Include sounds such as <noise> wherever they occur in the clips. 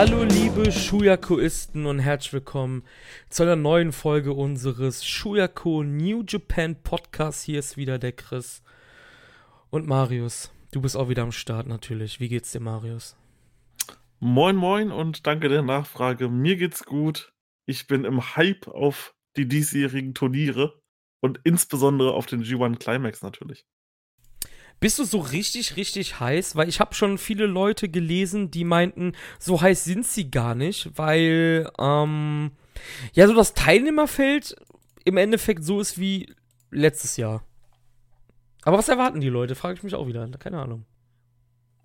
Hallo liebe Shuyakuisten und herzlich willkommen zu einer neuen Folge unseres Shuyaku New Japan Podcasts. Hier ist wieder der Chris und Marius. Du bist auch wieder am Start natürlich. Wie geht's dir, Marius? Moin moin und danke der Nachfrage. Mir geht's gut. Ich bin im Hype auf die diesjährigen Turniere und insbesondere auf den G1 Climax natürlich. Bist du so richtig, richtig heiß? Weil ich habe schon viele Leute gelesen, die meinten, so heiß sind sie gar nicht, weil, ähm, ja, so das Teilnehmerfeld im Endeffekt so ist wie letztes Jahr. Aber was erwarten die Leute? Frage ich mich auch wieder. Keine Ahnung.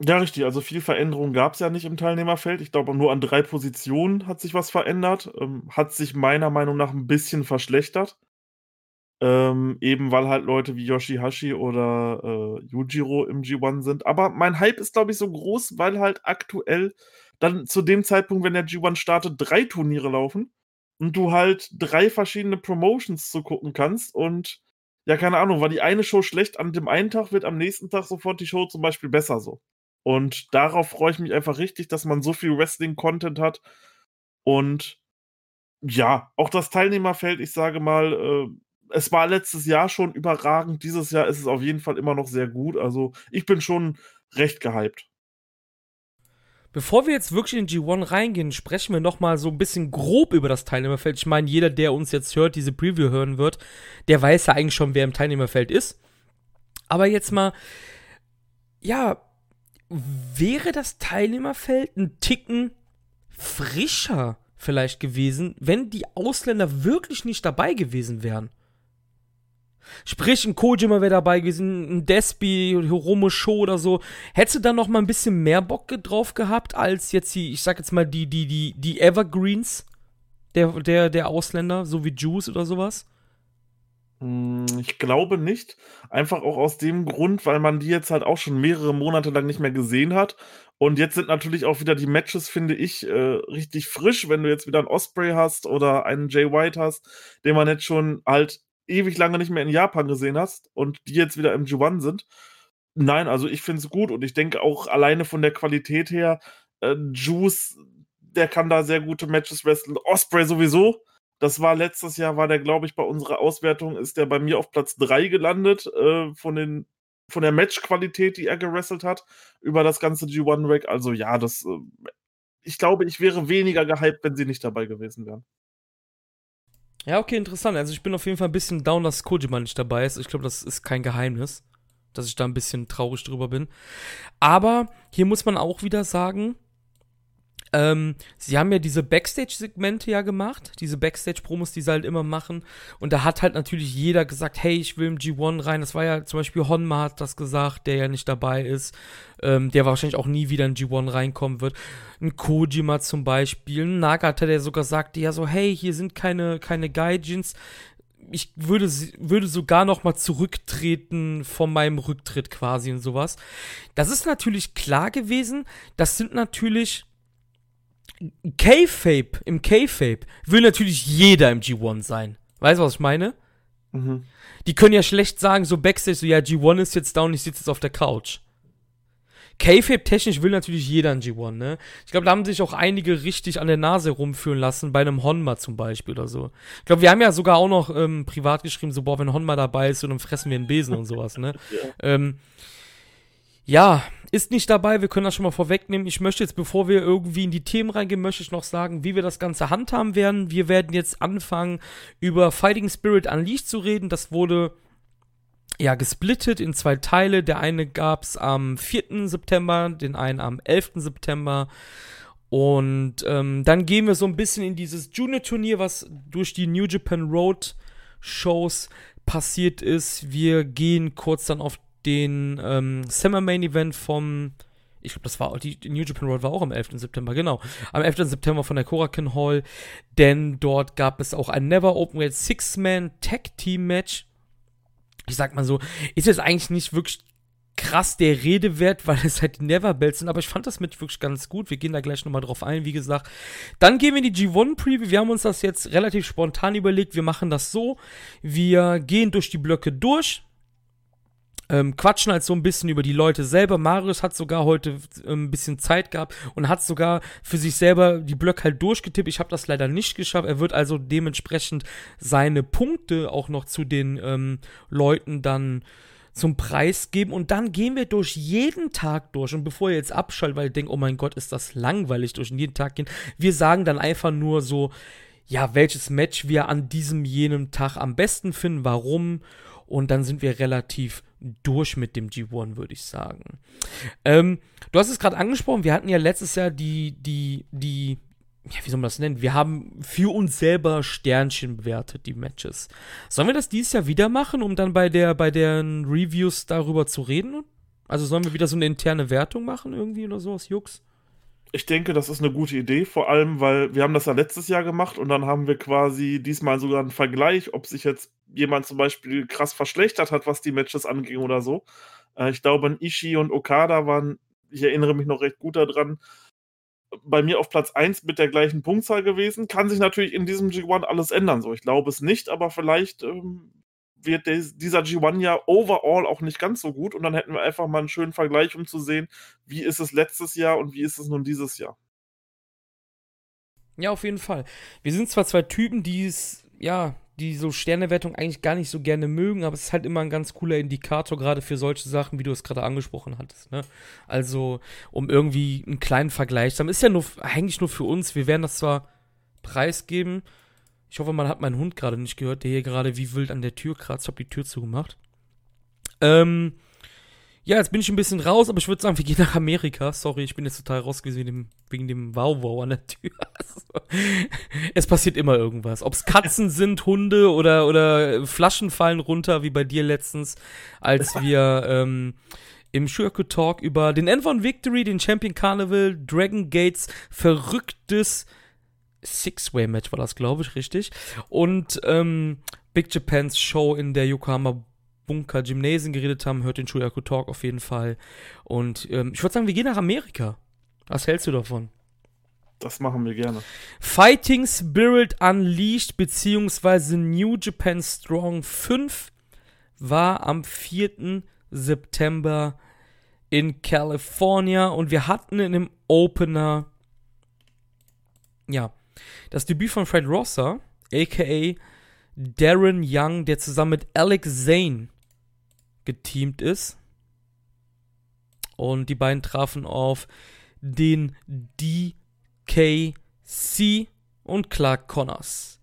Ja, richtig. Also viel Veränderung gab es ja nicht im Teilnehmerfeld. Ich glaube, nur an drei Positionen hat sich was verändert. Ähm, hat sich meiner Meinung nach ein bisschen verschlechtert. Ähm, eben weil halt Leute wie Yoshihashi oder äh, Yujiro im G1 sind. Aber mein Hype ist, glaube ich, so groß, weil halt aktuell dann zu dem Zeitpunkt, wenn der G1 startet, drei Turniere laufen und du halt drei verschiedene Promotions zu gucken kannst und ja, keine Ahnung, war die eine Show schlecht an dem einen Tag, wird am nächsten Tag sofort die Show zum Beispiel besser so. Und darauf freue ich mich einfach richtig, dass man so viel Wrestling-Content hat. Und ja, auch das Teilnehmerfeld, ich sage mal, äh, es war letztes Jahr schon überragend. Dieses Jahr ist es auf jeden Fall immer noch sehr gut. Also ich bin schon recht gehypt. Bevor wir jetzt wirklich in G1 reingehen, sprechen wir noch mal so ein bisschen grob über das Teilnehmerfeld. Ich meine, jeder, der uns jetzt hört, diese Preview hören wird, der weiß ja eigentlich schon, wer im Teilnehmerfeld ist. Aber jetzt mal, ja, wäre das Teilnehmerfeld ein Ticken frischer vielleicht gewesen, wenn die Ausländer wirklich nicht dabei gewesen wären? Sprich, ein Kojima wäre dabei gewesen, ein Despi, Hiromo Show oder so. Hättest du da noch mal ein bisschen mehr Bock drauf gehabt, als jetzt die, ich sag jetzt mal, die, die, die, die Evergreens der, der, der Ausländer, so wie Juice oder sowas? Hm, ich glaube nicht. Einfach auch aus dem Grund, weil man die jetzt halt auch schon mehrere Monate lang nicht mehr gesehen hat. Und jetzt sind natürlich auch wieder die Matches, finde ich, äh, richtig frisch, wenn du jetzt wieder einen Osprey hast oder einen Jay White hast, den man jetzt schon halt ewig lange nicht mehr in Japan gesehen hast und die jetzt wieder im G1 sind. Nein, also ich finde es gut und ich denke auch alleine von der Qualität her, äh, Juice, der kann da sehr gute Matches wresteln. Osprey sowieso. Das war letztes Jahr, war der, glaube ich, bei unserer Auswertung, ist der bei mir auf Platz 3 gelandet, äh, von, den, von der Matchqualität, die er gewrestelt hat, über das ganze G1-Rack. Also ja, das, äh, ich glaube, ich wäre weniger gehypt, wenn sie nicht dabei gewesen wären. Ja, okay, interessant. Also ich bin auf jeden Fall ein bisschen down, dass Kojima nicht dabei ist. Ich glaube, das ist kein Geheimnis, dass ich da ein bisschen traurig drüber bin. Aber hier muss man auch wieder sagen, ähm, sie haben ja diese Backstage-Segmente ja gemacht, diese Backstage-Promos, die sie halt immer machen. Und da hat halt natürlich jeder gesagt, hey, ich will im G1 rein. Das war ja zum Beispiel Honma hat das gesagt, der ja nicht dabei ist, ähm, der wahrscheinlich auch nie wieder in G1 reinkommen wird. Ein Kojima zum Beispiel, ein Nagata, der sogar sagte ja so, hey, hier sind keine, keine Gaijins ich würde, würde sogar noch mal zurücktreten von meinem Rücktritt quasi und sowas. Das ist natürlich klar gewesen. Das sind natürlich K-Fape, im K-Fape will natürlich jeder im G1 sein. Weißt du, was ich meine? Mhm. Die können ja schlecht sagen, so Backstage, so ja, G1 ist jetzt down, ich sitze jetzt auf der Couch. K-Fape technisch will natürlich jeder ein G1, ne? Ich glaube, da haben sich auch einige richtig an der Nase rumführen lassen, bei einem Honma zum Beispiel oder so. Ich glaube, wir haben ja sogar auch noch ähm, privat geschrieben, so, boah, wenn Honma dabei ist, so, dann fressen wir einen Besen und sowas, ne? <laughs> ja. Ähm, ja, ist nicht dabei, wir können das schon mal vorwegnehmen. Ich möchte jetzt, bevor wir irgendwie in die Themen reingehen, möchte ich noch sagen, wie wir das Ganze handhaben werden. Wir werden jetzt anfangen, über Fighting Spirit Unleashed zu reden. Das wurde ja gesplittet in zwei Teile. Der eine gab es am 4. September, den einen am 11. September. Und ähm, dann gehen wir so ein bisschen in dieses Junior-Turnier, was durch die New Japan Road Shows passiert ist. Wir gehen kurz dann auf den ähm, Summer Main Event vom, ich glaube, das war, die, New Japan Road war auch am 11. September, genau. Am 11. September von der Korakin Hall, denn dort gab es auch ein Never Open Weight Six-Man Tag Team Match. Ich sag mal so, ist jetzt eigentlich nicht wirklich krass der Rede wert, weil es halt die Never Belts sind, aber ich fand das mit wirklich ganz gut. Wir gehen da gleich nochmal drauf ein, wie gesagt. Dann gehen wir in die G1 Preview. Wir haben uns das jetzt relativ spontan überlegt. Wir machen das so. Wir gehen durch die Blöcke durch ähm, quatschen halt so ein bisschen über die Leute selber. Marius hat sogar heute ähm, ein bisschen Zeit gehabt und hat sogar für sich selber die Blöcke halt durchgetippt. Ich habe das leider nicht geschafft. Er wird also dementsprechend seine Punkte auch noch zu den ähm, Leuten dann zum Preis geben und dann gehen wir durch jeden Tag durch. Und bevor ihr jetzt abschaltet, weil ihr denkt, oh mein Gott, ist das langweilig, durch jeden Tag gehen, wir sagen dann einfach nur so, ja, welches Match wir an diesem jenem Tag am besten finden, warum. Und dann sind wir relativ durch mit dem G1, würde ich sagen. Ähm, du hast es gerade angesprochen, wir hatten ja letztes Jahr die, die, die, ja, wie soll man das nennen? Wir haben für uns selber Sternchen bewertet, die Matches. Sollen wir das dieses Jahr wieder machen, um dann bei der, bei den Reviews darüber zu reden? Also sollen wir wieder so eine interne Wertung machen irgendwie oder sowas, Jux? Ich denke, das ist eine gute Idee, vor allem, weil wir haben das ja letztes Jahr gemacht und dann haben wir quasi diesmal sogar einen Vergleich, ob sich jetzt jemand zum Beispiel krass verschlechtert hat, was die Matches anging oder so. Äh, ich glaube, Ishii und Okada waren, ich erinnere mich noch recht gut daran, bei mir auf Platz 1 mit der gleichen Punktzahl gewesen. Kann sich natürlich in diesem G1 alles ändern. So, ich glaube es nicht, aber vielleicht ähm, wird des, dieser G1 ja overall auch nicht ganz so gut und dann hätten wir einfach mal einen schönen Vergleich, um zu sehen, wie ist es letztes Jahr und wie ist es nun dieses Jahr. Ja, auf jeden Fall. Wir sind zwar zwei Typen, die es, ja, die so Sternewertung eigentlich gar nicht so gerne mögen, aber es ist halt immer ein ganz cooler Indikator, gerade für solche Sachen, wie du es gerade angesprochen hattest. Ne? Also, um irgendwie einen kleinen Vergleich zu haben. Ist ja nur eigentlich nur für uns. Wir werden das zwar preisgeben. Ich hoffe, man hat meinen Hund gerade nicht gehört, der hier gerade wie wild an der Tür kratzt. Ich habe die Tür zugemacht. Ähm, ja, jetzt bin ich ein bisschen raus, aber ich würde sagen, wir gehen nach Amerika. Sorry, ich bin jetzt total raus gewesen wegen dem Wow-Wow an der Tür. <laughs> Also, es passiert immer irgendwas. Ob es Katzen sind, Hunde oder, oder Flaschen fallen runter, wie bei dir letztens, als wir ähm, im Shurku Talk über den End von Victory, den Champion Carnival, Dragon Gates verrücktes Six-Way-Match war das, glaube ich, richtig. Und ähm, Big Japans Show in der Yokohama Bunker Gymnasien geredet haben, hört den Shuyaku Talk auf jeden Fall. Und ähm, ich würde sagen, wir gehen nach Amerika. Was hältst du davon? Das machen wir gerne. Fighting Spirit Unleashed beziehungsweise New Japan Strong 5 war am 4. September in California und wir hatten in dem Opener ja das Debüt von Fred Rosser, aka Darren Young, der zusammen mit Alex Zane geteamt ist. Und die beiden trafen auf den DKC und Clark Connors.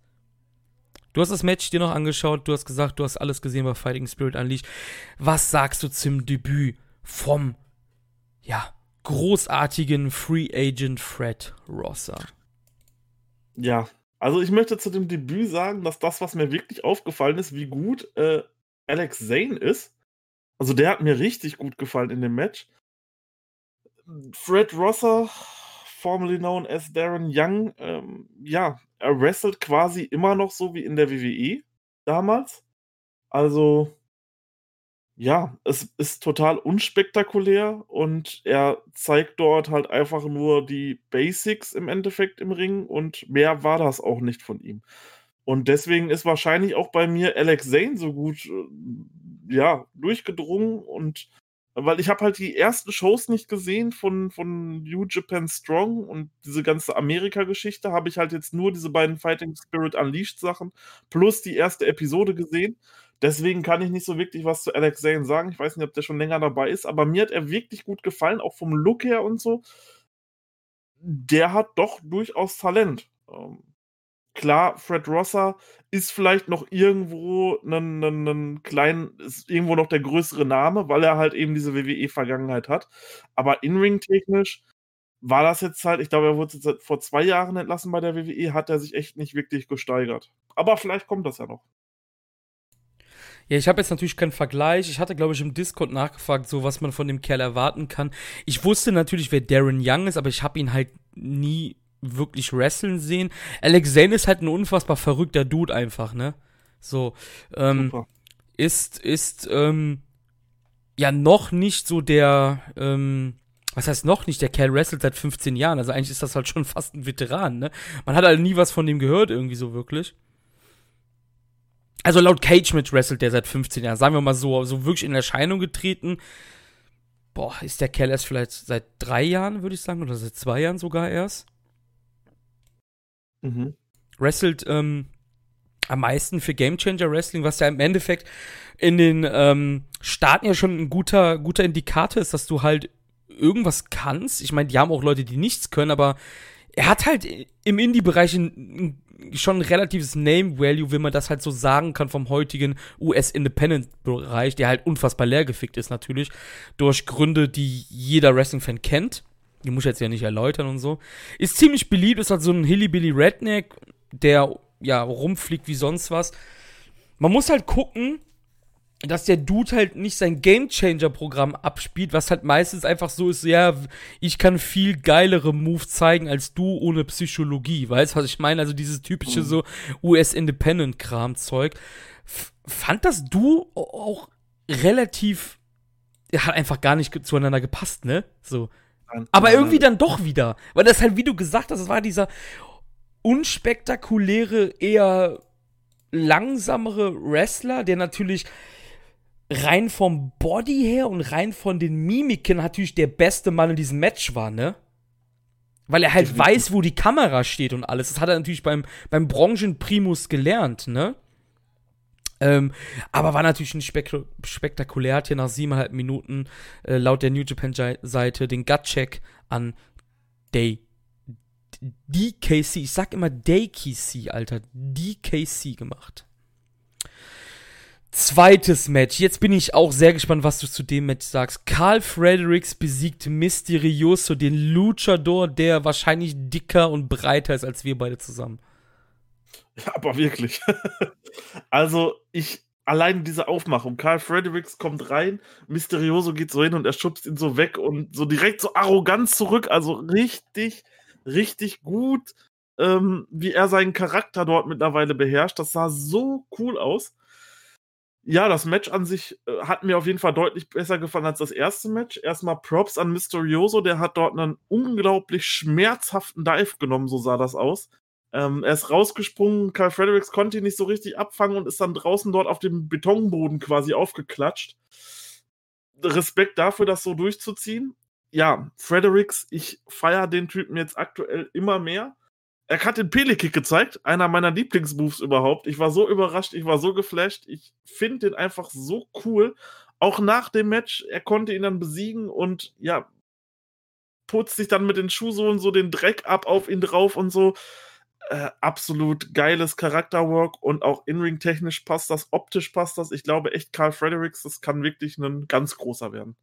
Du hast das Match dir noch angeschaut, du hast gesagt, du hast alles gesehen bei Fighting Spirit Unleashed. Was sagst du zum Debüt vom, ja, großartigen Free Agent Fred Rosser? Ja, also ich möchte zu dem Debüt sagen, dass das, was mir wirklich aufgefallen ist, wie gut äh, Alex Zane ist. Also der hat mir richtig gut gefallen in dem Match. Fred Rosser, formerly known as Darren Young, ähm, ja, er wrestelt quasi immer noch so wie in der WWE damals. Also, ja, es ist total unspektakulär und er zeigt dort halt einfach nur die Basics im Endeffekt im Ring und mehr war das auch nicht von ihm. Und deswegen ist wahrscheinlich auch bei mir Alex Zane so gut äh, ja, durchgedrungen und weil ich habe halt die ersten Shows nicht gesehen von, von New Japan Strong und diese ganze Amerika-Geschichte habe ich halt jetzt nur diese beiden Fighting Spirit Unleashed Sachen plus die erste Episode gesehen. Deswegen kann ich nicht so wirklich was zu Alex Zane sagen. Ich weiß nicht, ob der schon länger dabei ist, aber mir hat er wirklich gut gefallen, auch vom Look her und so. Der hat doch durchaus Talent. Ähm, klar, Fred Rosser ist vielleicht noch irgendwo einen kleinen, ist irgendwo noch der größere Name, weil er halt eben diese WWE-Vergangenheit hat. Aber in-ring-technisch war das jetzt halt, ich glaube, er wurde jetzt vor zwei Jahren entlassen bei der WWE, hat er sich echt nicht wirklich gesteigert. Aber vielleicht kommt das ja noch. Ja, ich habe jetzt natürlich keinen Vergleich. Ich hatte, glaube ich, im Discord nachgefragt, so was man von dem Kerl erwarten kann. Ich wusste natürlich, wer Darren Young ist, aber ich habe ihn halt nie wirklich wrestlen sehen. Alex Zane ist halt ein unfassbar verrückter Dude einfach, ne? So, ähm, ist, ist, ähm, ja noch nicht so der, ähm, was heißt noch nicht, der Kerl wrestelt seit 15 Jahren, also eigentlich ist das halt schon fast ein Veteran, ne? Man hat halt nie was von dem gehört irgendwie so wirklich. Also laut Cage mit wrestelt der seit 15 Jahren. Sagen wir mal so, so wirklich in Erscheinung getreten. Boah, ist der Kerl erst vielleicht seit drei Jahren, würde ich sagen, oder seit zwei Jahren sogar erst. Mhm. Wrestelt ähm, am meisten für Game Changer Wrestling, was ja im Endeffekt in den ähm, Staaten ja schon ein guter, guter Indikator ist, dass du halt irgendwas kannst. Ich meine, die haben auch Leute, die nichts können, aber er hat halt im Indie-Bereich ein, schon ein relatives Name-Value, wenn man das halt so sagen kann, vom heutigen US-Independent-Bereich, der halt unfassbar leergefickt ist natürlich, durch Gründe, die jeder Wrestling-Fan kennt. Die muss ich jetzt ja nicht erläutern und so. Ist ziemlich beliebt, ist halt so ein Hillybilly Redneck, der ja rumfliegt wie sonst was. Man muss halt gucken, dass der Dude halt nicht sein Gamechanger-Programm abspielt, was halt meistens einfach so ist, ja, ich kann viel geilere Moves zeigen als du ohne Psychologie. Weißt du, was ich meine? Also dieses typische mhm. so US-Independent-Kram-Zeug. Fand das du auch relativ, hat einfach gar nicht zueinander gepasst, ne? So. Aber irgendwie dann doch wieder. Weil das halt, wie du gesagt hast, das war dieser unspektakuläre, eher langsamere Wrestler, der natürlich rein vom Body her und rein von den Mimiken natürlich der beste Mann in diesem Match war, ne? Weil er halt Definitiv. weiß, wo die Kamera steht und alles. Das hat er natürlich beim, beim Branchenprimus gelernt, ne? Ähm, aber war natürlich nicht spek spektakulär. Hat hier nach siebeneinhalb Minuten äh, laut der New Japan-Seite den Gut-Check an Day. DKC. Ich sag immer DKC, Alter. DKC gemacht. Zweites Match. Jetzt bin ich auch sehr gespannt, was du zu dem Match sagst. Carl Fredericks besiegt Mysterioso, den Luchador, der wahrscheinlich dicker und breiter ist als wir beide zusammen. Ja, aber wirklich. <laughs> also, ich, allein diese Aufmachung. Carl Fredericks kommt rein, Mysterioso geht so hin und er schubst ihn so weg und so direkt so arrogant zurück. Also richtig, richtig gut, ähm, wie er seinen Charakter dort mittlerweile beherrscht. Das sah so cool aus. Ja, das Match an sich äh, hat mir auf jeden Fall deutlich besser gefallen als das erste Match. Erstmal Props an Mysterioso, der hat dort einen unglaublich schmerzhaften Dive genommen, so sah das aus. Ähm, er ist rausgesprungen, Carl Fredericks konnte ihn nicht so richtig abfangen und ist dann draußen dort auf dem Betonboden quasi aufgeklatscht. Respekt dafür, das so durchzuziehen. Ja, Fredericks, ich feiere den Typen jetzt aktuell immer mehr er hat den Pele-Kick gezeigt, einer meiner Lieblingsmoves überhaupt. Ich war so überrascht, ich war so geflasht. Ich finde den einfach so cool. Auch nach dem Match, er konnte ihn dann besiegen und ja, putzt sich dann mit den Schuhsohlen so den Dreck ab auf ihn drauf und so. Äh, absolut geiles Charakterwork und auch in-ring-technisch passt das, optisch passt das. Ich glaube echt, Carl Fredericks, das kann wirklich ein ganz großer werden.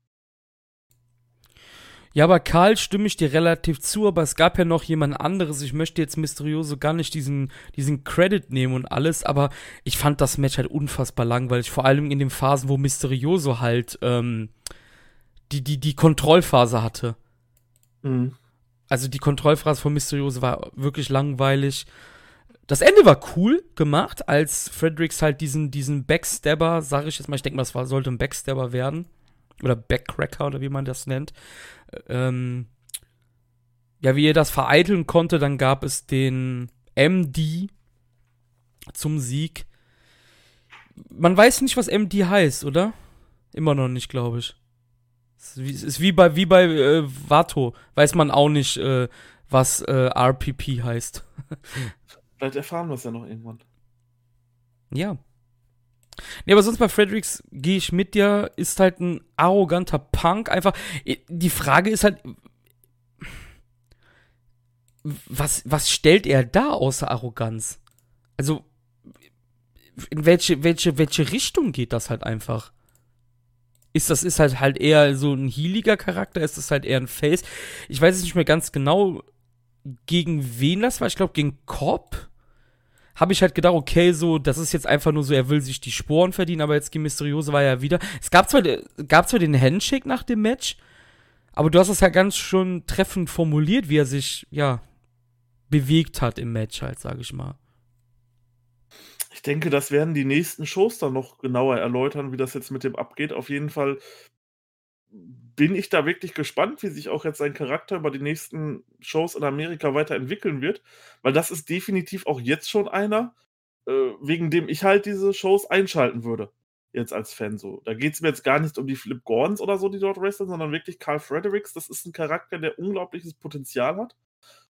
Ja, aber Karl stimme ich dir relativ zu, aber es gab ja noch jemand anderes. Ich möchte jetzt Mysterioso gar nicht diesen, diesen Credit nehmen und alles, aber ich fand das Match halt unfassbar langweilig. Vor allem in den Phasen, wo Mysterioso halt ähm, die, die, die Kontrollphase hatte. Mhm. Also die Kontrollphase von Mysterioso war wirklich langweilig. Das Ende war cool gemacht, als Fredericks halt diesen, diesen Backstabber, sag ich jetzt mal, ich denke mal, das war, sollte ein Backstabber werden oder Backcracker oder wie man das nennt, ähm, ja, wie er das vereiteln konnte, dann gab es den MD zum Sieg. Man weiß nicht, was MD heißt, oder? Immer noch nicht, glaube ich. Es ist wie bei, wie bei äh, Vato. Weiß man auch nicht, äh, was äh, RPP heißt. Vielleicht erfahren wir es ja noch irgendwann. Ja. Nee, aber sonst bei Fredericks gehe ich mit dir, ist halt ein arroganter Punk. Einfach, die Frage ist halt, was, was stellt er da außer Arroganz? Also, in welche, welche, welche Richtung geht das halt einfach? Ist das ist halt halt eher so ein healiger Charakter? Ist das halt eher ein Face? Ich weiß es nicht mehr ganz genau, gegen wen das war. Ich glaube, gegen Cobb habe ich halt gedacht, okay, so, das ist jetzt einfach nur so, er will sich die Sporen verdienen, aber jetzt gegen Mysterioso war er wieder. Es gab zwar, gab zwar den Handshake nach dem Match, aber du hast es ja ganz schon treffend formuliert, wie er sich, ja, bewegt hat im Match halt, sage ich mal. Ich denke, das werden die nächsten Shows dann noch genauer erläutern, wie das jetzt mit dem abgeht. Auf jeden Fall bin ich da wirklich gespannt, wie sich auch jetzt sein Charakter über die nächsten Shows in Amerika weiterentwickeln wird, weil das ist definitiv auch jetzt schon einer, äh, wegen dem ich halt diese Shows einschalten würde. Jetzt als Fan so. Da geht es mir jetzt gar nicht um die Flip Gordons oder so, die dort wresteln, sondern wirklich Carl Fredericks. Das ist ein Charakter, der unglaubliches Potenzial hat.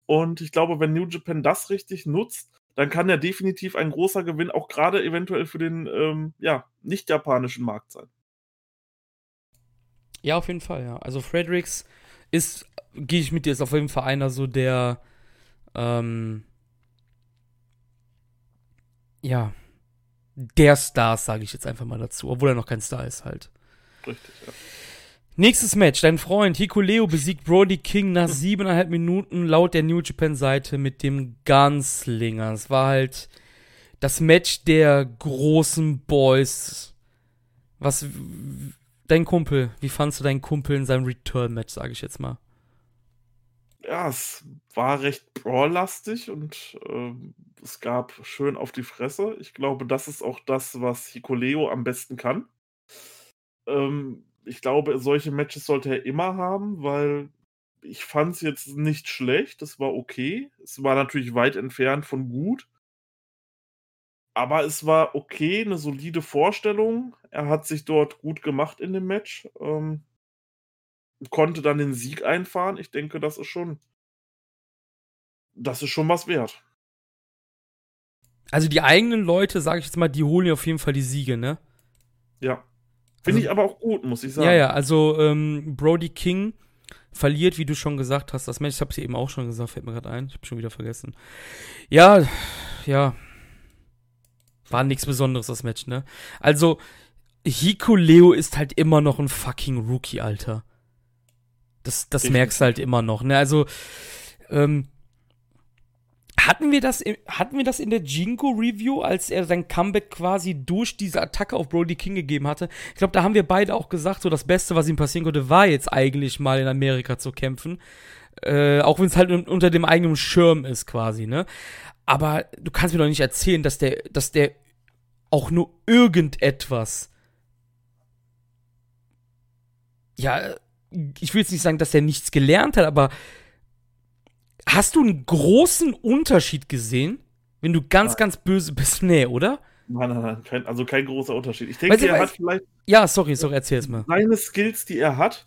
Und ich glaube, wenn New Japan das richtig nutzt, dann kann er definitiv ein großer Gewinn auch gerade eventuell für den ähm, ja, nicht japanischen Markt sein. Ja, auf jeden Fall, ja. Also Fredericks ist, gehe ich mit dir, ist auf jeden Fall einer so der, ähm, ja, der Stars, sage ich jetzt einfach mal dazu, obwohl er noch kein Star ist halt. Richtig, ja. Nächstes Match. Dein Freund Hikuleo besiegt Brody King nach <laughs> siebeneinhalb Minuten laut der New Japan Seite mit dem Gunslinger. Es war halt das Match der großen Boys. Was dein Kumpel, wie fandst du deinen Kumpel in seinem Return-Match, sage ich jetzt mal? Ja, es war recht brawllastig und äh, es gab schön auf die Fresse. Ich glaube, das ist auch das, was Hikuleo am besten kann. Ähm, ich glaube, solche Matches sollte er immer haben, weil ich fand es jetzt nicht schlecht. Es war okay. Es war natürlich weit entfernt von gut. Aber es war okay, eine solide Vorstellung. Er hat sich dort gut gemacht in dem Match. Ähm, konnte dann den Sieg einfahren. Ich denke, das ist schon. Das ist schon was wert. Also die eigenen Leute, sage ich jetzt mal, die holen auf jeden Fall die Siege, ne? Ja. Finde also, ich aber auch gut, muss ich sagen. Ja, ja, also ähm, Brody King verliert, wie du schon gesagt hast, das Match, ich habe es eben auch schon gesagt, fällt mir gerade ein, ich habe schon wieder vergessen. Ja, ja, war nichts Besonderes das Match, ne? Also Hiko Leo ist halt immer noch ein fucking Rookie, Alter. Das, das merkst du halt immer noch, ne? Also ähm, hatten wir das, hatten wir das in der Jingo Review, als er sein Comeback quasi durch diese Attacke auf Brody King gegeben hatte? Ich glaube, da haben wir beide auch gesagt, so das Beste, was ihm passieren konnte, war jetzt eigentlich mal in Amerika zu kämpfen. Äh, auch wenn es halt unter dem eigenen Schirm ist, quasi, ne? Aber du kannst mir doch nicht erzählen, dass der, dass der auch nur irgendetwas. Ja, ich will jetzt nicht sagen, dass er nichts gelernt hat, aber Hast du einen großen Unterschied gesehen, wenn du ganz, nein. ganz böse bist? Nee, oder? Nein, nein, nein, kein, also kein großer Unterschied. Ich denke, er hat vielleicht. Ja, sorry, sorry, erzähl es mal. Seine Skills, die er hat,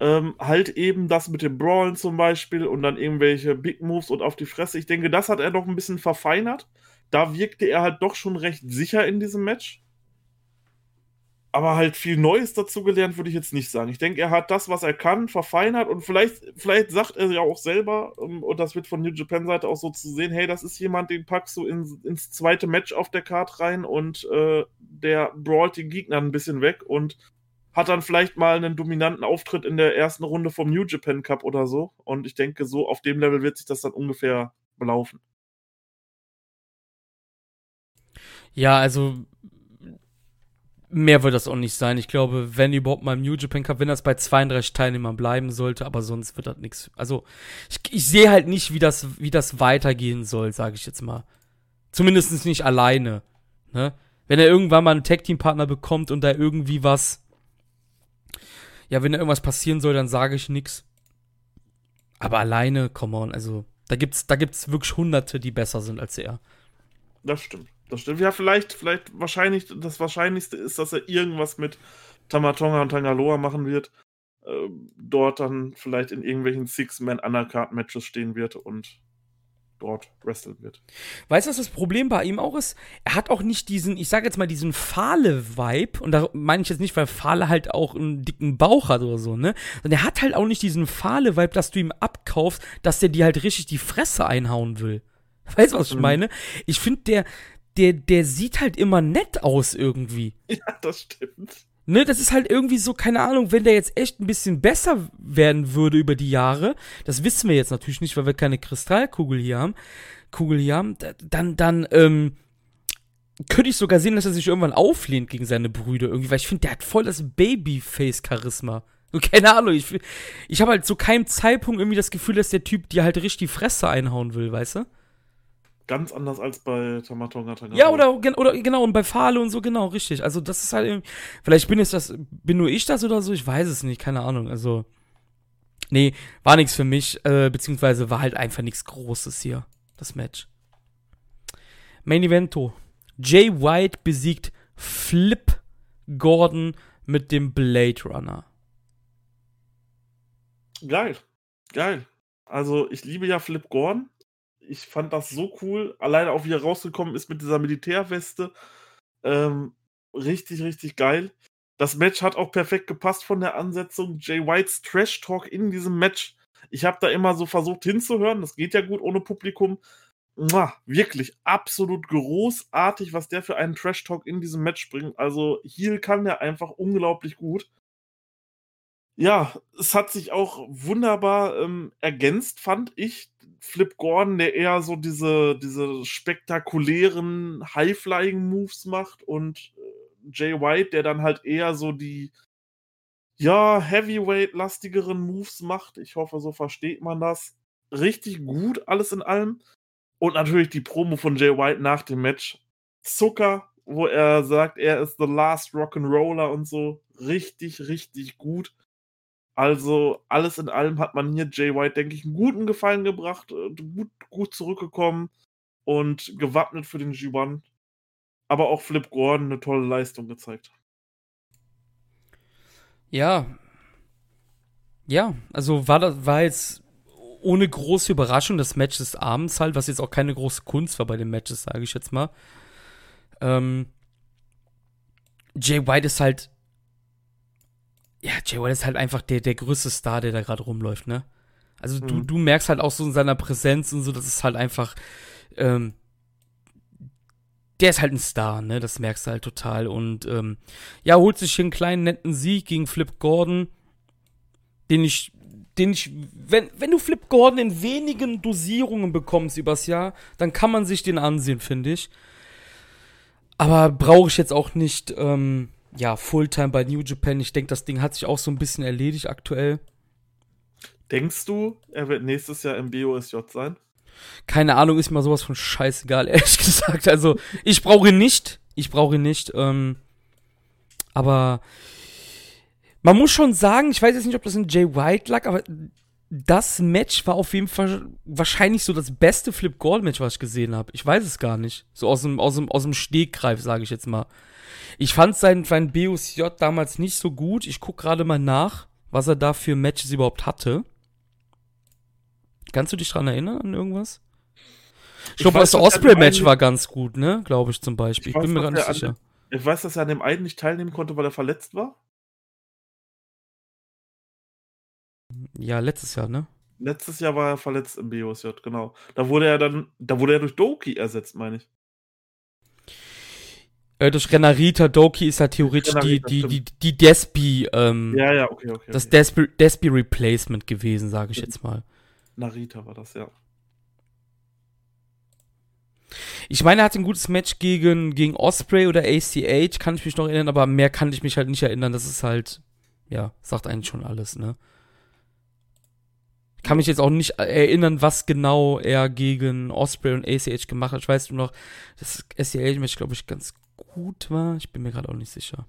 ähm, halt eben das mit dem Brawlen zum Beispiel und dann irgendwelche Big Moves und auf die Fresse. Ich denke, das hat er noch ein bisschen verfeinert. Da wirkte er halt doch schon recht sicher in diesem Match aber halt viel Neues dazugelernt, würde ich jetzt nicht sagen. Ich denke, er hat das, was er kann, verfeinert und vielleicht, vielleicht sagt er ja auch selber, ähm, und das wird von New Japan Seite auch so zu sehen, hey, das ist jemand, den packst du in, ins zweite Match auf der Card rein und äh, der brawlt den Gegner ein bisschen weg und hat dann vielleicht mal einen dominanten Auftritt in der ersten Runde vom New Japan Cup oder so. Und ich denke, so auf dem Level wird sich das dann ungefähr belaufen. Ja, also mehr wird das auch nicht sein. Ich glaube, wenn überhaupt mal im New Japan Cup, wenn das bei 32 Teilnehmern bleiben sollte, aber sonst wird das nichts. Also, ich, ich sehe halt nicht, wie das, wie das weitergehen soll, sage ich jetzt mal. Zumindest nicht alleine. Ne? Wenn er irgendwann mal einen Tag-Team-Partner bekommt und da irgendwie was. Ja, wenn da irgendwas passieren soll, dann sage ich nichts. Aber alleine, come on, also, da gibt's, da gibt's wirklich Hunderte, die besser sind als er. Das stimmt. Das stimmt. Ja, vielleicht, vielleicht wahrscheinlich, das Wahrscheinlichste ist, dass er irgendwas mit Tamatonga und Tangaloa machen wird. Äh, dort dann vielleicht in irgendwelchen Six-Man-Undercard-Matches stehen wird und dort wresteln wird. Weißt du, was das Problem bei ihm auch ist? Er hat auch nicht diesen, ich sag jetzt mal, diesen Fahle-Vibe, und da meine ich jetzt nicht, weil Fahle halt auch einen dicken Bauch hat oder so, ne? Sondern er hat halt auch nicht diesen Fahle-Vibe, dass du ihm abkaufst, dass der dir halt richtig die Fresse einhauen will. Weißt du, was ich mhm. meine? Ich finde, der, der, der sieht halt immer nett aus irgendwie. <laughs> Ja, das stimmt. Ne, das ist halt irgendwie so, keine Ahnung, wenn der jetzt echt ein bisschen besser werden würde über die Jahre, das wissen wir jetzt natürlich nicht, weil wir keine Kristallkugel hier haben, Kugel hier haben, dann, dann, ähm, könnte ich sogar sehen, dass er sich irgendwann auflehnt gegen seine Brüder irgendwie, weil ich finde, der hat voll das Babyface-Charisma. Keine Ahnung, ich, ich habe halt zu keinem Zeitpunkt irgendwie das Gefühl, dass der Typ dir halt richtig die Fresse einhauen will, weißt du? Ganz anders als bei Tamatonga Tangaloa. Ja, oder, oder genau, und bei Fahle und so, genau, richtig. Also, das ist halt irgendwie. Vielleicht bin, das, bin nur ich das oder so, ich weiß es nicht, keine Ahnung. Also. Nee, war nichts für mich, äh, beziehungsweise war halt einfach nichts Großes hier, das Match. Main Evento. Jay White besiegt Flip Gordon mit dem Blade Runner. Geil. Geil. Also, ich liebe ja Flip Gordon. Ich fand das so cool. Alleine auch wie er rausgekommen ist mit dieser Militärweste. Ähm, richtig, richtig geil. Das Match hat auch perfekt gepasst von der Ansetzung. Jay Whites Trash Talk in diesem Match. Ich habe da immer so versucht hinzuhören. Das geht ja gut ohne Publikum. Mua, wirklich absolut großartig, was der für einen Trash Talk in diesem Match bringt. Also, Heel kann der einfach unglaublich gut. Ja, es hat sich auch wunderbar ähm, ergänzt, fand ich. Flip Gordon, der eher so diese, diese spektakulären High-Flying-Moves macht und äh, Jay White, der dann halt eher so die ja, Heavyweight-lastigeren Moves macht. Ich hoffe, so versteht man das. Richtig gut, alles in allem. Und natürlich die Promo von Jay White nach dem Match. Zucker, wo er sagt, er ist the last Rock'n'Roller und so. Richtig, richtig gut. Also alles in allem hat man hier Jay White, denke ich, einen guten Gefallen gebracht, äh, gut, gut zurückgekommen und gewappnet für den G1. Aber auch Flip Gordon eine tolle Leistung gezeigt. Ja. Ja, also war das war jetzt ohne große Überraschung das Match des Abends halt, was jetzt auch keine große Kunst war bei den Matches, sage ich jetzt mal. Ähm, Jay White ist halt ja, Jay White ist halt einfach der, der größte Star, der da gerade rumläuft, ne? Also mhm. du, du merkst halt auch so in seiner Präsenz und so, das ist halt einfach, ähm, der ist halt ein Star, ne? Das merkst du halt total. Und ähm, ja, holt sich hier einen kleinen netten Sieg gegen Flip Gordon, den ich, den ich, wenn, wenn du Flip Gordon in wenigen Dosierungen bekommst übers Jahr, dann kann man sich den ansehen, finde ich. Aber brauche ich jetzt auch nicht, ähm, ja, Fulltime bei New Japan. Ich denke, das Ding hat sich auch so ein bisschen erledigt aktuell. Denkst du, er wird nächstes Jahr im BOSJ sein? Keine Ahnung, ist mir sowas von scheißegal, <laughs> ehrlich gesagt. Also, ich brauche ihn nicht. Ich brauche ihn nicht. Ähm, aber man muss schon sagen, ich weiß jetzt nicht, ob das in Jay White lag, aber das Match war auf jeden Fall wahrscheinlich so das beste Flip Gold Match, was ich gesehen habe. Ich weiß es gar nicht. So aus dem, aus dem, aus dem Stegreif, sage ich jetzt mal. Ich fand sein, sein BOSJ damals nicht so gut. Ich gucke gerade mal nach, was er da für Matches überhaupt hatte. Kannst du dich dran erinnern an irgendwas? Ich, glaube, das Osprey-Match war ganz gut, ne? Glaube ich zum Beispiel. Ich, ich weiß, bin mir gar nicht sicher. An, ich weiß, dass er an dem einen nicht teilnehmen konnte, weil er verletzt war. Ja, letztes Jahr, ne? Letztes Jahr war er verletzt im BOSJ, genau. Da wurde er dann, da wurde er durch Doki ersetzt, meine ich. Äh, durch Renarita Doki ist ja theoretisch Renarita, die, die, die, die Despi, ähm, ja, ja, okay, okay. Das Despi, Despi Replacement gewesen, sage ich jetzt mal. Narita war das, ja. Ich meine, er hat ein gutes Match gegen, gegen Osprey oder ACH, kann ich mich noch erinnern, aber mehr kann ich mich halt nicht erinnern. Das ist halt, ja, sagt eigentlich schon alles, ne? kann mich jetzt auch nicht erinnern, was genau er gegen Osprey und ACH gemacht hat. Ich weiß nur noch, das ACH-Match, glaube ich, ganz gut war. Ich bin mir gerade auch nicht sicher.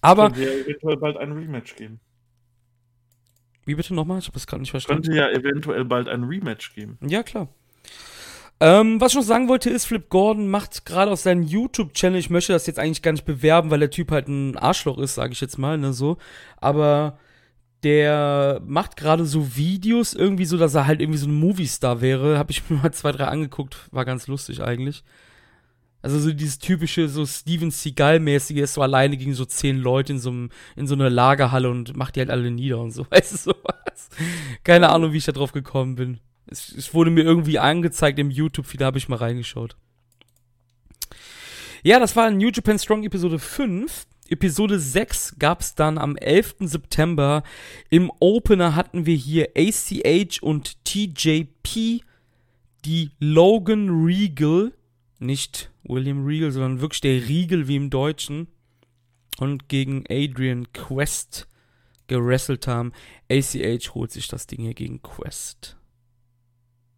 Aber. Könnte ja eventuell bald ein Rematch geben. Wie bitte nochmal? Ich habe das gerade nicht verstanden. Könnte ja eventuell bald ein Rematch geben. Ja, klar. Ähm, was ich noch sagen wollte, ist, Flip Gordon macht gerade auf seinem YouTube-Channel, ich möchte das jetzt eigentlich gar nicht bewerben, weil der Typ halt ein Arschloch ist, sage ich jetzt mal, ne, so. Aber der macht gerade so Videos irgendwie so, dass er halt irgendwie so ein Movie-Star wäre. Habe ich <laughs> mir mal zwei, drei angeguckt, war ganz lustig eigentlich. Also so dieses typische, so Steven Seagal-mäßige ist so alleine gegen so zehn Leute in so, einem, in so einer Lagerhalle und macht die halt alle nieder und so, <laughs> weißt du, sowas. Keine Ahnung, wie ich da drauf gekommen bin. Es, es wurde mir irgendwie angezeigt im YouTube-Feed, da habe ich mal reingeschaut. Ja, das war New Japan Strong Episode 5. Episode 6 gab es dann am 11. September. Im Opener hatten wir hier ACH und TJP, die Logan Regal nicht William Regal, sondern wirklich der Riegel wie im Deutschen. Und gegen Adrian Quest gerasselt haben. ACH holt sich das Ding hier gegen Quest.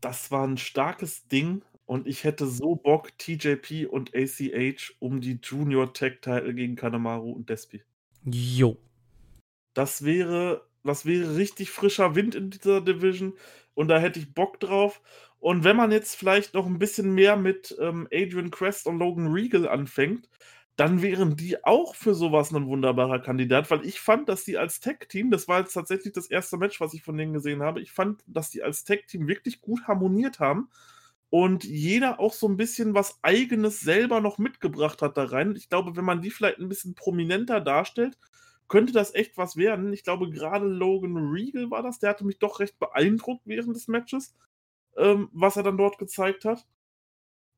Das war ein starkes Ding und ich hätte so Bock, TJP und ACH um die Junior Tag Title gegen Kanemaru und Despi. Jo. Das wäre, das wäre richtig frischer Wind in dieser Division und da hätte ich Bock drauf. Und wenn man jetzt vielleicht noch ein bisschen mehr mit ähm, Adrian Quest und Logan Regal anfängt, dann wären die auch für sowas ein wunderbarer Kandidat, weil ich fand, dass die als Tech-Team, das war jetzt tatsächlich das erste Match, was ich von denen gesehen habe, ich fand, dass die als Tech-Team wirklich gut harmoniert haben und jeder auch so ein bisschen was Eigenes selber noch mitgebracht hat da rein. Ich glaube, wenn man die vielleicht ein bisschen prominenter darstellt, könnte das echt was werden. Ich glaube, gerade Logan Regal war das, der hatte mich doch recht beeindruckt während des Matches ähm, was er dann dort gezeigt hat.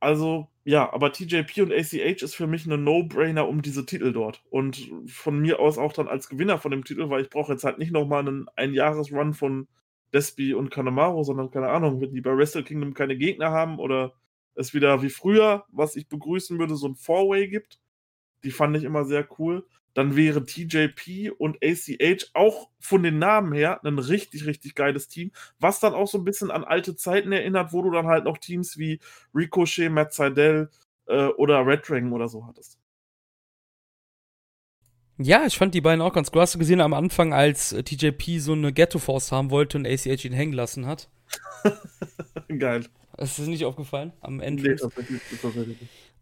Also, ja, aber TJP und ACH ist für mich eine No-Brainer um diese Titel dort. Und von mir aus auch dann als Gewinner von dem Titel, weil ich brauche jetzt halt nicht nochmal einen Einjahresrun von Despi und Kanemaru, sondern keine Ahnung, wenn die bei Wrestle Kingdom keine Gegner haben oder es wieder wie früher, was ich begrüßen würde, so ein Four-Way gibt. Die fand ich immer sehr cool dann wäre TJP und ACH auch von den Namen her ein richtig, richtig geiles Team, was dann auch so ein bisschen an alte Zeiten erinnert, wo du dann halt noch Teams wie Ricochet, Matt Seidel äh, oder Red Dragon oder so hattest. Ja, ich fand die beiden auch ganz gut. Hast du gesehen am Anfang, als äh, TJP so eine Ghetto-Force haben wollte und ACH ihn hängen lassen hat? <laughs> Geil. Ist das nicht aufgefallen am Ende? Nee, tatsächlich, tatsächlich.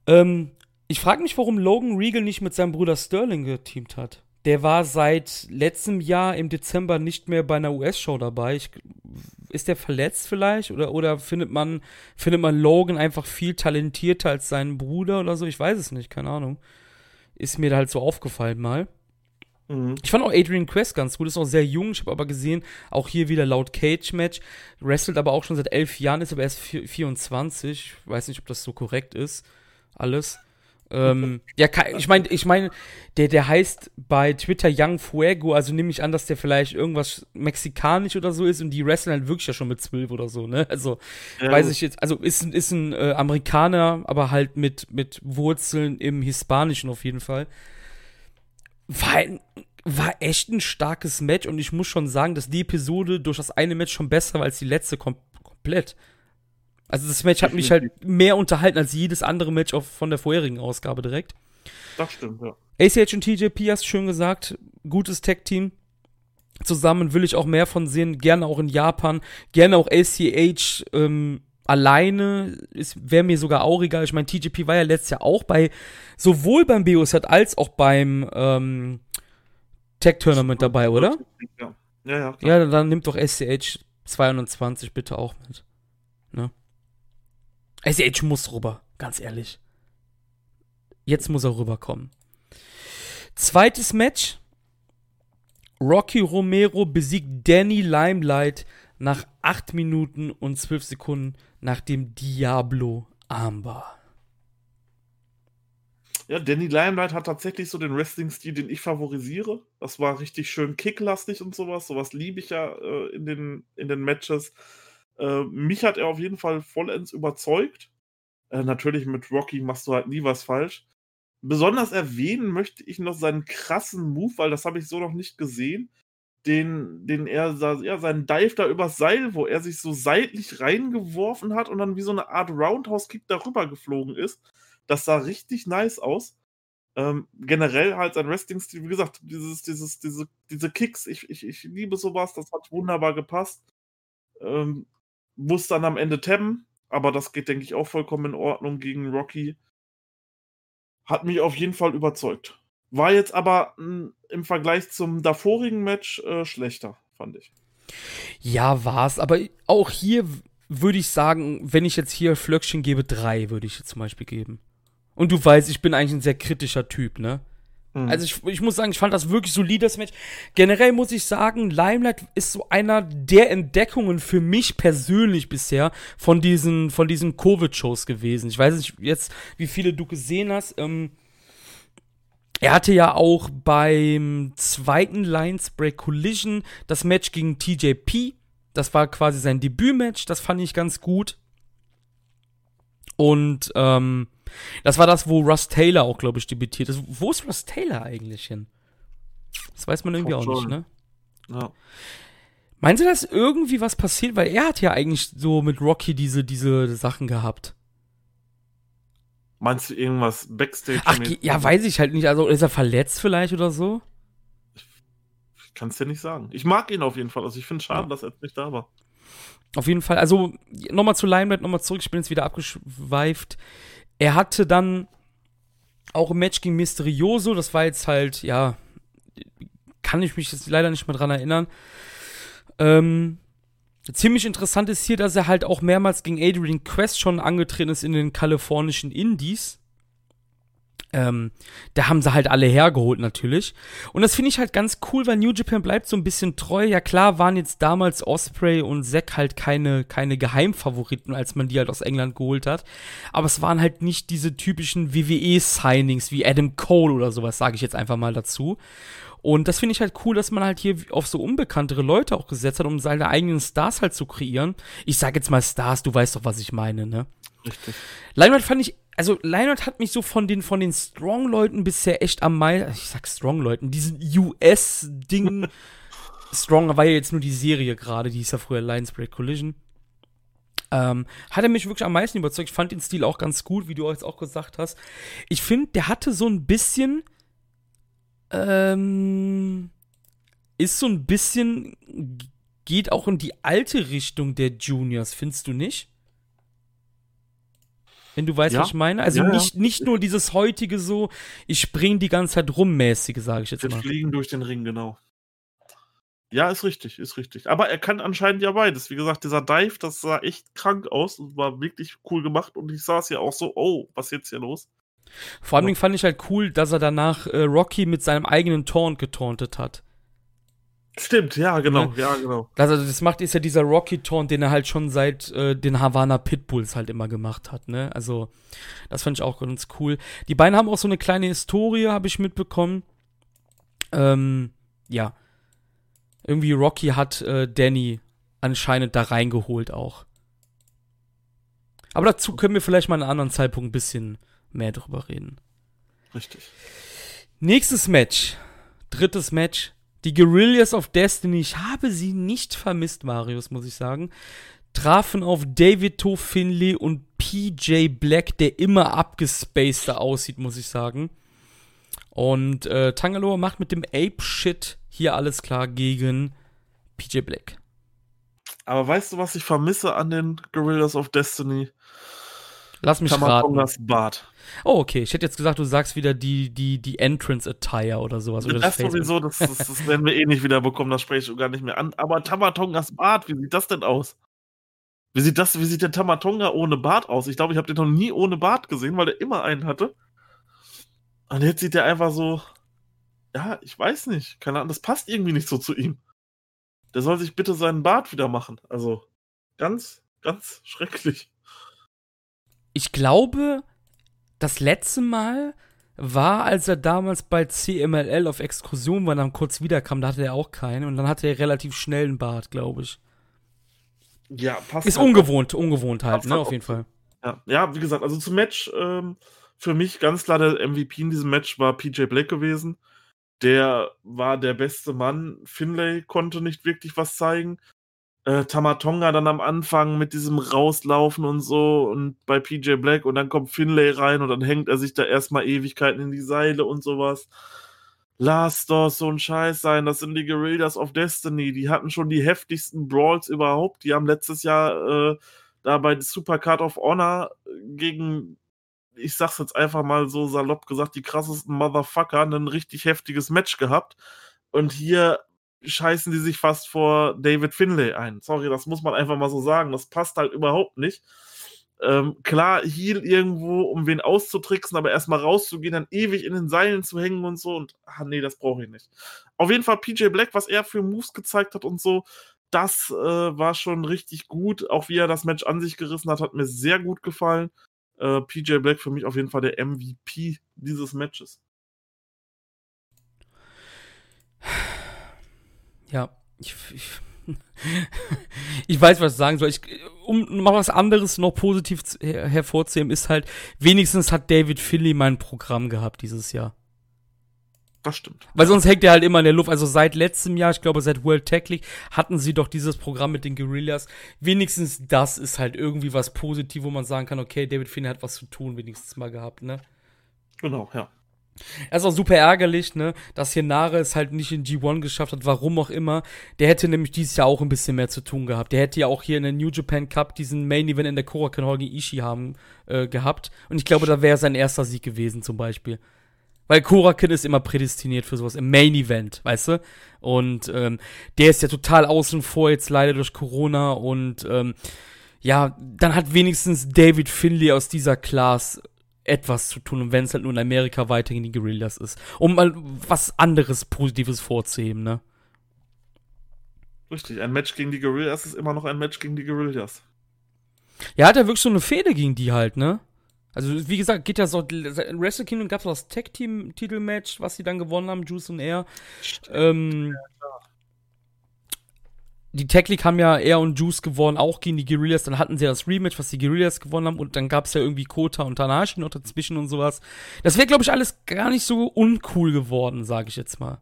Ähm, ich frage mich, warum Logan Regal nicht mit seinem Bruder Sterling geteamt hat. Der war seit letztem Jahr im Dezember nicht mehr bei einer US-Show dabei. Ich, ist der verletzt vielleicht? Oder, oder findet, man, findet man Logan einfach viel talentierter als seinen Bruder oder so? Ich weiß es nicht, keine Ahnung. Ist mir da halt so aufgefallen mal. Mhm. Ich fand auch Adrian Quest ganz gut, ist auch sehr jung. Ich habe aber gesehen, auch hier wieder laut Cage-Match. Wrestelt aber auch schon seit elf Jahren, ist aber erst 24. Ich weiß nicht, ob das so korrekt ist. Alles. Ähm, ja, ich meine, ich meine, der, der heißt bei Twitter Young Fuego, also nehme ich an, dass der vielleicht irgendwas mexikanisch oder so ist und die wrestlen halt wirklich ja schon mit zwölf oder so, ne? Also, ja, weiß ich jetzt, also ist, ist ein äh, Amerikaner, aber halt mit, mit Wurzeln im Hispanischen auf jeden Fall. War, war echt ein starkes Match und ich muss schon sagen, dass die Episode durch das eine Match schon besser war als die letzte kom komplett. Also das Match hat mich halt mehr unterhalten als jedes andere Match auf, von der vorherigen Ausgabe direkt. Das stimmt, ja. ACH und TJP hast schön gesagt, gutes Tag-Team. Zusammen will ich auch mehr von sehen, gerne auch in Japan, gerne auch ACH ähm, alleine, wäre mir sogar auch egal. Ich meine, TJP war ja letztes Jahr auch bei, sowohl beim BOZ als auch beim ähm, Tech-Tournament dabei, oder? Ja, ja, ja. Klar. Ja, dann nimmt doch SCH 22 bitte auch mit. Ne? SCH muss rüber, ganz ehrlich. Jetzt muss er rüberkommen. Zweites Match. Rocky Romero besiegt Danny Limelight nach 8 Minuten und 12 Sekunden nach dem Diablo Armbar. Ja, Danny Limelight hat tatsächlich so den Wrestling-Stil, den ich favorisiere. Das war richtig schön kicklastig und sowas. Sowas liebe ich ja äh, in, den, in den Matches. Äh, mich hat er auf jeden Fall vollends überzeugt. Äh, natürlich mit Rocky machst du halt nie was falsch. Besonders erwähnen möchte ich noch seinen krassen Move, weil das habe ich so noch nicht gesehen. Den, den er, ja, seinen Dive da übers Seil, wo er sich so seitlich reingeworfen hat und dann wie so eine Art Roundhouse-Kick darüber geflogen ist. Das sah richtig nice aus. Ähm, generell halt sein Wrestling-Stil, wie gesagt, dieses, dieses, diese, diese Kicks, ich, ich, ich liebe sowas, das hat wunderbar gepasst. Ähm, muss dann am Ende tabben, aber das geht, denke ich, auch vollkommen in Ordnung gegen Rocky. Hat mich auf jeden Fall überzeugt. War jetzt aber mh, hm, im Vergleich zum davorigen Match äh, schlechter, fand ich. Ja, war's. Aber auch hier würde ich sagen, wenn ich jetzt hier Flöckchen gebe, drei würde ich jetzt zum Beispiel geben. Und du weißt, ich bin eigentlich ein sehr kritischer Typ, ne? Mhm. Also ich, ich muss sagen, ich fand das wirklich solides Match. Generell muss ich sagen, Limelight ist so einer der Entdeckungen für mich persönlich bisher von diesen, von diesen Covid-Shows gewesen. Ich weiß nicht jetzt, wie viele du gesehen hast. Ähm, er hatte ja auch beim zweiten Lions Break Collision das Match gegen TJP. Das war quasi sein Debütmatch. Das fand ich ganz gut. Und ähm, das war das, wo Russ Taylor auch, glaube ich, debütiert ist. Wo ist Russ Taylor eigentlich hin? Das weiß man irgendwie auch nicht, ne? Ja. Meinen Sie, dass irgendwie was passiert? Weil er hat ja eigentlich so mit Rocky diese, diese Sachen gehabt. Meinst du irgendwas Backstage? Ach, ja, weiß ich halt nicht. Also ist er verletzt vielleicht oder so? Ich kann es dir nicht sagen. Ich mag ihn auf jeden Fall. Also ich finde es schade, ja. dass er nicht da war. Auf jeden Fall, also nochmal zu Limelight, nochmal zurück, ich bin jetzt wieder abgeschweift. Er hatte dann auch ein Match gegen Mysterioso, das war jetzt halt, ja, kann ich mich jetzt leider nicht mehr dran erinnern. Ähm, ziemlich interessant ist hier, dass er halt auch mehrmals gegen Adrian Quest schon angetreten ist in den kalifornischen Indies. Ähm, da haben sie halt alle hergeholt natürlich. Und das finde ich halt ganz cool, weil New Japan bleibt so ein bisschen treu. Ja klar waren jetzt damals Osprey und Zack halt keine, keine Geheimfavoriten, als man die halt aus England geholt hat. Aber es waren halt nicht diese typischen WWE-Signings wie Adam Cole oder sowas, sage ich jetzt einfach mal dazu. Und das finde ich halt cool, dass man halt hier auf so unbekanntere Leute auch gesetzt hat, um seine eigenen Stars halt zu kreieren. Ich sage jetzt mal Stars, du weißt doch, was ich meine, ne? Richtig. Leinwand fand ich also Lionheart hat mich so von den, von den Strong-Leuten bisher echt am meisten, ich sag Strong-Leuten, diesen US-Ding, <laughs> Strong war ja jetzt nur die Serie gerade, die hieß ja früher Lions Break Collision. Ähm, hat er mich wirklich am meisten überzeugt. Ich fand den Stil auch ganz gut, wie du jetzt auch gesagt hast. Ich finde, der hatte so ein bisschen, ähm, ist so ein bisschen, geht auch in die alte Richtung der Juniors, findest du nicht? Wenn du weißt, ja. was ich meine. Also ja, nicht, nicht nur dieses heutige so, ich spring die ganze Zeit rummäßige, sage ich jetzt Wir mal. Wir fliegen durch den Ring, genau. Ja, ist richtig, ist richtig. Aber er kann anscheinend ja beides. Wie gesagt, dieser Dive, das sah echt krank aus und war wirklich cool gemacht. Und ich saß ja auch so, oh, was ist jetzt hier los? Vor allem ja. fand ich halt cool, dass er danach äh, Rocky mit seinem eigenen Taunt getauntet hat. Stimmt, ja, genau, ne? ja, genau. Also das macht ist ja dieser Rocky Taunt, den er halt schon seit äh, den Havana Pitbulls halt immer gemacht hat, ne? Also das fand ich auch ganz cool. Die beiden haben auch so eine kleine Historie, habe ich mitbekommen. Ähm, ja. Irgendwie Rocky hat äh, Danny anscheinend da reingeholt auch. Aber dazu können wir vielleicht mal an einem anderen Zeitpunkt ein bisschen mehr drüber reden. Richtig. Nächstes Match. Drittes Match. Die Guerrillas of Destiny, ich habe sie nicht vermisst, Marius, muss ich sagen, trafen auf David To Finley und PJ Black, der immer abgespaceter aussieht, muss ich sagen. Und äh, Tangaloa macht mit dem Ape-Shit hier alles klar gegen PJ Black. Aber weißt du, was ich vermisse an den Guerrillas of Destiny? Lass mich Tamatongas raten. Bart. Oh, okay. Ich hätte jetzt gesagt, du sagst wieder die, die, die Entrance Attire oder sowas. Oder das, das sowieso, das, das, das werden wir eh nicht wieder bekommen, das spreche ich gar nicht mehr an. Aber Tamatongas Bart, wie sieht das denn aus? Wie sieht das, wie sieht der Tamatonga ohne Bart aus? Ich glaube, ich habe den noch nie ohne Bart gesehen, weil der immer einen hatte. Und jetzt sieht der einfach so, ja, ich weiß nicht, keine Ahnung, das passt irgendwie nicht so zu ihm. Der soll sich bitte seinen Bart wieder machen. Also, ganz, ganz schrecklich ich glaube, das letzte Mal war, als er damals bei CMLL auf Exkursion war, dann kurz wiederkam, da hatte er auch keinen und dann hatte er relativ schnell einen Bart, glaube ich. Ja, passt. Ist halt ungewohnt, auch. ungewohnt halt, ne, halt auf jeden Fall. Ja, ja, wie gesagt, also zum Match, ähm, für mich ganz klar der MVP in diesem Match war PJ Black gewesen. Der war der beste Mann. Finlay konnte nicht wirklich was zeigen äh, Tamatonga dann am Anfang mit diesem Rauslaufen und so und bei PJ Black und dann kommt Finlay rein und dann hängt er sich da erstmal Ewigkeiten in die Seile und sowas. Lass doch so ein Scheiß sein, das sind die Guerrillas of Destiny, die hatten schon die heftigsten Brawls überhaupt, die haben letztes Jahr äh, da bei Supercard of Honor gegen, ich sag's jetzt einfach mal so salopp gesagt, die krassesten Motherfucker ein richtig heftiges Match gehabt. Und hier scheißen die sich fast vor David Finlay ein. Sorry, das muss man einfach mal so sagen. Das passt halt überhaupt nicht. Ähm, klar, Heal irgendwo, um wen auszutricksen, aber erstmal rauszugehen, dann ewig in den Seilen zu hängen und so. Und, ah, nee, das brauche ich nicht. Auf jeden Fall PJ Black, was er für Moves gezeigt hat und so, das äh, war schon richtig gut. Auch wie er das Match an sich gerissen hat, hat mir sehr gut gefallen. Äh, PJ Black für mich auf jeden Fall der MVP dieses Matches. Ja, ich, ich, <laughs> ich weiß, was ich sagen soll. Ich, um mal was anderes noch positiv her, hervorzuheben, ist halt, wenigstens hat David Philly mein Programm gehabt dieses Jahr. Das stimmt. Weil sonst hängt er halt immer in der Luft. Also seit letztem Jahr, ich glaube seit World Tech League, hatten sie doch dieses Programm mit den Guerillas. Wenigstens das ist halt irgendwie was Positives, wo man sagen kann, okay, David Finney hat was zu tun, wenigstens mal gehabt, ne? Genau, ja. Das ist auch super ärgerlich, ne, dass hier Nare es halt nicht in G1 geschafft hat, warum auch immer. Der hätte nämlich dieses Jahr auch ein bisschen mehr zu tun gehabt. Der hätte ja auch hier in der New Japan Cup diesen Main Event in der Korakuen Hall gegen Ishii haben äh, gehabt. Und ich glaube, da wäre sein erster Sieg gewesen, zum Beispiel. Weil Korakin ist immer prädestiniert für sowas im Main Event, weißt du? Und ähm, der ist ja total außen vor jetzt leider durch Corona und ähm, ja, dann hat wenigstens David Finley aus dieser Class etwas zu tun, und wenn es halt nur in Amerika weiterhin die Guerillas ist. Um mal was anderes Positives vorzuheben, ne? Richtig, ein Match gegen die Guerillas ist immer noch ein Match gegen die Guerillas. Ja, hat er wirklich so eine Fehde gegen die halt, ne? Also, wie gesagt, geht ja so. In Wrestle Kingdom gab es das Tag-Team-Titelmatch, was sie dann gewonnen haben, Juice und Air. Ähm, die Tag League haben ja Air und Juice gewonnen, auch gegen die Guerillas. Dann hatten sie das Rematch, was die Guerillas gewonnen haben. Und dann gab es ja irgendwie Kota und Tanashi noch dazwischen und sowas. Das wäre, glaube ich, alles gar nicht so uncool geworden, sage ich jetzt mal.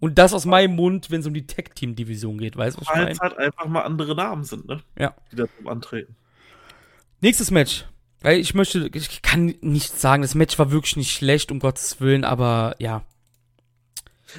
Und das aus meinem Mund, wenn es um die Tag-Team-Division geht, weißt du, was ich meine? Weil es halt einfach mal andere Namen sind, ne? Ja. Die da antreten. Nächstes Match. Weil ich möchte, ich kann nicht sagen, das Match war wirklich nicht schlecht, um Gottes Willen, aber ja.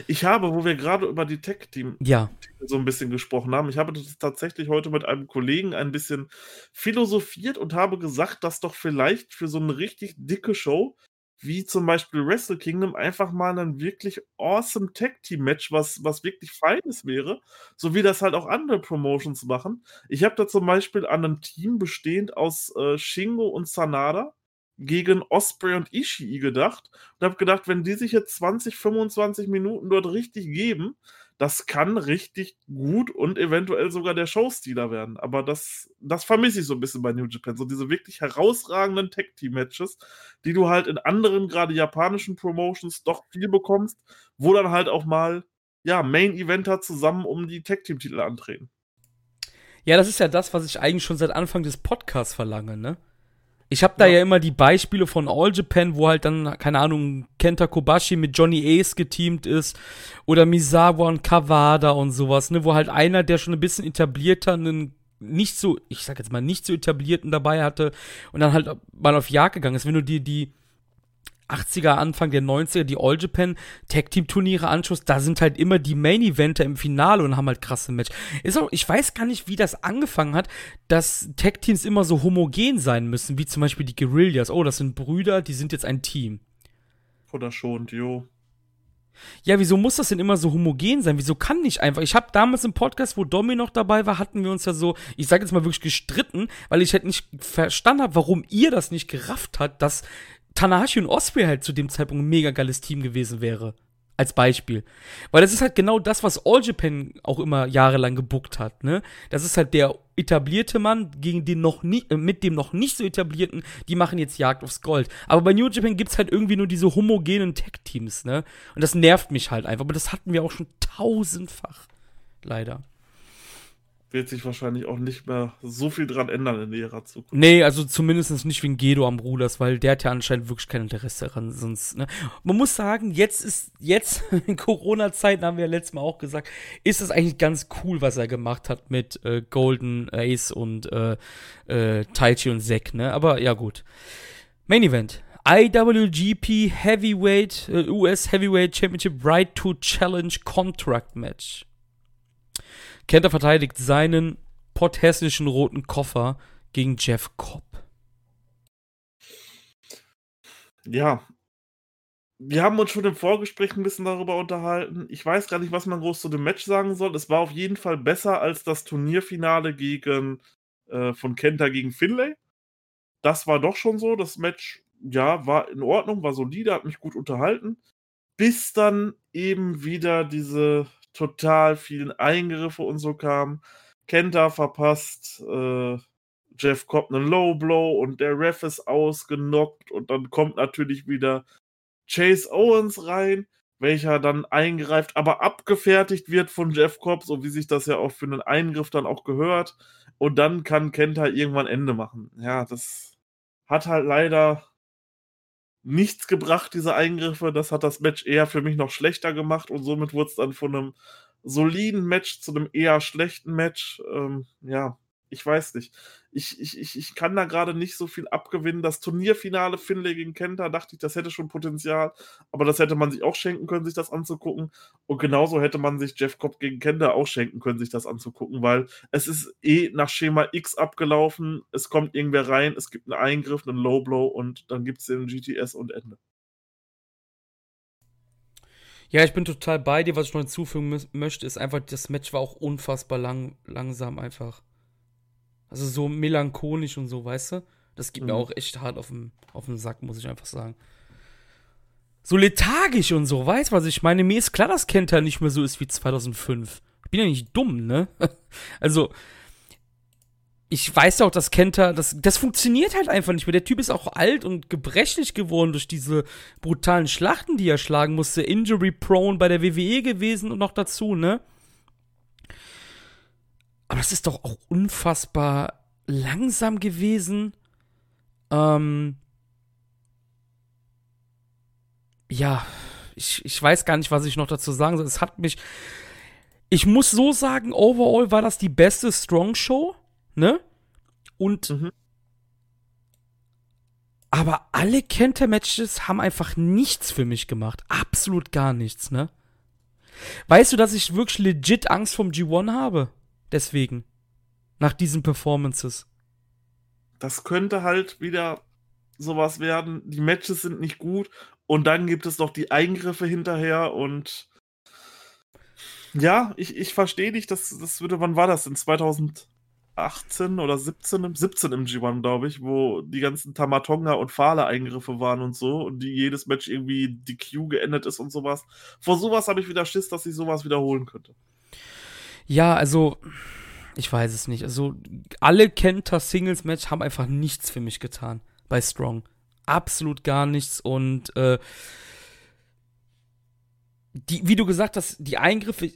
Ich habe, wo wir gerade über die Tech-Team ja. so ein bisschen gesprochen haben, ich habe tatsächlich heute mit einem Kollegen ein bisschen philosophiert und habe gesagt, dass doch vielleicht für so eine richtig dicke Show wie zum Beispiel Wrestle Kingdom einfach mal ein wirklich awesome Tag-Team-Match, was, was wirklich feines wäre, so wie das halt auch andere Promotions machen. Ich habe da zum Beispiel an einem Team bestehend aus äh, Shingo und Sanada gegen Osprey und Ishii gedacht und habe gedacht, wenn die sich jetzt 20, 25 Minuten dort richtig geben, das kann richtig gut und eventuell sogar der Showstealer werden. Aber das, das vermisse ich so ein bisschen bei New Japan. So diese wirklich herausragenden Tag-Team-Matches, die du halt in anderen, gerade japanischen Promotions doch viel bekommst, wo dann halt auch mal, ja, Main-Eventer zusammen um die Tag-Team-Titel antreten. Ja, das ist ja das, was ich eigentlich schon seit Anfang des Podcasts verlange, ne? Ich habe da ja. ja. immer die Beispiele von All Japan, wo halt dann, keine Ahnung, Kenta Kobashi mit Johnny Ace geteamt ist oder Misawa und Kawada und sowas, ne, wo halt einer, der schon ein bisschen etablierter, einen nicht so, ich sag jetzt mal, nicht so etablierten dabei hatte und dann halt mal auf Jagd gegangen ist. Wenn du dir die 80er, Anfang der 90er, die All Japan Tag Team Turniere anschaust, da sind halt immer die Main Eventer im Finale und haben halt krasse Match. Ist auch, ich weiß gar nicht, wie das angefangen hat, dass Tag Teams immer so homogen sein müssen, wie zum Beispiel die Guerillas. Oh, das sind Brüder, die sind jetzt ein Team. Oder schon, jo. Ja, wieso muss das denn immer so homogen sein? Wieso kann nicht einfach? Ich habe damals im Podcast, wo Domi noch dabei war, hatten wir uns ja so, ich sage jetzt mal wirklich gestritten, weil ich halt nicht verstanden habe, warum ihr das nicht gerafft hat, dass Tanahashi und Osprey halt zu dem Zeitpunkt ein mega geiles Team gewesen wäre. Als Beispiel. Weil das ist halt genau das, was All Japan auch immer jahrelang gebuckt hat, ne? Das ist halt der etablierte Mann gegen den noch nicht, äh, mit dem noch nicht so etablierten, die machen jetzt Jagd aufs Gold. Aber bei New Japan gibt's halt irgendwie nur diese homogenen Tech-Teams, ne? Und das nervt mich halt einfach. Aber das hatten wir auch schon tausendfach. Leider wird sich wahrscheinlich auch nicht mehr so viel dran ändern in näherer Zukunft. Nee, also zumindest nicht wegen Gedo am Ruders, weil der hat ja anscheinend wirklich kein Interesse daran. Sonst, ne? Man muss sagen, jetzt ist, jetzt <laughs> in Corona-Zeiten, haben wir ja letztes Mal auch gesagt, ist es eigentlich ganz cool, was er gemacht hat mit äh, Golden Ace und äh, äh, Taichi und Zack, ne? Aber ja, gut. Main Event. IWGP Heavyweight, äh, US Heavyweight Championship Right to Challenge Contract Match. Kenter verteidigt seinen potthässlichen roten Koffer gegen Jeff Cobb. Ja. Wir haben uns schon im Vorgespräch ein bisschen darüber unterhalten. Ich weiß gar nicht, was man groß zu dem Match sagen soll. Es war auf jeden Fall besser als das Turnierfinale gegen äh, von Kenta gegen Finlay. Das war doch schon so. Das Match, ja, war in Ordnung, war solide, hat mich gut unterhalten. Bis dann eben wieder diese total vielen Eingriffe und so kamen. Kenta verpasst äh, Jeff Cobb einen Low Blow und der Ref ist ausgenockt und dann kommt natürlich wieder Chase Owens rein, welcher dann eingreift, aber abgefertigt wird von Jeff Cobb, so wie sich das ja auch für einen Eingriff dann auch gehört. Und dann kann Kenta irgendwann Ende machen. Ja, das hat halt leider nichts gebracht, diese Eingriffe. Das hat das Match eher für mich noch schlechter gemacht und somit wurde es dann von einem soliden Match zu einem eher schlechten Match. Ähm, ja, ich weiß nicht. Ich, ich, ich, ich kann da gerade nicht so viel abgewinnen. Das Turnierfinale Finlay gegen Kenta, dachte ich, das hätte schon Potenzial, aber das hätte man sich auch schenken können, sich das anzugucken. Und genauso hätte man sich Jeff Cobb gegen Kenta auch schenken können, sich das anzugucken, weil es ist eh nach Schema X abgelaufen. Es kommt irgendwer rein, es gibt einen Eingriff, einen Low Blow und dann gibt es den GTS und Ende. Ja, ich bin total bei dir. Was ich noch hinzufügen möchte, ist einfach, das Match war auch unfassbar lang, langsam einfach. Also so melancholisch und so, weißt du? Das geht mhm. mir auch echt hart auf den, auf den Sack, muss ich einfach sagen. So lethargisch und so, weißt du, was ich meine? Mir ist klar, dass Kenta nicht mehr so ist wie 2005. Ich bin ja nicht dumm, ne? <laughs> also, ich weiß auch, dass Kenta, das, das funktioniert halt einfach nicht mehr. Der Typ ist auch alt und gebrechlich geworden durch diese brutalen Schlachten, die er schlagen musste. Injury prone bei der WWE gewesen und noch dazu, ne? Aber das ist doch auch unfassbar langsam gewesen. Ähm, ja, ich, ich weiß gar nicht, was ich noch dazu sagen soll. Es hat mich. Ich muss so sagen, overall war das die beste Strong Show, ne? Und. Mhm. Aber alle Kenter-Matches haben einfach nichts für mich gemacht. Absolut gar nichts, ne? Weißt du, dass ich wirklich legit Angst vom G1 habe? Deswegen. Nach diesen Performances. Das könnte halt wieder sowas werden. Die Matches sind nicht gut und dann gibt es noch die Eingriffe hinterher und ja, ich, ich verstehe nicht, das, das würde, wann war das? In 2018 oder 17? 17 im G1, glaube ich, wo die ganzen Tamatonga und Fale-Eingriffe waren und so und die jedes Match irgendwie DQ geendet ist und sowas. Vor sowas habe ich wieder Schiss, dass ich sowas wiederholen könnte. Ja, also, ich weiß es nicht. Also, alle Kenter Singles Match haben einfach nichts für mich getan bei Strong. Absolut gar nichts und, äh, die, wie du gesagt hast, die Eingriffe,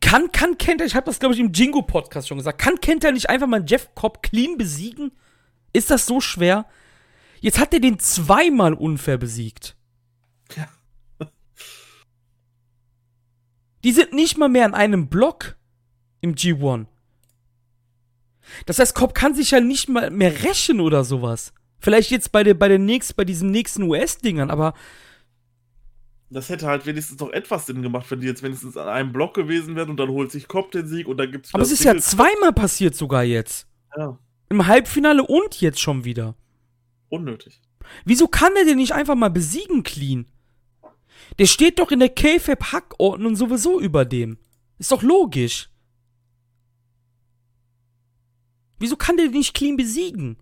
kann, kann Kenter, ich habe das glaube ich im Jingo-Podcast schon gesagt, kann Kenter nicht einfach mal Jeff Cobb clean besiegen? Ist das so schwer? Jetzt hat er den zweimal unfair besiegt. Die sind nicht mal mehr an einem Block im G1. Das heißt, Cobb kann sich ja nicht mal mehr rächen oder sowas. Vielleicht jetzt bei, der, bei, der nächsten, bei diesen nächsten US-Dingern, aber. Das hätte halt wenigstens noch etwas Sinn gemacht, wenn die jetzt wenigstens an einem Block gewesen wären und dann holt sich Cobb den Sieg und dann gibt's Aber es ist Single ja zweimal passiert sogar jetzt. Ja. Im Halbfinale und jetzt schon wieder. Unnötig. Wieso kann er den nicht einfach mal besiegen, clean? Der steht doch in der KFAB-Hackordnung sowieso über dem. Ist doch logisch. Wieso kann der nicht clean besiegen?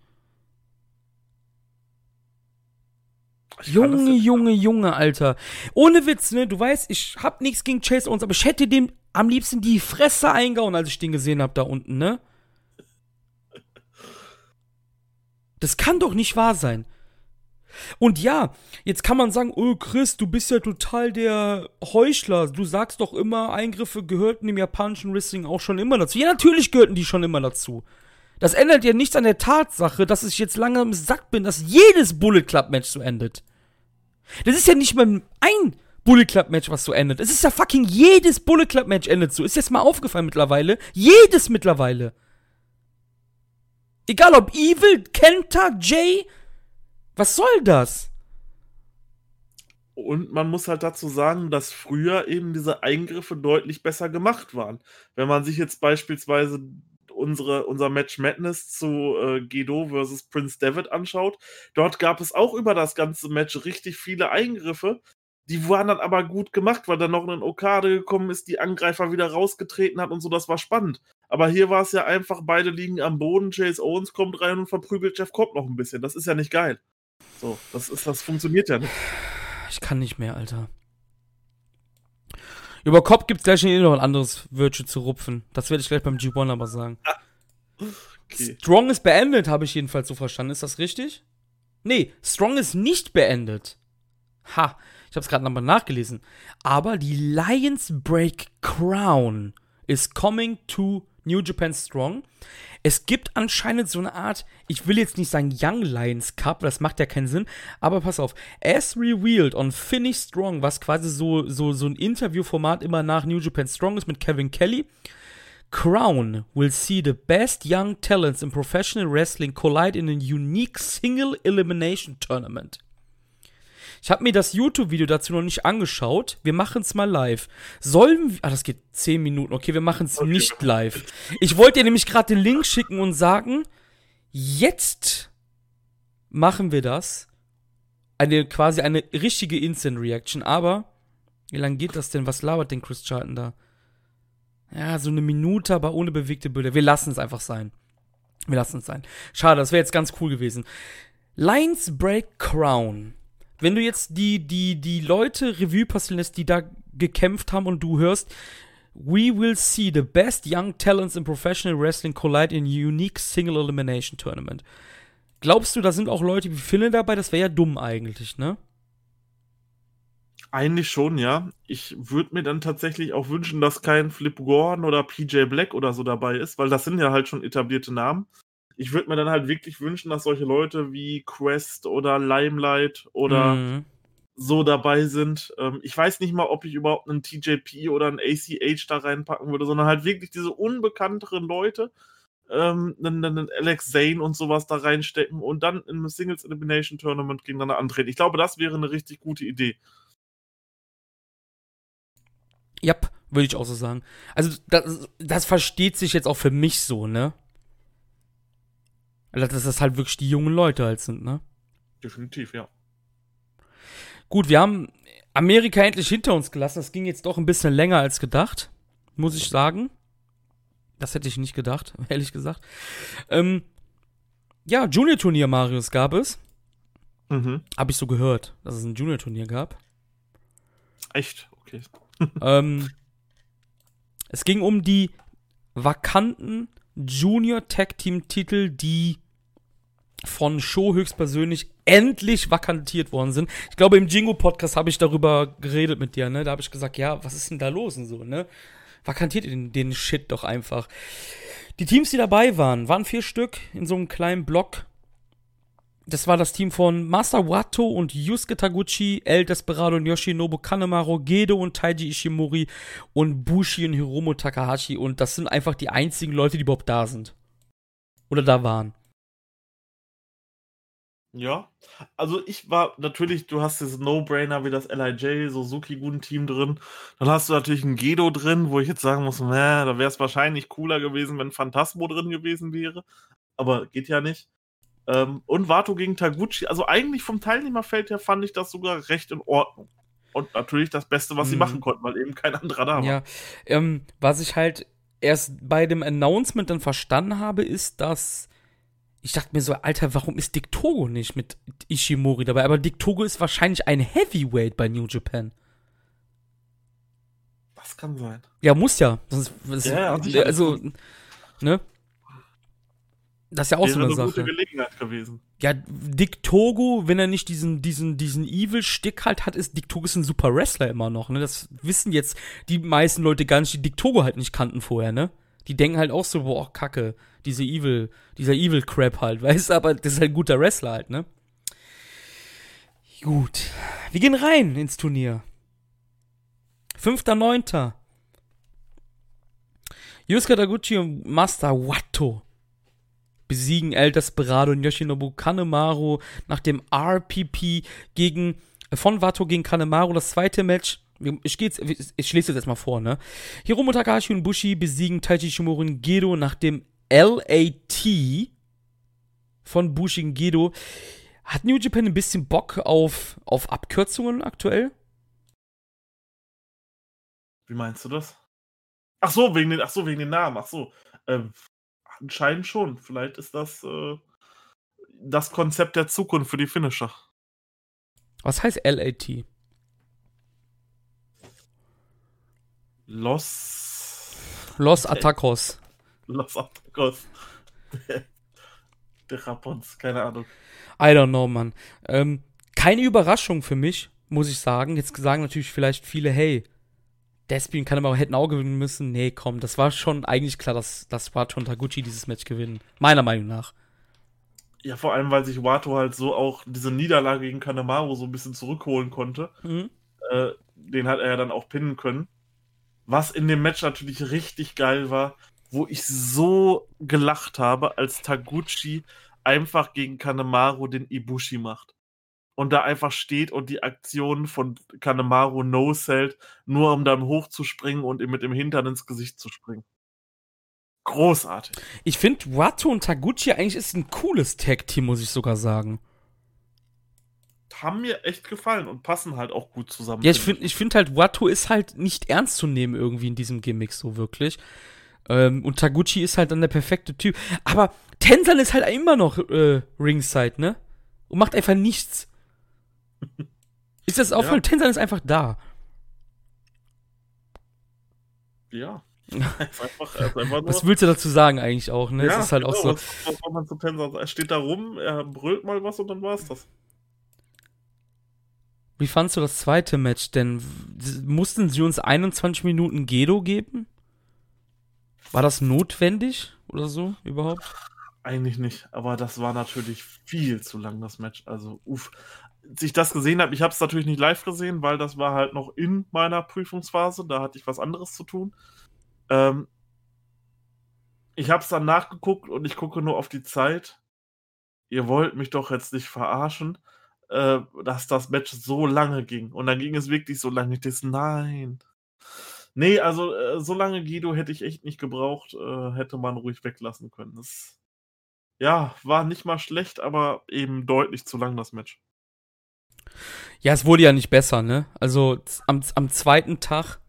Junge, Junge, Junge, Alter. Ohne Witz, ne? Du weißt, ich hab nichts gegen Chase Owens, aber ich hätte dem am liebsten die Fresse eingehauen, als ich den gesehen hab da unten, ne? Das kann doch nicht wahr sein. Und ja, jetzt kann man sagen, oh Chris, du bist ja total der Heuchler. Du sagst doch immer, Eingriffe gehörten im japanischen Wrestling auch schon immer dazu. Ja, natürlich gehörten die schon immer dazu. Das ändert ja nichts an der Tatsache, dass ich jetzt lange im Sack bin, dass jedes Bullet Club Match so endet. Das ist ja nicht mal ein Bullet Club Match, was so endet. Es ist ja fucking jedes Bullet Club Match endet so. Ist jetzt mal aufgefallen mittlerweile. Jedes mittlerweile. Egal ob Evil, Kenta, Jay, was soll das? Und man muss halt dazu sagen, dass früher eben diese Eingriffe deutlich besser gemacht waren. Wenn man sich jetzt beispielsweise unsere, unser Match Madness zu äh, Gedo versus Prince David anschaut, dort gab es auch über das ganze Match richtig viele Eingriffe. Die waren dann aber gut gemacht, weil dann noch ein Okade gekommen ist, die Angreifer wieder rausgetreten hat und so, das war spannend. Aber hier war es ja einfach, beide liegen am Boden, Chase Owens kommt rein und verprügelt Jeff Cobb noch ein bisschen. Das ist ja nicht geil. So, das ist, das funktioniert ja nicht. Ich kann nicht mehr, Alter. Über Kopf gibt es gleich noch ein anderes Virtue zu rupfen. Das werde ich gleich beim G1 aber sagen. Ah, okay. Strong ist beendet, habe ich jedenfalls so verstanden. Ist das richtig? Nee, Strong ist nicht beendet. Ha, ich habe es gerade nochmal nachgelesen. Aber die Lions Break Crown is coming to New Japan Strong. Es gibt anscheinend so eine Art, ich will jetzt nicht sagen Young Lions Cup, das macht ja keinen Sinn, aber pass auf, as revealed on Finish Strong, was quasi so, so, so ein Interviewformat immer nach New Japan Strong ist mit Kevin Kelly, Crown will see the best young talents in professional wrestling collide in a unique single elimination tournament. Ich habe mir das YouTube-Video dazu noch nicht angeschaut. Wir machen es mal live. Sollen wir. Ah, das geht 10 Minuten. Okay, wir machen es okay. nicht live. Ich wollte dir nämlich gerade den Link schicken und sagen, jetzt machen wir das. Eine quasi eine richtige Instant-Reaction. Aber, wie lange geht das denn? Was labert denn Chris Charlton da? Ja, so eine Minute, aber ohne bewegte Bilder. Wir lassen es einfach sein. Wir lassen es sein. Schade, das wäre jetzt ganz cool gewesen. Lions Break Crown wenn du jetzt die, die, die Leute Revue passieren lässt, die da gekämpft haben und du hörst, We will see the best young talents in professional wrestling collide in a unique single elimination tournament. Glaubst du, da sind auch Leute wie Finne dabei? Das wäre ja dumm eigentlich, ne? Eigentlich schon, ja. Ich würde mir dann tatsächlich auch wünschen, dass kein Flip Gordon oder PJ Black oder so dabei ist, weil das sind ja halt schon etablierte Namen ich würde mir dann halt wirklich wünschen, dass solche Leute wie Quest oder Limelight oder mhm. so dabei sind. Ähm, ich weiß nicht mal, ob ich überhaupt einen TJP oder einen ACH da reinpacken würde, sondern halt wirklich diese unbekannteren Leute, ähm, einen, einen Alex Zane und sowas da reinstecken und dann in einem Singles Elimination Tournament gegeneinander antreten. Ich glaube, das wäre eine richtig gute Idee. Ja, würde ich auch so sagen. Also, das, das versteht sich jetzt auch für mich so, ne? Also, dass das halt wirklich die jungen Leute halt sind, ne? Definitiv, ja. Gut, wir haben Amerika endlich hinter uns gelassen. Das ging jetzt doch ein bisschen länger als gedacht, muss ich sagen. Das hätte ich nicht gedacht, <laughs> ehrlich gesagt. Ähm, ja, Junior-Turnier, Marius, gab es. Mhm. Habe ich so gehört, dass es ein Junior-Turnier gab. Echt? Okay. <laughs> <laughs> ähm, es ging um die vakanten Junior Tag Team Titel, die von Show höchstpersönlich endlich vakantiert worden sind. Ich glaube, im Jingo-Podcast habe ich darüber geredet mit dir, ne? Da habe ich gesagt, ja, was ist denn da los und so, ne? Vakantiert den, den Shit doch einfach. Die Teams, die dabei waren, waren vier Stück in so einem kleinen Block. Das war das Team von Master Wato und Yusuke Taguchi, El Desperado und Yoshinobu Kanemaru, Gedo und Taiji Ishimori und Bushi und Hiromu Takahashi. Und das sind einfach die einzigen Leute, die überhaupt da sind. Oder da waren. Ja, also ich war natürlich, du hast das No-Brainer wie das LIJ, Suzuki-Gun-Team drin. Dann hast du natürlich ein Gedo drin, wo ich jetzt sagen muss, na, da wäre es wahrscheinlich cooler gewesen, wenn Phantasmo drin gewesen wäre. Aber geht ja nicht. Ähm, und Vato gegen Taguchi. Also eigentlich vom Teilnehmerfeld her fand ich das sogar recht in Ordnung. Und natürlich das Beste, was sie mhm. machen konnten, weil eben kein anderer da war. Ja, ähm, was ich halt erst bei dem Announcement dann verstanden habe, ist, dass ich dachte mir so, Alter, warum ist Dick Togo nicht mit Ishimori dabei? Aber Dick Togo ist wahrscheinlich ein Heavyweight bei New Japan. Das kann sein. Ja, muss ja. Das ist, das ja, ist, also, ne? Das ist ja auch Wäre so eine, eine Sache. gute Gelegenheit gewesen. Ja, Dick Togo, wenn er nicht diesen, diesen, diesen Evil-Stick halt hat, ist Dick Togo ist ein super Wrestler immer noch, ne? Das wissen jetzt die meisten Leute gar nicht, die Dick Togo halt nicht kannten vorher, ne? Die denken halt auch so, boah, kacke diese Evil, dieser Evil Crap halt, <laughs> weißt du, aber das ist halt ein guter Wrestler halt, ne? Gut. Wir gehen rein ins Turnier. 5.9. Yusuke Taguchi und Master Wato besiegen El Desperado und Yoshinobu Kanemaru nach dem RPP gegen von Wato gegen Kanemaru. Das zweite Match ich, gehe jetzt, ich lese jetzt mal vor, ne? Hiromu Takahashi und Bushi besiegen Taichi Shimori und Gedo nach dem LAT von Bushin Gedo. Hat New Japan ein bisschen Bock auf, auf Abkürzungen aktuell? Wie meinst du das? Ach so, wegen den, ach so, wegen den Namen. Ach so. Ähm, anscheinend schon. Vielleicht ist das äh, das Konzept der Zukunft für die Finisher. Was heißt LAT? Los. Los Atacos. Los Atacos. <laughs> Der Rapons, keine Ahnung. I don't know, Mann. Ähm, keine Überraschung für mich, muss ich sagen. Jetzt sagen natürlich vielleicht viele, hey, Despin kann aber hätten auch gewinnen müssen. Nee, komm, das war schon eigentlich klar, dass, dass Wato und Taguchi dieses Match gewinnen. Meiner Meinung nach. Ja, vor allem, weil sich Wato halt so auch diese Niederlage gegen Kanemaru so ein bisschen zurückholen konnte. Mhm. Äh, den hat er ja dann auch pinnen können. Was in dem Match natürlich richtig geil war, wo ich so gelacht habe, als Taguchi einfach gegen Kanemaru den Ibushi macht. Und da einfach steht und die Aktion von Kanemaru no-sellt, nur um dann hochzuspringen und ihm mit dem Hintern ins Gesicht zu springen. Großartig. Ich finde, Wato und Taguchi eigentlich ist ein cooles Tag-Team, muss ich sogar sagen. Haben mir echt gefallen und passen halt auch gut zusammen. Ja, ich finde ich find halt, Wato ist halt nicht ernst zu nehmen irgendwie in diesem Gimmick so wirklich. Ähm, und Taguchi ist halt dann der perfekte Typ. Aber Tensan ist halt immer noch äh, Ringside, ne? Und macht einfach nichts. <laughs> ist das auch ja. Tensan ist einfach da. Ja. <laughs> einfach, einfach was willst du dazu sagen eigentlich auch, ne? Ja, es ist halt genau, auch so. Was, was man zu Tensan Er steht da rum, er brüllt mal was und dann war's das. Wie fandst du das zweite Match denn? Mussten sie uns 21 Minuten Gedo geben? War das notwendig oder so überhaupt? Eigentlich nicht, aber das war natürlich viel zu lang, das Match. Also, uff. Als ich das gesehen habe, ich habe es natürlich nicht live gesehen, weil das war halt noch in meiner Prüfungsphase, da hatte ich was anderes zu tun. Ähm, ich habe es dann nachgeguckt und ich gucke nur auf die Zeit. Ihr wollt mich doch jetzt nicht verarschen, äh, dass das Match so lange ging. Und dann ging es wirklich so lange. Ich dachte, nein. Nee, also äh, so lange Guido hätte ich echt nicht gebraucht, äh, hätte man ruhig weglassen können. Das, ja, war nicht mal schlecht, aber eben deutlich zu lang das Match. Ja, es wurde ja nicht besser, ne? Also am, am zweiten Tag,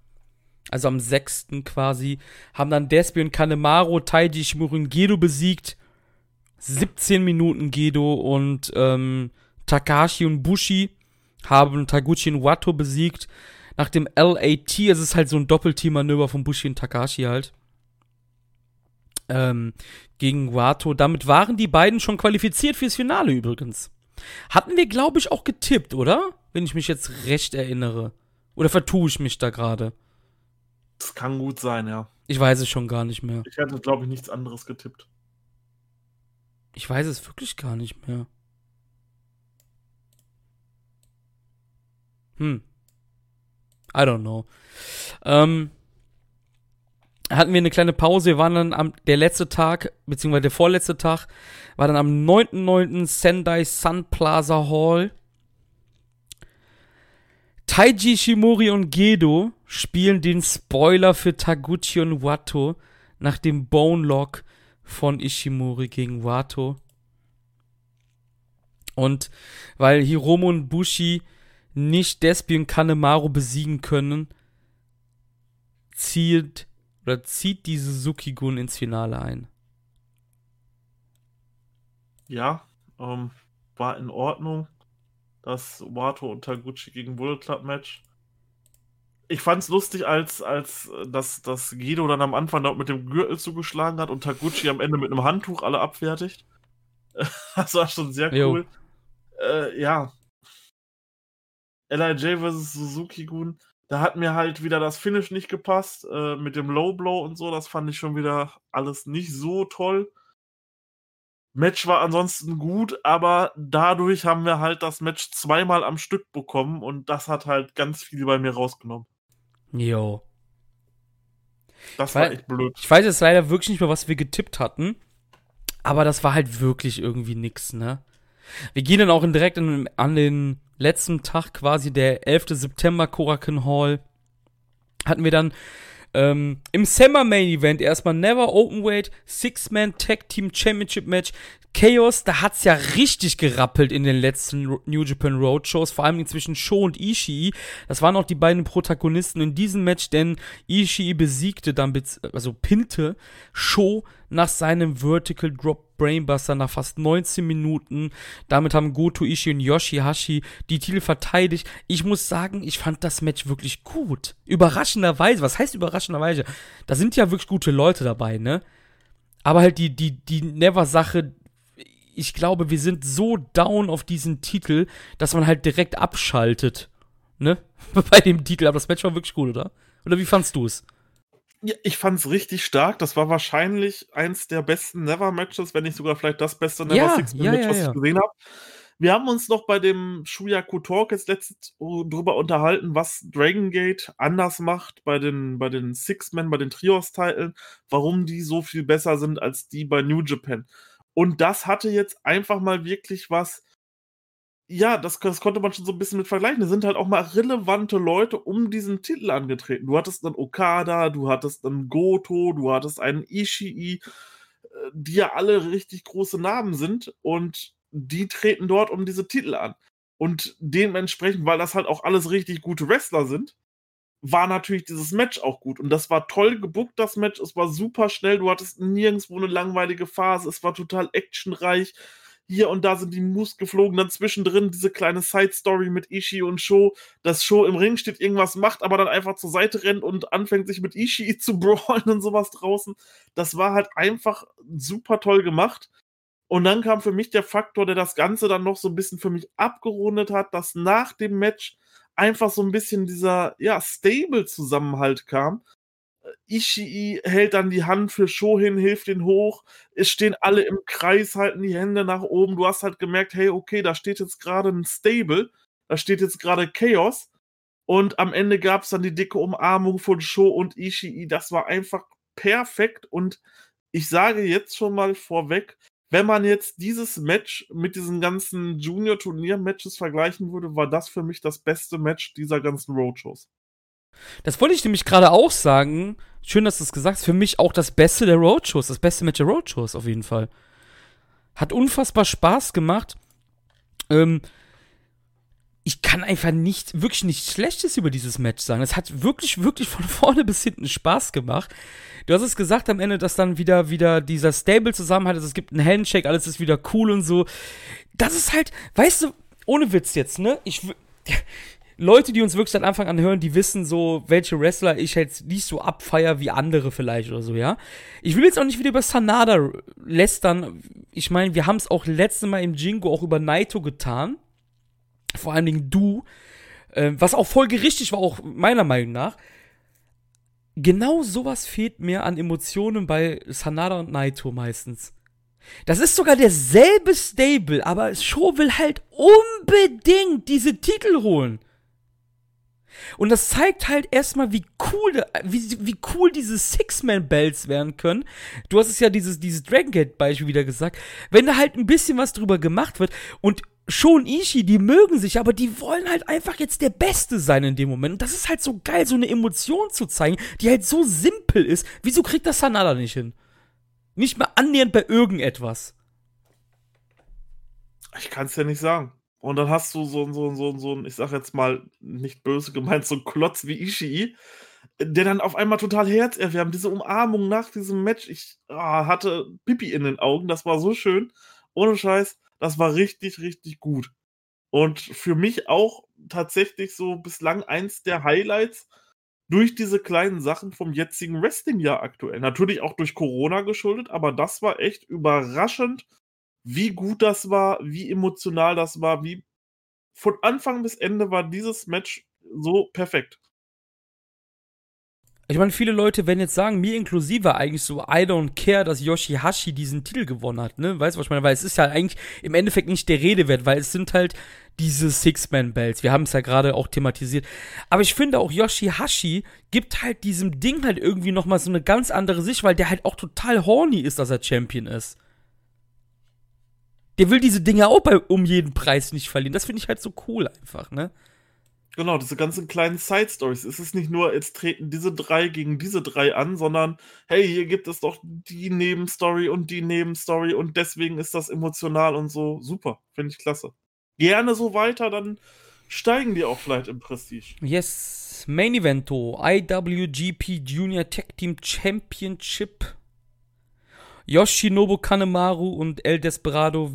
also am sechsten quasi, haben dann Despi und Kanemaro Taiji Shimurin Gedo besiegt. 17 Minuten Gedo und ähm, Takashi und Bushi haben Taguchi und Wato besiegt nach dem LAT, es ist halt so ein Doppelteam-Manöver von Bushi und Takashi halt. Ähm, gegen Wato. Damit waren die beiden schon qualifiziert fürs Finale übrigens. Hatten wir, glaube ich, auch getippt, oder? Wenn ich mich jetzt recht erinnere. Oder vertue ich mich da gerade? Das kann gut sein, ja. Ich weiß es schon gar nicht mehr. Ich hätte, glaube ich, nichts anderes getippt. Ich weiß es wirklich gar nicht mehr. Hm. I don't know. Ähm, hatten wir eine kleine Pause. Wir waren dann am, der letzte Tag, beziehungsweise der vorletzte Tag, war dann am 9.9. Sendai Sun Plaza Hall. Taiji Shimori und Gedo spielen den Spoiler für Taguchi und Wato nach dem Bone Lock von Ishimori gegen Wato. Und weil Hiromo und Bushi nicht Despi und Kanemaru besiegen können, zieht oder zieht diese Suzuki-Gun ins Finale ein. Ja, ähm, war in Ordnung. Das Wato und Taguchi gegen Bullet Club Match. Ich fand's lustig, als, als das, das Guido dann am Anfang dort mit dem Gürtel zugeschlagen hat und Taguchi am Ende mit einem Handtuch alle abfertigt. <laughs> das war schon sehr cool. Äh, ja, LIJ vs. Suzuki-Gun, da hat mir halt wieder das Finish nicht gepasst, äh, mit dem Low Blow und so, das fand ich schon wieder alles nicht so toll. Match war ansonsten gut, aber dadurch haben wir halt das Match zweimal am Stück bekommen und das hat halt ganz viel bei mir rausgenommen. Jo. Das war echt blöd. Ich weiß jetzt leider wirklich nicht mehr, was wir getippt hatten, aber das war halt wirklich irgendwie nix, ne? Wir gehen dann auch direkt an den letzten Tag quasi, der 11. September, Koraken Hall, hatten wir dann ähm, im Summer Main Event erstmal Never Openweight Six-Man Tag Team Championship Match Chaos, da hat's ja richtig gerappelt in den letzten New Japan Roadshows, vor allem zwischen Sho und Ishii. Das waren auch die beiden Protagonisten in diesem Match, denn Ishii besiegte dann, also pinte Sho nach seinem Vertical Drop Brainbuster nach fast 19 Minuten. Damit haben Goto Ishii und Yoshihashi die Titel verteidigt. Ich muss sagen, ich fand das Match wirklich gut. Überraschenderweise, was heißt überraschenderweise? Da sind ja wirklich gute Leute dabei, ne? Aber halt die, die, die Never-Sache, ich glaube, wir sind so down auf diesen Titel, dass man halt direkt abschaltet. Ne? <laughs> Bei dem Titel. Aber das Match war wirklich gut, oder? Oder wie fandst du es? Ja, ich fand's richtig stark. Das war wahrscheinlich eins der besten Never-Matches, wenn nicht sogar vielleicht das beste Never ja, ja, ja, was ich gesehen habe. Wir haben uns noch bei dem Shuyaku Talk jetzt letztens drüber unterhalten, was Dragon Gate anders macht bei den, bei den Six-Men, bei den Trios-Titeln, warum die so viel besser sind als die bei New Japan. Und das hatte jetzt einfach mal wirklich was, ja, das, das konnte man schon so ein bisschen mit vergleichen. Da sind halt auch mal relevante Leute um diesen Titel angetreten. Du hattest einen Okada, du hattest einen Goto, du hattest einen Ishii, äh, die ja alle richtig große Namen sind und die treten dort um diese Titel an. Und dementsprechend, weil das halt auch alles richtig gute Wrestler sind, war natürlich dieses Match auch gut. Und das war toll gebuckt, das Match. Es war super schnell. Du hattest nirgendwo eine langweilige Phase. Es war total actionreich. Hier und da sind die Moves geflogen. Dann zwischendrin diese kleine Side-Story mit Ishii und Sho, dass Sho im Ring steht, irgendwas macht, aber dann einfach zur Seite rennt und anfängt, sich mit Ishii <laughs> zu brawlen und sowas draußen. Das war halt einfach super toll gemacht. Und dann kam für mich der Faktor, der das Ganze dann noch so ein bisschen für mich abgerundet hat, dass nach dem Match einfach so ein bisschen dieser, ja, Stable-Zusammenhalt kam. Ishii hält dann die Hand für Sho hin, hilft ihn hoch. Es stehen alle im Kreis, halten die Hände nach oben. Du hast halt gemerkt, hey, okay, da steht jetzt gerade ein Stable, da steht jetzt gerade Chaos. Und am Ende gab es dann die dicke Umarmung von Sho und Ishii. Das war einfach perfekt. Und ich sage jetzt schon mal vorweg, wenn man jetzt dieses Match mit diesen ganzen Junior-Turnier-Matches vergleichen würde, war das für mich das beste Match dieser ganzen Roadshows. Das wollte ich nämlich gerade auch sagen. Schön, dass du es gesagt hast. Für mich auch das Beste der Roadshows, das beste Match der Roadshows auf jeden Fall. Hat unfassbar Spaß gemacht. Ähm, ich kann einfach nicht, wirklich nichts Schlechtes über dieses Match sagen. Es hat wirklich, wirklich von vorne bis hinten Spaß gemacht. Du hast es gesagt am Ende, dass dann wieder, wieder dieser Stable zusammenhalt, es gibt einen Handshake, alles ist wieder cool und so. Das ist halt, weißt du, ohne Witz jetzt, ne? Ich, Leute, die uns wirklich seit Anfang an hören, die wissen so, welche Wrestler ich jetzt nicht so abfeier wie andere vielleicht oder so, ja. Ich will jetzt auch nicht wieder über Sanada lästern. Ich meine, wir haben es auch letztes Mal im Jingo auch über Naito getan vor allen Dingen du, äh, was auch voll gerichtig war, auch meiner Meinung nach. Genau sowas fehlt mir an Emotionen bei Sanada und Naito meistens. Das ist sogar derselbe Stable, aber Show will halt unbedingt diese Titel holen. Und das zeigt halt erstmal, wie cool, wie, wie cool diese Six-Man-Bells werden können. Du hast es ja dieses, dieses Dragon Gate-Beispiel wieder gesagt. Wenn da halt ein bisschen was drüber gemacht wird und schon Ishii, die mögen sich, aber die wollen halt einfach jetzt der Beste sein in dem Moment. Und das ist halt so geil, so eine Emotion zu zeigen, die halt so simpel ist. Wieso kriegt das Sanada nicht hin? Nicht mal annähernd bei irgendetwas. Ich kann es ja nicht sagen. Und dann hast du so, so, so, so ein, ich sag jetzt mal nicht böse gemeint, so ein Klotz wie Ishii, der dann auf einmal total herzerwärmt. Diese Umarmung nach diesem Match, ich ah, hatte Pipi in den Augen, das war so schön. Ohne Scheiß das war richtig, richtig gut. Und für mich auch tatsächlich so bislang eins der Highlights durch diese kleinen Sachen vom jetzigen Wrestling-Jahr aktuell. Natürlich auch durch Corona geschuldet, aber das war echt überraschend, wie gut das war, wie emotional das war, wie von Anfang bis Ende war dieses Match so perfekt. Ich meine, viele Leute werden jetzt sagen, mir inklusive eigentlich so, I don't care, dass Yoshihashi diesen Titel gewonnen hat, ne? Weißt du, was ich meine? Weil es ist ja eigentlich im Endeffekt nicht der Rede wert, weil es sind halt diese Six-Man-Bells. Wir haben es ja gerade auch thematisiert. Aber ich finde auch Yoshihashi gibt halt diesem Ding halt irgendwie nochmal so eine ganz andere Sicht, weil der halt auch total horny ist, dass er Champion ist. Der will diese Dinge auch bei, um jeden Preis nicht verlieren. Das finde ich halt so cool einfach, ne? Genau, diese ganzen kleinen Side-Stories. Es ist nicht nur, jetzt treten diese drei gegen diese drei an, sondern hey, hier gibt es doch die Nebenstory und die Nebenstory und deswegen ist das emotional und so super. Finde ich klasse. Gerne so weiter, dann steigen die auch vielleicht im Prestige. Yes, Main Evento, IWGP Junior Tag Team Championship. Yoshinobu Kanemaru und El Desperado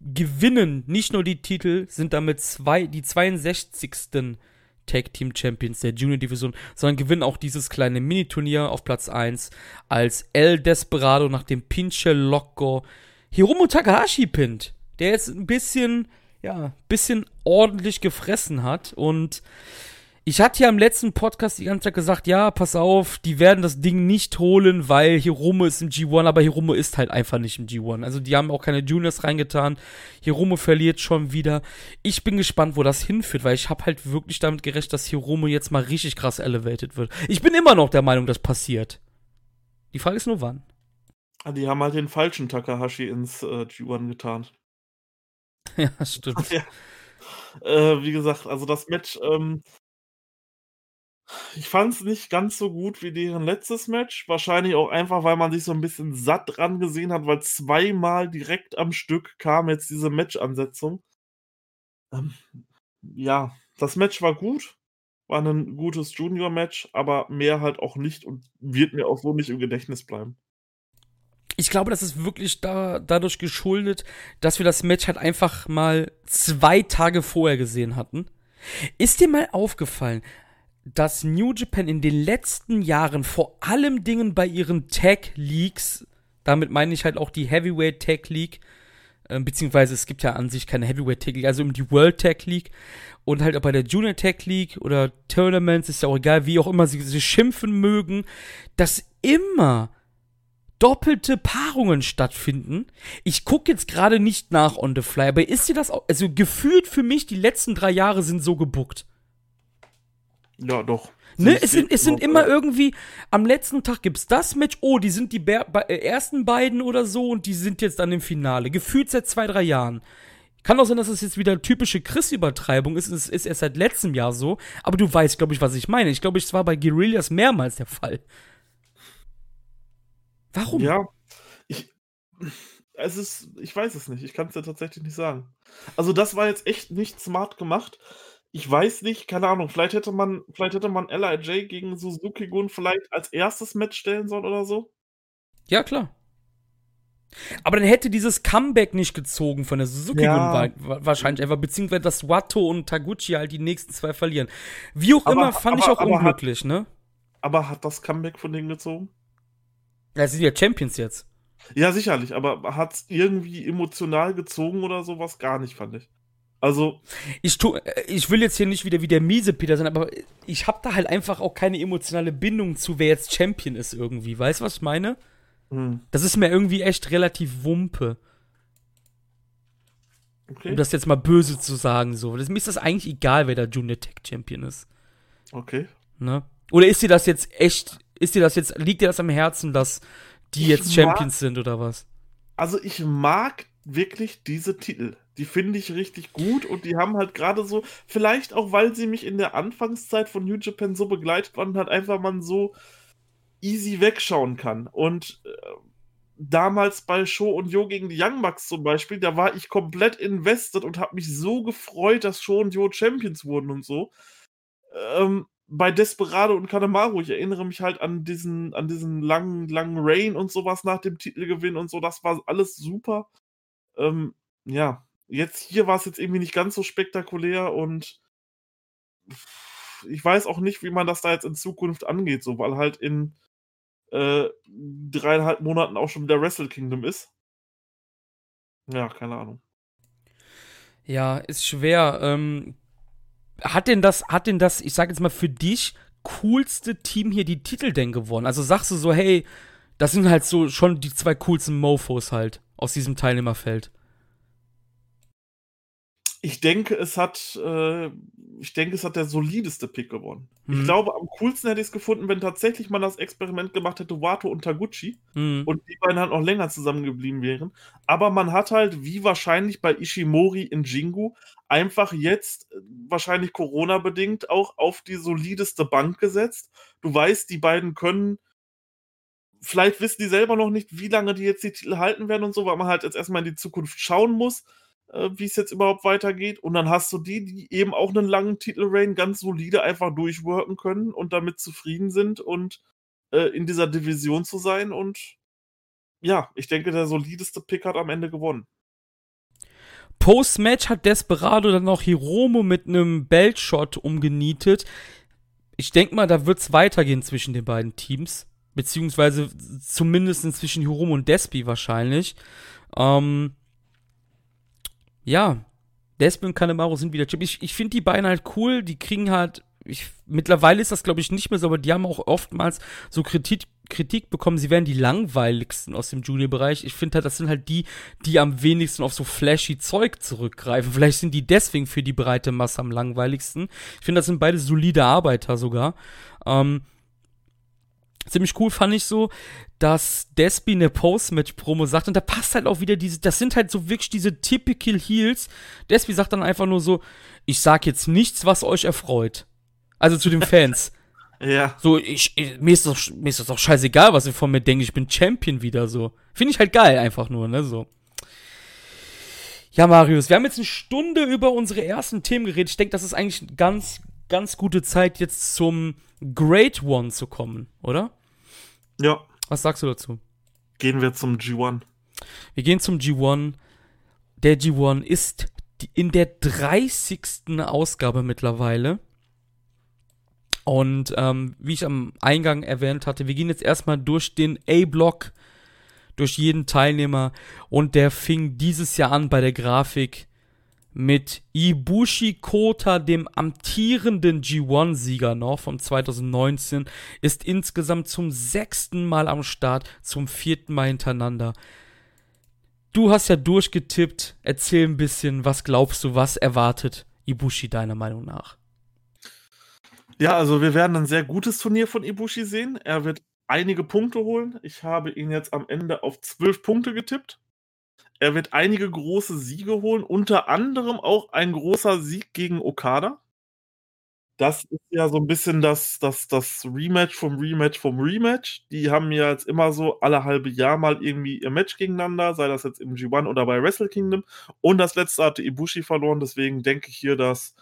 gewinnen nicht nur die Titel, sind damit zwei, die 62. Tag Team Champions der Junior Division, sondern gewinnen auch dieses kleine Mini-Turnier auf Platz 1 als El Desperado nach dem Pinche Loco Hiromu Takahashi pinnt, der jetzt ein bisschen, ja, bisschen ordentlich gefressen hat und Ich hatte ja im letzten Podcast die ganze Zeit gesagt, ja, pass auf, die werden das Ding nicht holen, weil Hiromo ist im G1, aber Hiromo ist halt einfach nicht im G1. Also die haben auch keine Juniors reingetan. Hiromo verliert schon wieder. Ich bin gespannt, wo das hinführt, weil ich habe halt wirklich damit gerechnet, dass Hiromo jetzt mal richtig krass elevated wird. Ich bin immer noch der Meinung, das passiert. Die Frage ist nur wann. Ah, die haben halt den falschen Takahashi ins äh, G1 getan. <laughs> ja, stimmt. <laughs> Ja. Äh, wie gesagt, also das Match, ähm, ich fand es nicht ganz so gut wie deren letztes Match. Wahrscheinlich auch einfach, weil man sich so ein bisschen satt dran gesehen hat, weil zweimal direkt am Stück kam jetzt diese Match-Ansetzung. Ähm, ja, das Match war gut. War ein gutes Junior-Match, aber mehr halt auch nicht und wird mir auch so nicht im Gedächtnis bleiben. Ich glaube, das ist wirklich da, dadurch geschuldet, dass wir das Match halt einfach mal zwei Tage vorher gesehen hatten. Ist dir mal aufgefallen, dass New Japan in den letzten Jahren vor allem Dingen bei ihren Tag Leagues, damit meine ich halt auch die Heavyweight Tag League, äh, beziehungsweise es gibt ja an sich keine Heavyweight Tag League, also um die World Tag League und halt auch bei der Junior Tag League oder Tournaments, ist ja auch egal, wie auch immer sie, sie schimpfen mögen, dass immer doppelte Paarungen stattfinden. Ich gucke jetzt gerade nicht nach on the fly, aber ist dir das auch, also gefühlt für mich, die letzten drei Jahre sind so gebuckt. Ja, doch. Ne, es sind, es sind immer irgendwie, am letzten Tag gibt's das Match, oh, die sind die Be äh, ersten beiden oder so und die sind jetzt dann im Finale. Gefühlt seit zwei, drei Jahren. Kann auch sein, dass es das jetzt wieder typische Chris-Übertreibung ist. Es ist erst seit letztem Jahr so. Aber du weißt, glaube ich, was ich meine. Ich glaube, es war bei Guerillas mehrmals der Fall. Warum? Ja, ich, es ist, ich weiß es nicht. Ich kann es dir tatsächlich nicht sagen. Also, das war jetzt echt nicht smart gemacht. Ich weiß nicht, keine Ahnung, vielleicht hätte man vielleicht hätte man LIJ gegen Suzuki-Gun vielleicht als erstes Match stellen sollen oder so? Ja, klar. Aber dann hätte dieses Comeback nicht gezogen von der Suzuki ja. wahrscheinlich einfach, beziehungsweise dass Watto und Taguchi halt die nächsten zwei verlieren. Wie auch aber, immer, fand aber, ich auch unglücklich, hat, ne? Aber hat das Comeback von denen gezogen? Ja, sie sind ja Champions jetzt. Ja, sicherlich, aber hat es irgendwie emotional gezogen oder sowas? Gar nicht, fand ich. Also. Ich, tu, äh, ich will jetzt hier nicht wieder wie der miese Peter sein, aber ich habe da halt einfach auch keine emotionale Bindung zu, wer jetzt Champion ist irgendwie. Weißt du, was ich meine? Hm. Das ist mir irgendwie echt relativ Wumpe. Okay. Um das jetzt mal böse zu sagen, so. Das, mir ist das eigentlich egal, wer der Junior Tech Champion ist. Okay. Ne? Oder ist dir das jetzt echt, ist dir das jetzt, liegt dir das am Herzen, dass die ich jetzt Champions mag, sind oder was? Also ich mag wirklich diese Titel. Die finde ich richtig gut und die haben halt gerade so, vielleicht auch, weil sie mich in der Anfangszeit von New Japan so begleitet waren, halt einfach man so easy wegschauen kann. Und äh, damals bei Show und Jo gegen die Young Bucks zum Beispiel, da war ich komplett invested und habe mich so gefreut, dass Show und Jo Champions wurden und so. Ähm, bei Desperado und Kanemaru, ich erinnere mich halt an diesen, an diesen langen, langen Rain und sowas nach dem Titelgewinn und so, das war alles super. Ähm, ja, jetzt hier war es jetzt irgendwie nicht ganz so spektakulär und ich weiß auch nicht, wie man das da jetzt in Zukunft angeht, so, weil halt in äh, dreieinhalb Monaten auch schon wieder Wrestle Kingdom ist. Ja, keine Ahnung. Ja, ist schwer. Ähm, hat denn das, hat denn das, ich sag jetzt mal, für dich coolste Team hier die Titel denn gewonnen? Also sagst du so, hey, das sind halt so schon die zwei coolsten Mofos halt aus diesem Teilnehmerfeld. Ich denke, es hat, äh, ich denke, es hat der solideste Pick gewonnen. Mhm. Ich glaube, am coolsten hätte ich es gefunden, wenn tatsächlich man das Experiment gemacht hätte, Wato und Taguchi mhm. und die beiden halt noch länger zusammengeblieben wären. Aber man hat halt, wie wahrscheinlich bei Ishimori in Jingu, einfach jetzt, äh, wahrscheinlich Corona-bedingt, auch auf die solideste Bank gesetzt. Du weißt, die beiden können vielleicht wissen die selber noch nicht, wie lange die jetzt die Titel halten werden und so, weil man halt jetzt erstmal in die Zukunft schauen muss, äh, wie es jetzt überhaupt weitergeht. Und dann hast du die, die eben auch einen langen Titelreign ganz solide einfach durchworken können und damit zufrieden sind und äh, in dieser Division zu sein. Und ja, ich denke, der solideste Pick hat am Ende gewonnen. Post-Match hat Desperado dann noch Hiromo mit einem Belt-Shot umgenietet. Ich denke mal, da wird es weitergehen zwischen den beiden Teams beziehungsweise zumindest zwischen Hiromo und Despi wahrscheinlich. Ähm, ja, Despi und Kanemaru sind wieder Chip. Ich, ich finde die beiden halt cool, die kriegen halt, ich, mittlerweile ist das, glaube ich, nicht mehr so, aber die haben auch oftmals so Kritik, Kritik bekommen, sie wären die langweiligsten aus dem Junior-Bereich. Ich finde halt, das sind halt die, die am wenigsten auf so flashy Zeug zurückgreifen. Vielleicht sind die deswegen für die breite Masse am langweiligsten. Ich finde, das sind beide solide Arbeiter sogar. Ähm, ziemlich cool fand ich so, dass Despi eine Post-Match-Promo sagt und da passt halt auch wieder diese, das sind halt so wirklich diese typical Heels. Despi sagt dann einfach nur so, ich sag jetzt nichts, was euch erfreut. Also zu den Fans. <laughs> ja. So, ich, ich, mir ist doch, mir ist das doch scheißegal, was ihr von mir denkt, ich bin Champion wieder so. Finde ich halt geil, einfach nur, ne, so. Ja, Marius, wir haben jetzt eine Stunde über unsere ersten Themen geredet. Ich denke, das ist eigentlich eine ganz, ganz gute Zeit, jetzt zum Great One zu kommen, oder? Ja. Was sagst du dazu? Gehen wir zum G1. Wir gehen zum G1. Der G1 ist in der 30. Ausgabe mittlerweile. Und ähm, wie ich am Eingang erwähnt hatte, wir gehen jetzt erstmal durch den A-Block, durch jeden Teilnehmer. Und der fing dieses Jahr an bei der Grafik mit Ibushi Kota, dem amtierenden G1-Sieger noch vom 2019, ist insgesamt zum sechsten Mal am Start, zum vierten Mal hintereinander. Du hast ja durchgetippt. Erzähl ein bisschen, was glaubst du, was erwartet Ibushi deiner Meinung nach? Ja, also wir werden ein sehr gutes Turnier von Ibushi sehen. Er wird einige Punkte holen. Ich habe ihn jetzt am Ende auf zwölf Punkte getippt. Er wird einige große Siege holen, unter anderem auch ein großer Sieg gegen Okada. Das ist ja so ein bisschen das, das, das Rematch vom Rematch vom Rematch. Die haben ja jetzt immer so alle halbe Jahr mal irgendwie ihr Match gegeneinander, sei das jetzt im G1 oder bei Wrestle Kingdom. Und das letzte hatte Ibushi verloren, deswegen denke ich hier, dass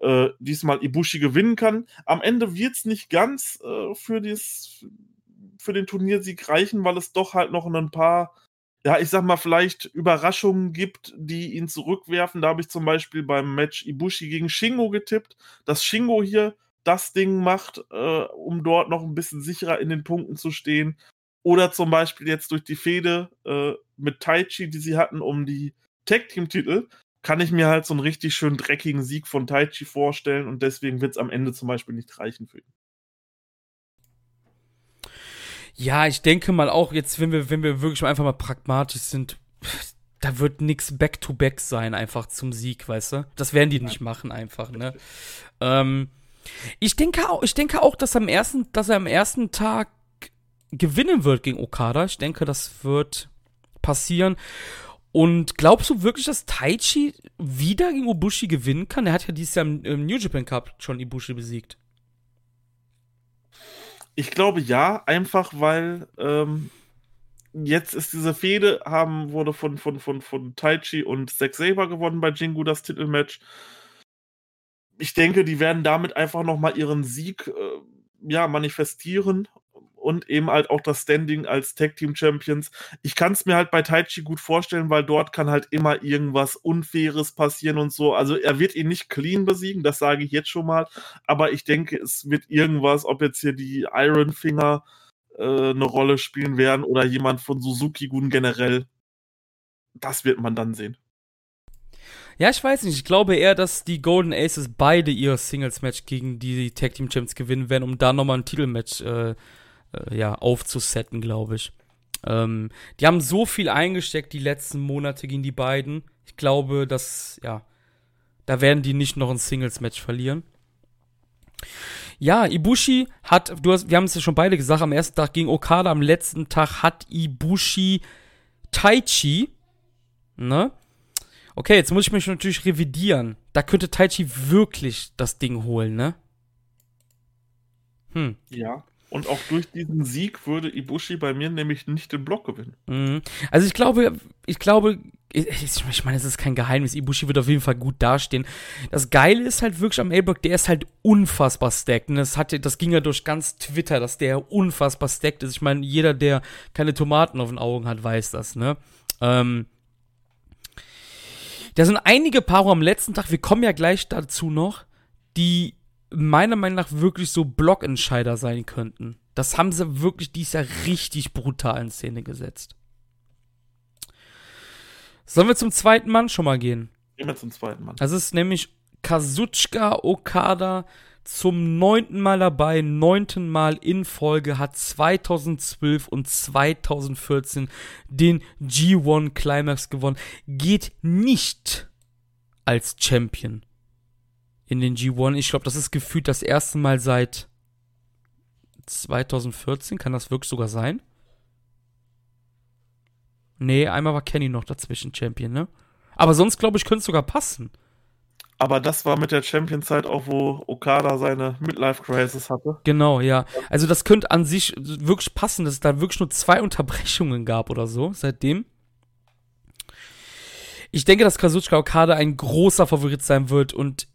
äh, diesmal Ibushi gewinnen kann. Am Ende wird es nicht ganz äh, für, dies, für den Turniersieg reichen, weil es doch halt noch ein paar ja, ich sag mal, vielleicht Überraschungen gibt, die ihn zurückwerfen. Da habe ich zum Beispiel beim Match Ibushi gegen Shingo getippt, dass Shingo hier das Ding macht, äh, um dort noch ein bisschen sicherer in den Punkten zu stehen. Oder zum Beispiel jetzt durch die Fehde äh, mit Taichi, die sie hatten, um die Tag-Team-Titel, kann ich mir halt so einen richtig schön dreckigen Sieg von Taichi vorstellen und deswegen wird es am Ende zum Beispiel nicht reichen für ihn. Ja, ich denke mal auch jetzt, wenn wir, wenn wir wirklich einfach mal pragmatisch sind, da wird nichts Back-to-Back sein, einfach zum Sieg, weißt du? Das werden die nicht machen, einfach, ne? Ähm, ich denke auch, ich denke auch, dass am ersten, dass er am ersten Tag gewinnen wird gegen Okada. Ich denke, das wird passieren. Und glaubst du wirklich, dass Taichi wieder gegen Ibushi gewinnen kann? Er hat ja dieses Jahr im, im New Japan Cup schon Ibushi besiegt. Ich glaube ja, einfach weil ähm, jetzt ist diese Fehde, haben, wurde von, von, von, von Taichi und Zack Saber gewonnen bei Jingu, das Titelmatch. Ich denke, die werden damit einfach nochmal ihren Sieg äh, ja, manifestieren und eben halt auch das Standing als Tag Team Champions. Ich kann es mir halt bei Taichi gut vorstellen, weil dort kann halt immer irgendwas Unfaires passieren und so. Also er wird ihn nicht clean besiegen, das sage ich jetzt schon mal. Aber ich denke, es wird irgendwas, ob jetzt hier die Iron Finger äh, eine Rolle spielen werden oder jemand von Suzuki Gun generell. Das wird man dann sehen. Ja, ich weiß nicht. Ich glaube eher, dass die Golden Aces beide ihr Singles-Match gegen die Tag Team Champs gewinnen werden, um da nochmal ein Titelmatch äh, äh, ja, aufzusetten, glaube ich. Ähm, die haben so viel eingesteckt die letzten Monate gegen die beiden. Ich glaube, dass, ja, da werden die nicht noch ein Singles-Match verlieren. Ja, Ibushi hat, du hast, wir haben es ja schon beide gesagt, am ersten Tag gegen Okada, am letzten Tag hat Ibushi Taichi, ne? Okay, jetzt muss ich mich natürlich revidieren. Da könnte Taichi wirklich das Ding holen, ne? Hm. Ja. Und auch durch diesen Sieg würde Ibushi bei mir nämlich nicht den Block gewinnen. Mhm. Also ich glaube, ich glaube, ich meine, es ist kein Geheimnis. Ibushi wird auf jeden Fall gut dastehen. Das Geile ist halt wirklich am A-Block, der ist halt unfassbar stacked. Und das, hat, das ging ja durch ganz Twitter, dass der unfassbar stacked ist. Ich meine, jeder, der keine Tomaten auf den Augen hat, weiß das, ne? Ähm, da sind einige Paare am letzten Tag, wir kommen ja gleich dazu noch, die meiner Meinung nach wirklich so Blockentscheider sein könnten. Das haben sie wirklich dieses Jahr richtig brutal in Szene gesetzt. Sollen wir zum zweiten Mann schon mal gehen? Gehen wir zum zweiten Mann. Das ist nämlich Kazuchika Okada zum neunten Mal dabei, neunten Mal in Folge, hat 2012 und 2014 den G1 Climax gewonnen, geht nicht als Champion in den G1. Ich glaube, das ist gefühlt das erste Mal seit 2014. Kann das wirklich sogar sein? Nee, einmal war Kenny noch dazwischen Champion, ne? Aber sonst, glaube ich, könnte es sogar passen. Aber das war mit der Champion-Zeit auch, wo Okada seine Midlife-Crisis hatte. Genau, ja. Also das könnte an sich wirklich passen, dass es da wirklich nur zwei Unterbrechungen gab oder so seitdem. Ich denke, dass Kazuchika Okada ein großer Favorit sein wird und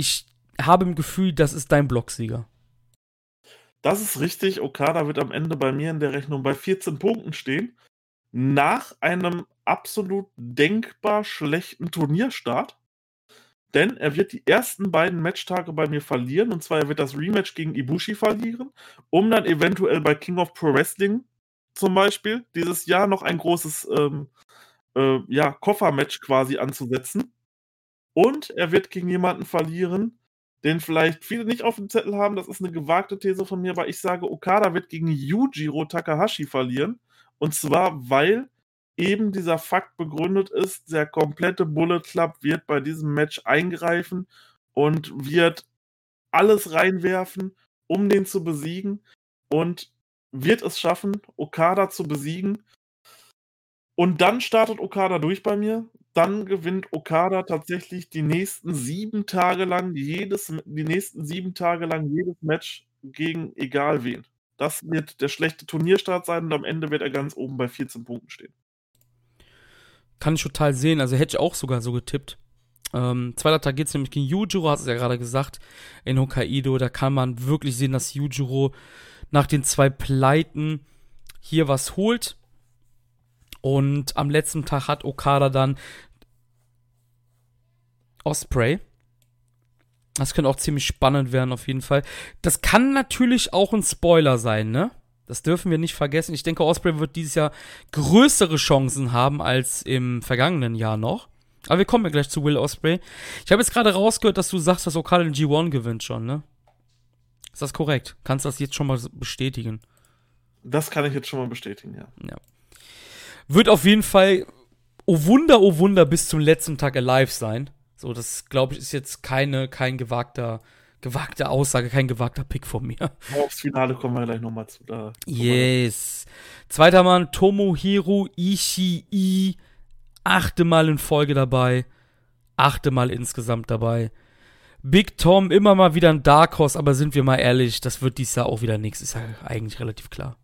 ich habe im Gefühl, das ist dein Blocksieger. Das ist richtig. Okada wird am Ende bei mir in der Rechnung bei 14 Punkten stehen. Nach einem absolut denkbar schlechten Turnierstart. Denn er wird die ersten beiden Matchtage bei mir verlieren. Und zwar er wird das Rematch gegen Ibushi verlieren, um dann eventuell bei King of Pro Wrestling zum Beispiel dieses Jahr noch ein großes ähm, äh, ja, Koffermatch quasi anzusetzen. Und er wird gegen jemanden verlieren, den vielleicht viele nicht auf dem Zettel haben. Das ist eine gewagte These von mir, aber ich sage, Okada wird gegen Yujiro Takahashi verlieren. Und zwar, weil eben dieser Fakt begründet ist, der komplette Bullet Club wird bei diesem Match eingreifen und wird alles reinwerfen, um den zu besiegen und wird es schaffen, Okada zu besiegen. Und dann startet Okada durch bei mir dann gewinnt Okada tatsächlich die nächsten sieben Tage lang jedes die nächsten sieben Tage lang jedes Match gegen egal wen. Das wird der schlechte Turnierstart sein und am Ende wird er ganz oben bei 14 Punkten stehen. Kann ich total sehen. Also hätte ich auch sogar so getippt. Ähm, zweiter Tag geht es nämlich gegen Yujiro, hast du ja gerade gesagt, in Hokkaido. Da kann man wirklich sehen, dass Yujiro nach den zwei Pleiten hier was holt. Und am letzten Tag hat Okada dann Osprey. Das könnte auch ziemlich spannend werden, auf jeden Fall. Das kann natürlich auch ein Spoiler sein, ne? Das dürfen wir nicht vergessen. Ich denke, Osprey wird dieses Jahr größere Chancen haben als im vergangenen Jahr noch. Aber wir kommen ja gleich zu Will Osprey. Ich habe jetzt gerade rausgehört, dass du sagst, dass Okada den G1 gewinnt schon, ne? Ist das korrekt? Kannst du das jetzt schon mal bestätigen? Das kann ich jetzt schon mal bestätigen, ja. Ja. Wird auf jeden Fall, oh Wunder, oh Wunder, bis zum letzten Tag alive sein. So, das glaube ich ist jetzt keine, kein gewagter, gewagte Aussage, kein gewagter Pick von mir. <laughs> Aufs Finale kommen wir gleich nochmal zu. Da yes. Zweiter Mann, Tomohiro Ishii. Achte Mal in Folge dabei. Achte Mal insgesamt dabei. Big Tom immer mal wieder ein Dark Horse, aber sind wir mal ehrlich, das wird dies Jahr auch wieder nichts. Ist ja eigentlich relativ klar.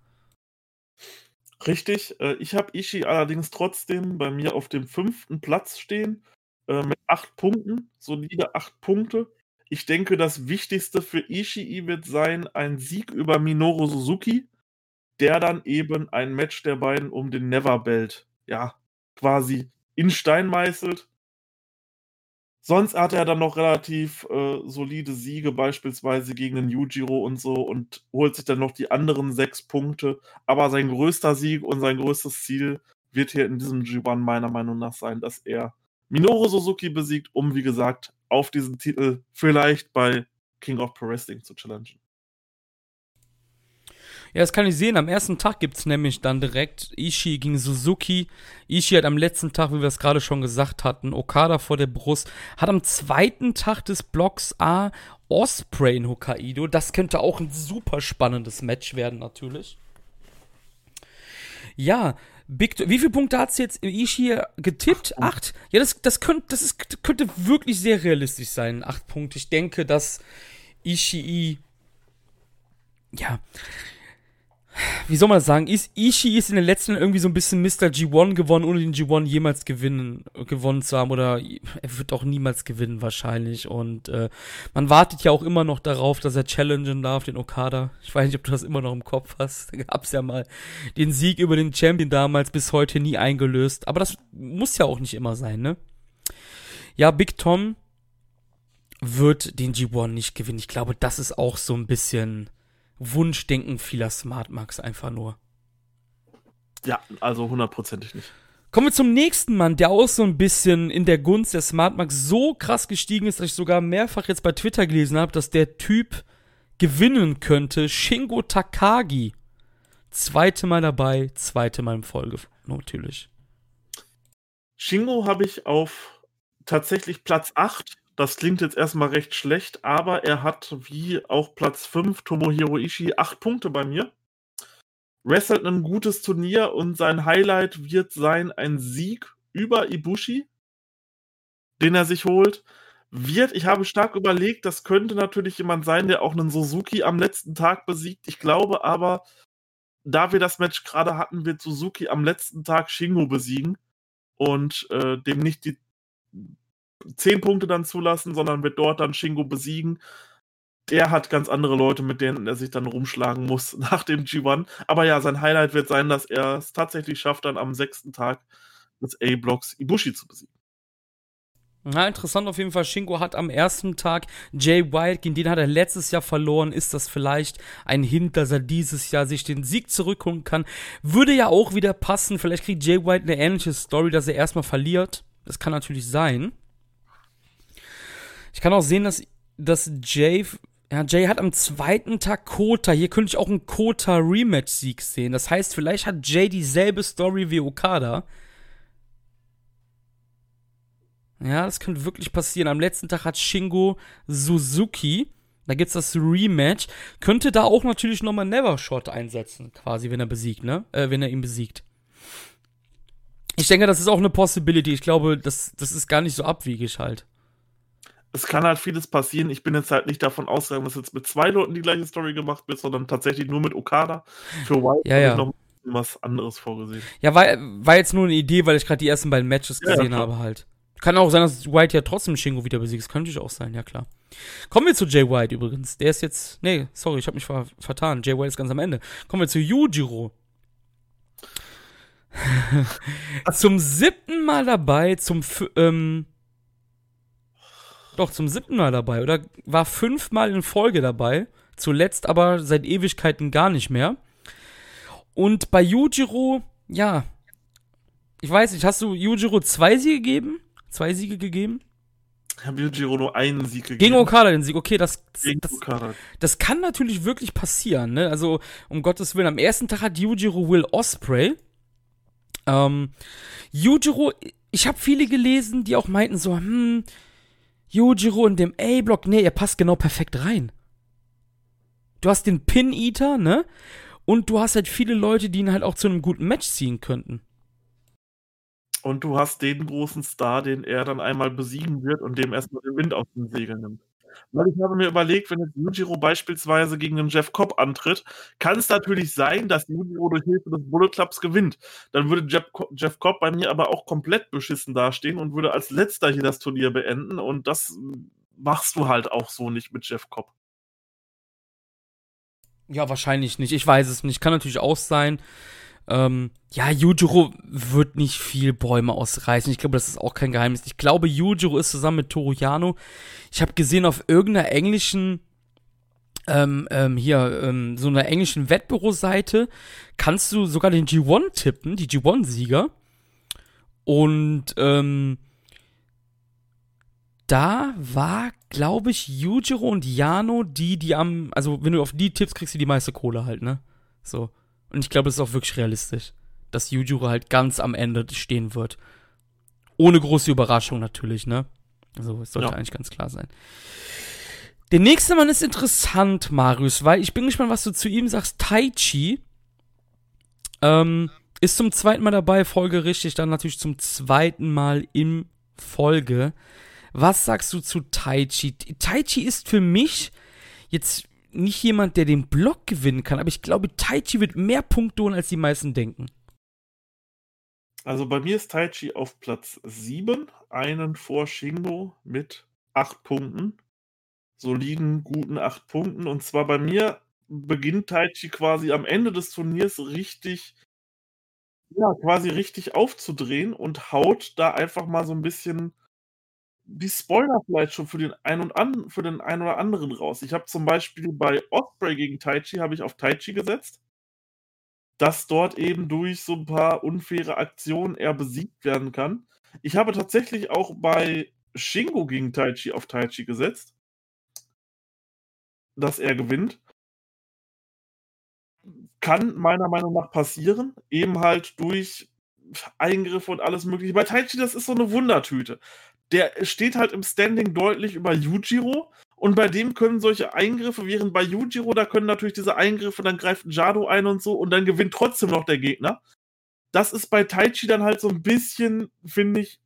Richtig. Äh, ich habe Ishii allerdings trotzdem bei mir auf dem fünften Platz stehen äh, mit acht Punkten, solide acht Punkte. Ich denke, das Wichtigste für Ishii wird sein, ein Sieg über Minoru Suzuki, der dann eben ein Match der beiden um den Never Belt, ja, quasi in Stein meißelt. Sonst hat er dann noch relativ äh, solide Siege, beispielsweise gegen den Yujiro und so, und holt sich dann noch die anderen sechs Punkte. Aber sein größter Sieg und sein größtes Ziel wird hier in diesem G1 meiner Meinung nach sein, dass er Minoru Suzuki besiegt, um, wie gesagt, auf diesen Titel vielleicht bei King of Pro Wrestling zu challengen. Ja, das kann ich sehen. Am ersten Tag gibt es nämlich dann direkt Ishii gegen Suzuki. Ishii hat am letzten Tag, wie wir es gerade schon gesagt hatten, Okada vor der Brust. Hat am zweiten Tag des Blocks A Osprey in Hokkaido. Das könnte auch ein super spannendes Match werden, natürlich. Ja, Big, wie viele Punkte hat es jetzt Ishii getippt? Acht. Acht? Ja, das, das, könnte, das ist, könnte wirklich sehr realistisch sein. Acht Punkte. Ich denke, dass Ishii, ja, wie soll man das sagen? Is, Ishii ist in den letzten irgendwie so ein bisschen Mr. G1 gewonnen, ohne den G1 jemals gewinnen, gewonnen zu haben. Oder er wird auch niemals gewinnen, wahrscheinlich. Und äh, man wartet ja auch immer noch darauf, dass er challengen darf, den Okada. Ich weiß nicht, ob du das immer noch im Kopf hast. <laughs> Da gab es ja mal den Sieg über den Champion damals bis heute nie eingelöst. Aber das muss ja auch nicht immer sein, ne? Ja, Big Tom wird den G1 nicht gewinnen. Ich glaube, das ist auch so ein bisschen Wunschdenken vieler Smart Max einfach nur. Ja, also hundertprozentig nicht. Kommen wir zum nächsten Mann, der auch so ein bisschen in der Gunst der Smart Mark so krass gestiegen ist, dass ich sogar mehrfach jetzt bei Twitter gelesen habe, dass der Typ gewinnen könnte. Shingo Takagi. Zweite Mal dabei, zweite Mal in Folge, natürlich. Shingo habe ich auf tatsächlich Platz 8. Das klingt jetzt erstmal recht schlecht, aber er hat wie auch Platz 5 Tomohiro Ishii 8 Punkte bei mir. Wrestelt ein gutes Turnier und sein Highlight wird sein ein Sieg über Ibushi, den er sich holt. Wird, ich habe stark überlegt, das könnte natürlich jemand sein, der auch einen Suzuki am letzten Tag besiegt. Ich glaube aber, da wir das Match gerade hatten, wird Suzuki am letzten Tag Shingo besiegen und äh, dem nicht die 10 Punkte dann zulassen, sondern wird dort dann Shingo besiegen. Der hat ganz andere Leute, mit denen er sich dann rumschlagen muss <laughs> nach dem G1. Aber ja, sein Highlight wird sein, dass er es tatsächlich schafft, dann am sechsten Tag des A-Blocks Ibushi zu besiegen. Na, interessant auf jeden Fall. Shingo hat am ersten Tag Jay White, gegen den hat er letztes Jahr verloren. Ist das vielleicht ein Hint, dass er dieses Jahr sich den Sieg zurückholen kann? Würde ja auch wieder passen. Vielleicht kriegt Jay White eine ähnliche Story, dass er erstmal verliert. Das kann natürlich sein. Ich kann auch sehen, dass, dass Jay, ja, Jay hat am zweiten Tag Kota. Hier könnte ich auch einen Kota Rematch-Sieg sehen. Das heißt, vielleicht hat Jay dieselbe Story wie Okada ja, das könnte wirklich passieren. Am letzten Tag hat Shingo Suzuki. Da gibt's das Rematch. Könnte da auch natürlich nochmal Nevershot einsetzen, quasi, wenn er besiegt, ne? Äh, wenn er ihn besiegt. Ich denke, das ist auch eine Possibility. Ich glaube, das, das ist gar nicht so abwegig halt. Es kann halt vieles passieren. Ich bin jetzt halt nicht davon ausgegangen, dass jetzt mit zwei Leuten die gleiche Story gemacht wird, sondern tatsächlich nur mit Okada. Für White ja, ja. ich noch was anderes vorgesehen. Ja, war, war jetzt nur eine Idee, weil ich gerade die ersten beiden Matches gesehen ja, habe halt. Kann auch sein, dass White ja trotzdem Shingo wieder besiegt. Das könnte auch sein, ja klar. Kommen wir zu Jay White übrigens. Der ist jetzt. Nee, sorry, ich habe mich ver vertan. Jay White ist ganz am Ende. Kommen wir zu Yujiro. <laughs> zum siebten Mal dabei, zum. Ähm, doch, zum siebten Mal dabei. Oder war fünfmal in Folge dabei. Zuletzt aber seit Ewigkeiten gar nicht mehr. Und bei Yujiro, ja. Ich weiß nicht, hast du Yujiro zwei Siege gegeben? zwei Siege gegeben? Ich habe Yujiro nur einen Sieg gegeben. Gegen Okada den Sieg, okay, das, das, das, kann natürlich wirklich passieren, ne? Also, um Gottes Willen, am ersten Tag hat Yujiro Will Osprey. Ähm, Yujiro, ich habe viele gelesen, die auch meinten so, hm, Yujiro in dem A-Block, nee, er passt genau perfekt rein. Du hast den Pin-Eater, ne? Und du hast halt viele Leute, die ihn halt auch zu einem guten Match ziehen könnten. Und du hast den großen Star, den er dann einmal besiegen wird und dem erstmal den Wind aus den Segeln nimmt. Weil ich habe mir überlegt, wenn jetzt Yujiro beispielsweise gegen den Jeff Cobb antritt, kann es natürlich sein, dass Yujiro durch Hilfe des Bullet Clubs gewinnt. Dann würde Jeff, Jeff Cobb bei mir aber auch komplett beschissen dastehen und würde als letzter hier das Turnier beenden. Und das machst du halt auch so nicht mit Jeff Cobb. Ja, wahrscheinlich nicht. Ich weiß es nicht. Kann natürlich auch sein. Ähm, ja, Yujiro wird nicht viel Bäume ausreißen. Ich glaube, das ist auch kein Geheimnis. Ich glaube, Yujiro ist zusammen mit Toru Yano. Ich habe gesehen auf irgendeiner englischen ähm, ähm, hier, ähm, so einer englischen Wettbüroseite kannst du sogar den G1 tippen, die G1-Sieger. Und ähm, da war, glaube ich, Yujiro und Yano die, die am, also wenn du auf die tippst, kriegst du die meiste Kohle halt, ne? So. Und ich glaube, das ist auch wirklich realistisch, dass Yujiro halt ganz am Ende stehen wird. Ohne große Überraschung natürlich, ne? Also, es sollte ja. eigentlich ganz klar sein. Der nächste Mann ist interessant, Marius, weil ich bin gespannt, was du zu ihm sagst. Taichi ähm, ist zum zweiten Mal dabei, folgerichtig, dann natürlich zum zweiten Mal in Folge. Was sagst du zu Taichi? Taichi ist für mich jetzt nicht jemand, der den Block gewinnen kann, aber ich glaube, Taichi wird mehr Punkte holen, als die meisten denken. Also bei mir ist Taichi auf Platz 7, einen vor Shingo mit 8 Punkten. Soliden, guten 8 Punkten. Und zwar bei mir beginnt Taichi quasi am Ende des Turniers richtig, ja, quasi richtig aufzudrehen und haut da einfach mal so ein bisschen die Spoiler vielleicht schon für den einen und an, für den einen oder anderen raus. Ich habe zum Beispiel bei Osprey gegen Taichi habe ich auf Taichi gesetzt. dass dort eben durch so ein paar unfaire Aktionen er besiegt werden kann. Ich habe tatsächlich auch bei Shingo gegen Taichi auf Taichi gesetzt, dass er gewinnt. Kann meiner Meinung nach passieren, eben halt durch Eingriffe und alles Mögliche. Bei Taichi, das ist so eine Wundertüte. Der steht halt im Standing deutlich über Yujiro und bei dem können solche Eingriffe, während bei Yujiro, da können natürlich diese Eingriffe, dann greift Jado ein und so und dann gewinnt trotzdem noch der Gegner. Das ist bei Taichi dann halt so ein bisschen, finde ich,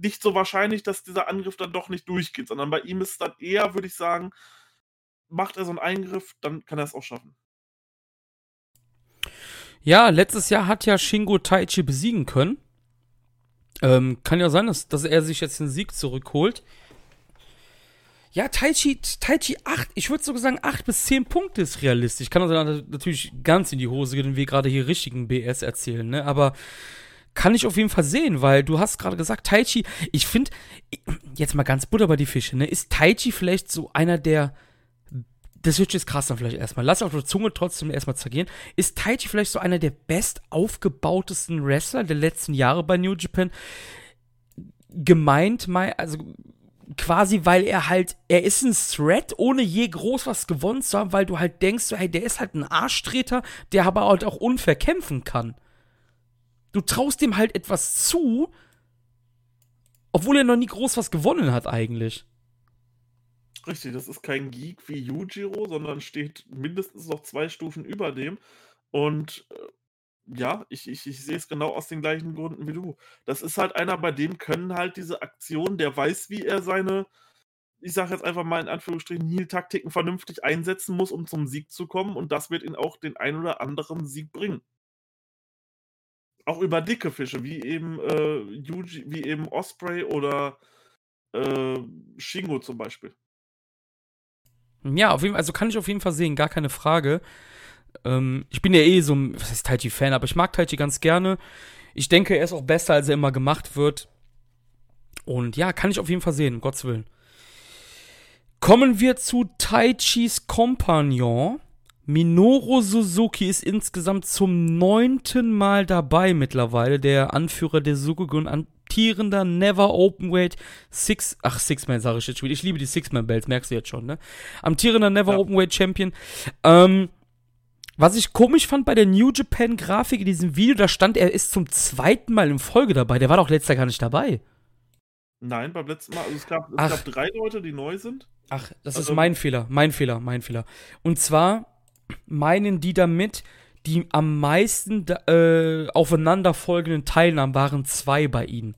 nicht so wahrscheinlich, dass dieser Angriff dann doch nicht durchgeht, sondern bei ihm ist es dann eher, würde ich sagen, macht er so einen Eingriff, dann kann er es auch schaffen. Ja, letztes Jahr hat ja Shingo Taichi besiegen können. Ähm, kann ja sein, dass, dass er sich jetzt den Sieg zurückholt. Ja, Taichi, Taichi 8, ich würde sogar sagen 8 bis 10 Punkte ist realistisch. Kann also natürlich ganz in die Hose gehen, wir gerade hier richtigen BS erzählen, ne? Aber kann ich auf jeden Fall sehen, weil du hast gerade gesagt, Taichi, ich finde, jetzt mal ganz Butter bei die Fische, ne? Ist Taichi vielleicht so einer der, das wird jetzt krass dann vielleicht erstmal, lass auf der Zunge trotzdem erstmal zergehen, ist Taichi vielleicht so einer der best aufgebautesten Wrestler der letzten Jahre bei New Japan? Gemeint, also quasi, weil er halt, er ist ein Threat, ohne je groß was gewonnen zu haben, weil du halt denkst, so, hey, der ist halt ein Arschtreter, der aber halt auch unfair kämpfen kann. Du traust dem halt etwas zu, obwohl er noch nie groß was gewonnen hat eigentlich. Richtig, das ist kein Geek wie Yujiro, sondern steht mindestens noch zwei Stufen über dem. Und äh, ja, ich, ich, ich sehe es genau aus den gleichen Gründen wie du. Das ist halt einer, bei dem können halt diese Aktionen, der weiß, wie er seine, ich sage jetzt einfach mal in Anführungsstrichen, Heal-Taktiken vernünftig einsetzen muss, um zum Sieg zu kommen. Und das wird ihn auch den ein oder anderen Sieg bringen. Auch über dicke Fische, wie eben äh, Yuji, wie eben Osprey oder äh, Shingo zum Beispiel. Ja, auf jeden Fall, also kann ich auf jeden Fall sehen, gar keine Frage. Ähm, ich bin ja eh so ein, was heißt Taichi-Fan, aber ich mag Taichi ganz gerne. Ich denke, er ist auch besser, als er immer gemacht wird. Und ja, kann ich auf jeden Fall sehen, um Gottes Willen. Kommen wir zu Taichis Kompagnon. Minoru Suzuki ist insgesamt zum neunten Mal dabei mittlerweile, der Anführer der Sukugun, amtierender Never Openweight Six, ach Six-Man sage ich jetzt schon Ich liebe die Six-Man-Belts, merkst du jetzt schon, ne? Amtierender Never ja. Openweight Champion. Ähm, was ich komisch fand bei der New Japan Grafik in diesem Video, da stand, er ist zum zweiten Mal in Folge dabei. Der war doch letztes Jahr gar nicht dabei. Nein, beim letzten Mal, also es gab, es gab drei Leute, die neu sind. Ach, das also, ist mein Fehler, mein Fehler, mein Fehler. Und zwar meinen die damit, die am meisten äh, aufeinanderfolgenden Teilnahmen waren zwei bei ihnen.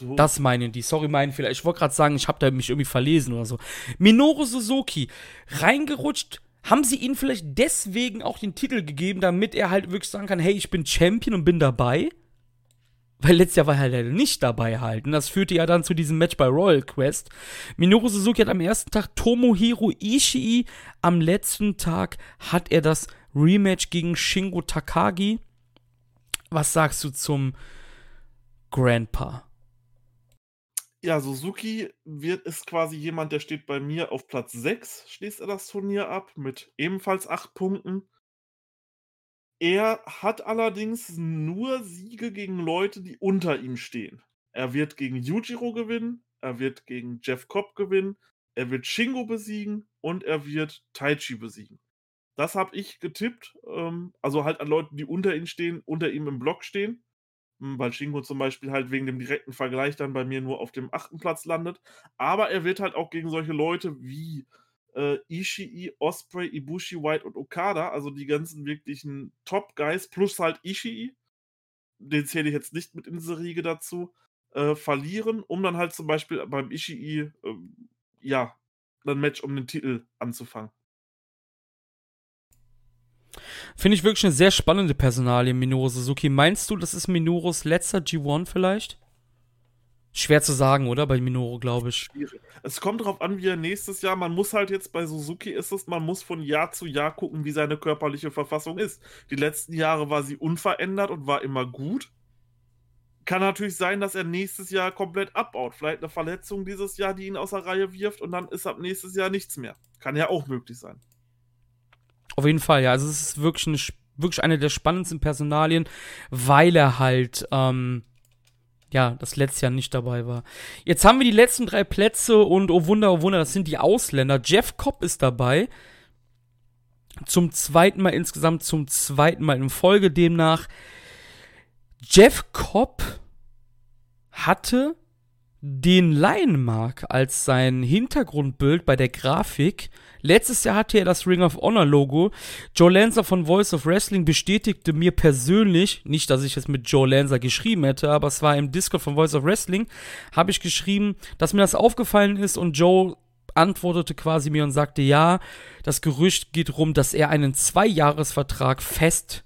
So. Das meinen die. Sorry, mein Fehler. Ich wollte gerade sagen, ich habe da mich irgendwie verlesen oder so. Minoru Suzuki, reingerutscht. Haben sie ihm vielleicht deswegen auch den Titel gegeben, damit er halt wirklich sagen kann, hey, ich bin Champion und bin dabei? Weil letztes Jahr war er halt nicht dabei halt. Und das führte ja dann zu diesem Match bei Royal Quest. Minoru Suzuki hat am ersten Tag Tomohiro Ishii. Am letzten Tag hat er das Rematch gegen Shingo Takagi. Was sagst du zum Grandpa? Ja, Suzuki wird, ist quasi jemand, der steht bei mir auf Platz 6, schließt er das Turnier ab, mit ebenfalls 8 Punkten. Er hat allerdings nur Siege gegen Leute, die unter ihm stehen. Er wird gegen Yujiro gewinnen, er wird gegen Jeff Cobb gewinnen, er wird Shingo besiegen und er wird Taichi besiegen. Das habe ich getippt, ähm, also halt an Leuten, die unter ihm stehen, unter ihm im Block stehen, weil Shingo zum Beispiel halt wegen dem direkten Vergleich dann bei mir nur auf dem achten Platz landet. Aber er wird halt auch gegen solche Leute wie äh, Ishii, Osprey, Ibushi, White und Okada, also die ganzen wirklichen Top-Guys, plus halt Ishii, den zähle ich jetzt nicht mit in diese Riege dazu, äh, verlieren, um dann halt zum Beispiel beim Ishii, äh, ja, ein Match um den Titel anzufangen. Finde ich wirklich eine sehr spannende Personalie, Minoru Suzuki. Meinst du, das ist Minoros letzter G1 vielleicht? Schwer zu sagen, oder? Bei Minoru, glaube ich. Schwierig. Es kommt darauf an, wie er nächstes Jahr, man muss halt jetzt bei Suzuki ist es, man muss von Jahr zu Jahr gucken, wie seine körperliche Verfassung ist. Die letzten Jahre war sie unverändert und war immer gut. Kann natürlich sein, dass er nächstes Jahr komplett abbaut. Vielleicht eine Verletzung dieses Jahr, die ihn aus der Reihe wirft und dann ist ab nächstes Jahr nichts mehr. Kann ja auch möglich sein. Auf jeden Fall, ja. Also es ist wirklich, eine, wirklich eine der spannendsten Personalien, weil er halt, ähm, ja, das letzte Jahr nicht dabei war. Jetzt haben wir die letzten drei Plätze und oh Wunder, oh Wunder, das sind die Ausländer. Jeff Cobb ist dabei. Zum zweiten Mal insgesamt, zum zweiten Mal in Folge demnach. Jeff Cobb hatte den Lionmark als sein Hintergrundbild bei der Grafik. Letztes Jahr hatte er das Ring of Honor Logo. Joe Lanza von Voice of Wrestling bestätigte mir persönlich, nicht, dass ich es mit Joe Lanza geschrieben hätte, aber es war im Discord von Voice of Wrestling, habe ich geschrieben, dass mir das aufgefallen ist und Joe antwortete quasi mir und sagte, ja, das Gerücht geht rum, dass er einen Zweijahresvertrag fest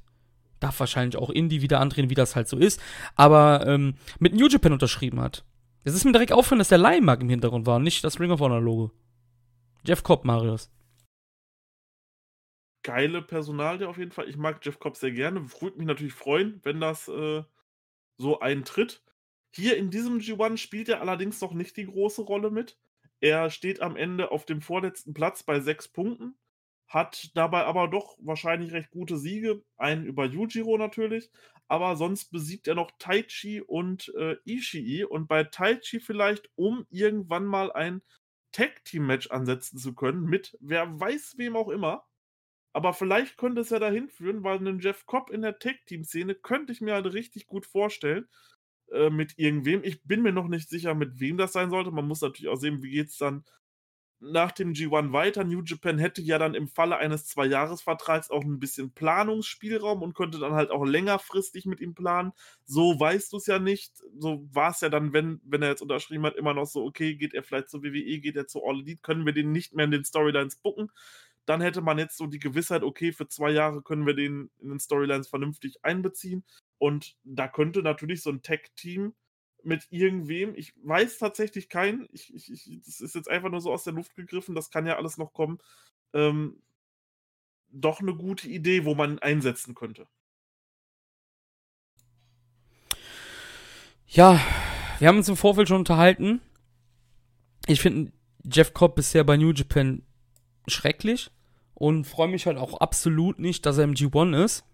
darf wahrscheinlich auch Indie wieder andrehen, wie das halt so ist, aber ähm, mit New Japan unterschrieben hat. Es ist mir direkt aufgefallen, dass der Leihmark im Hintergrund war und nicht das Ring of Honor Logo. Jeff Cobb, Marius. Geile Personalie auf jeden Fall. Ich mag Jeff Cobb sehr gerne. Würde mich natürlich freuen, wenn das äh, so eintritt. Hier in diesem G1 spielt er allerdings noch nicht die große Rolle mit. Er steht am Ende auf dem vorletzten Platz bei sechs Punkten hat dabei aber doch wahrscheinlich recht gute Siege. Einen über Yujiro natürlich, aber sonst besiegt er noch Taichi und äh, Ishii. Und bei Taichi vielleicht, um irgendwann mal ein Tag-Team-Match ansetzen zu können, mit wer weiß wem auch immer. Aber vielleicht könnte es ja dahin führen, weil einen Jeff Cobb in der Tag-Team-Szene könnte ich mir halt richtig gut vorstellen. Äh, mit irgendwem. Ich bin mir noch nicht sicher, mit wem das sein sollte. Man muss natürlich auch sehen, wie geht es dann nach dem G1 weiter. New Japan hätte ja dann im Falle eines Zwei-Jahres-Vertrags auch ein bisschen Planungsspielraum und könnte dann halt auch längerfristig mit ihm planen. So weißt du es ja nicht. So war es ja dann, wenn, wenn er jetzt unterschrieben hat, immer noch so, okay, geht er vielleicht zur WWE, geht er zu All Elite, können wir den nicht mehr in den Storylines bucken. Dann hätte man jetzt so die Gewissheit, okay, für zwei Jahre können wir den in den Storylines vernünftig einbeziehen. Und da könnte natürlich so ein Tech-Team mit irgendwem. Ich weiß tatsächlich keinen. Ich, ich, ich, das ist jetzt einfach nur so aus der Luft gegriffen. Das kann ja alles noch kommen. Ähm, doch eine gute Idee, wo man einsetzen könnte. Ja, wir haben uns im Vorfeld schon unterhalten. Ich finde Jeff Cobb bisher bei New Japan schrecklich und freue mich halt auch absolut nicht, dass er im G1 ist.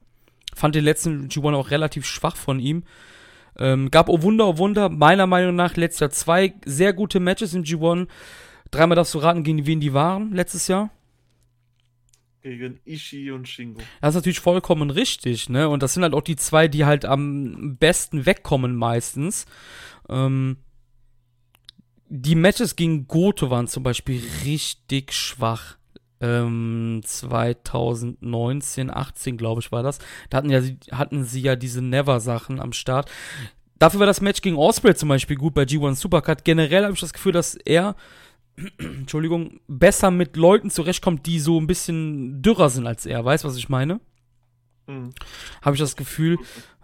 Fand den letzten G1 auch relativ schwach von ihm. Ähm, gab, oh Wunder, oh Wunder, meiner Meinung nach letztes Jahr zwei sehr gute Matches im G1. Dreimal darfst du raten, gegen wen die waren letztes Jahr. Gegen Ishii und Shingo. Das ist natürlich vollkommen richtig, ne? Und das sind halt auch die zwei, die halt am besten wegkommen meistens. Ähm, die Matches gegen Goto waren zum Beispiel richtig schwach. Ähm, 2019, 18, glaube ich, war das. Da hatten, ja, hatten sie ja diese Never-Sachen am Start. Dafür war das Match gegen Osprey zum Beispiel gut bei G1 Supercard. Generell habe ich das Gefühl, dass er, <clears throat> Entschuldigung, besser mit Leuten zurechtkommt, die so ein bisschen dürrer sind als er. Weißt du, was ich meine? Mhm. Habe ich das Gefühl.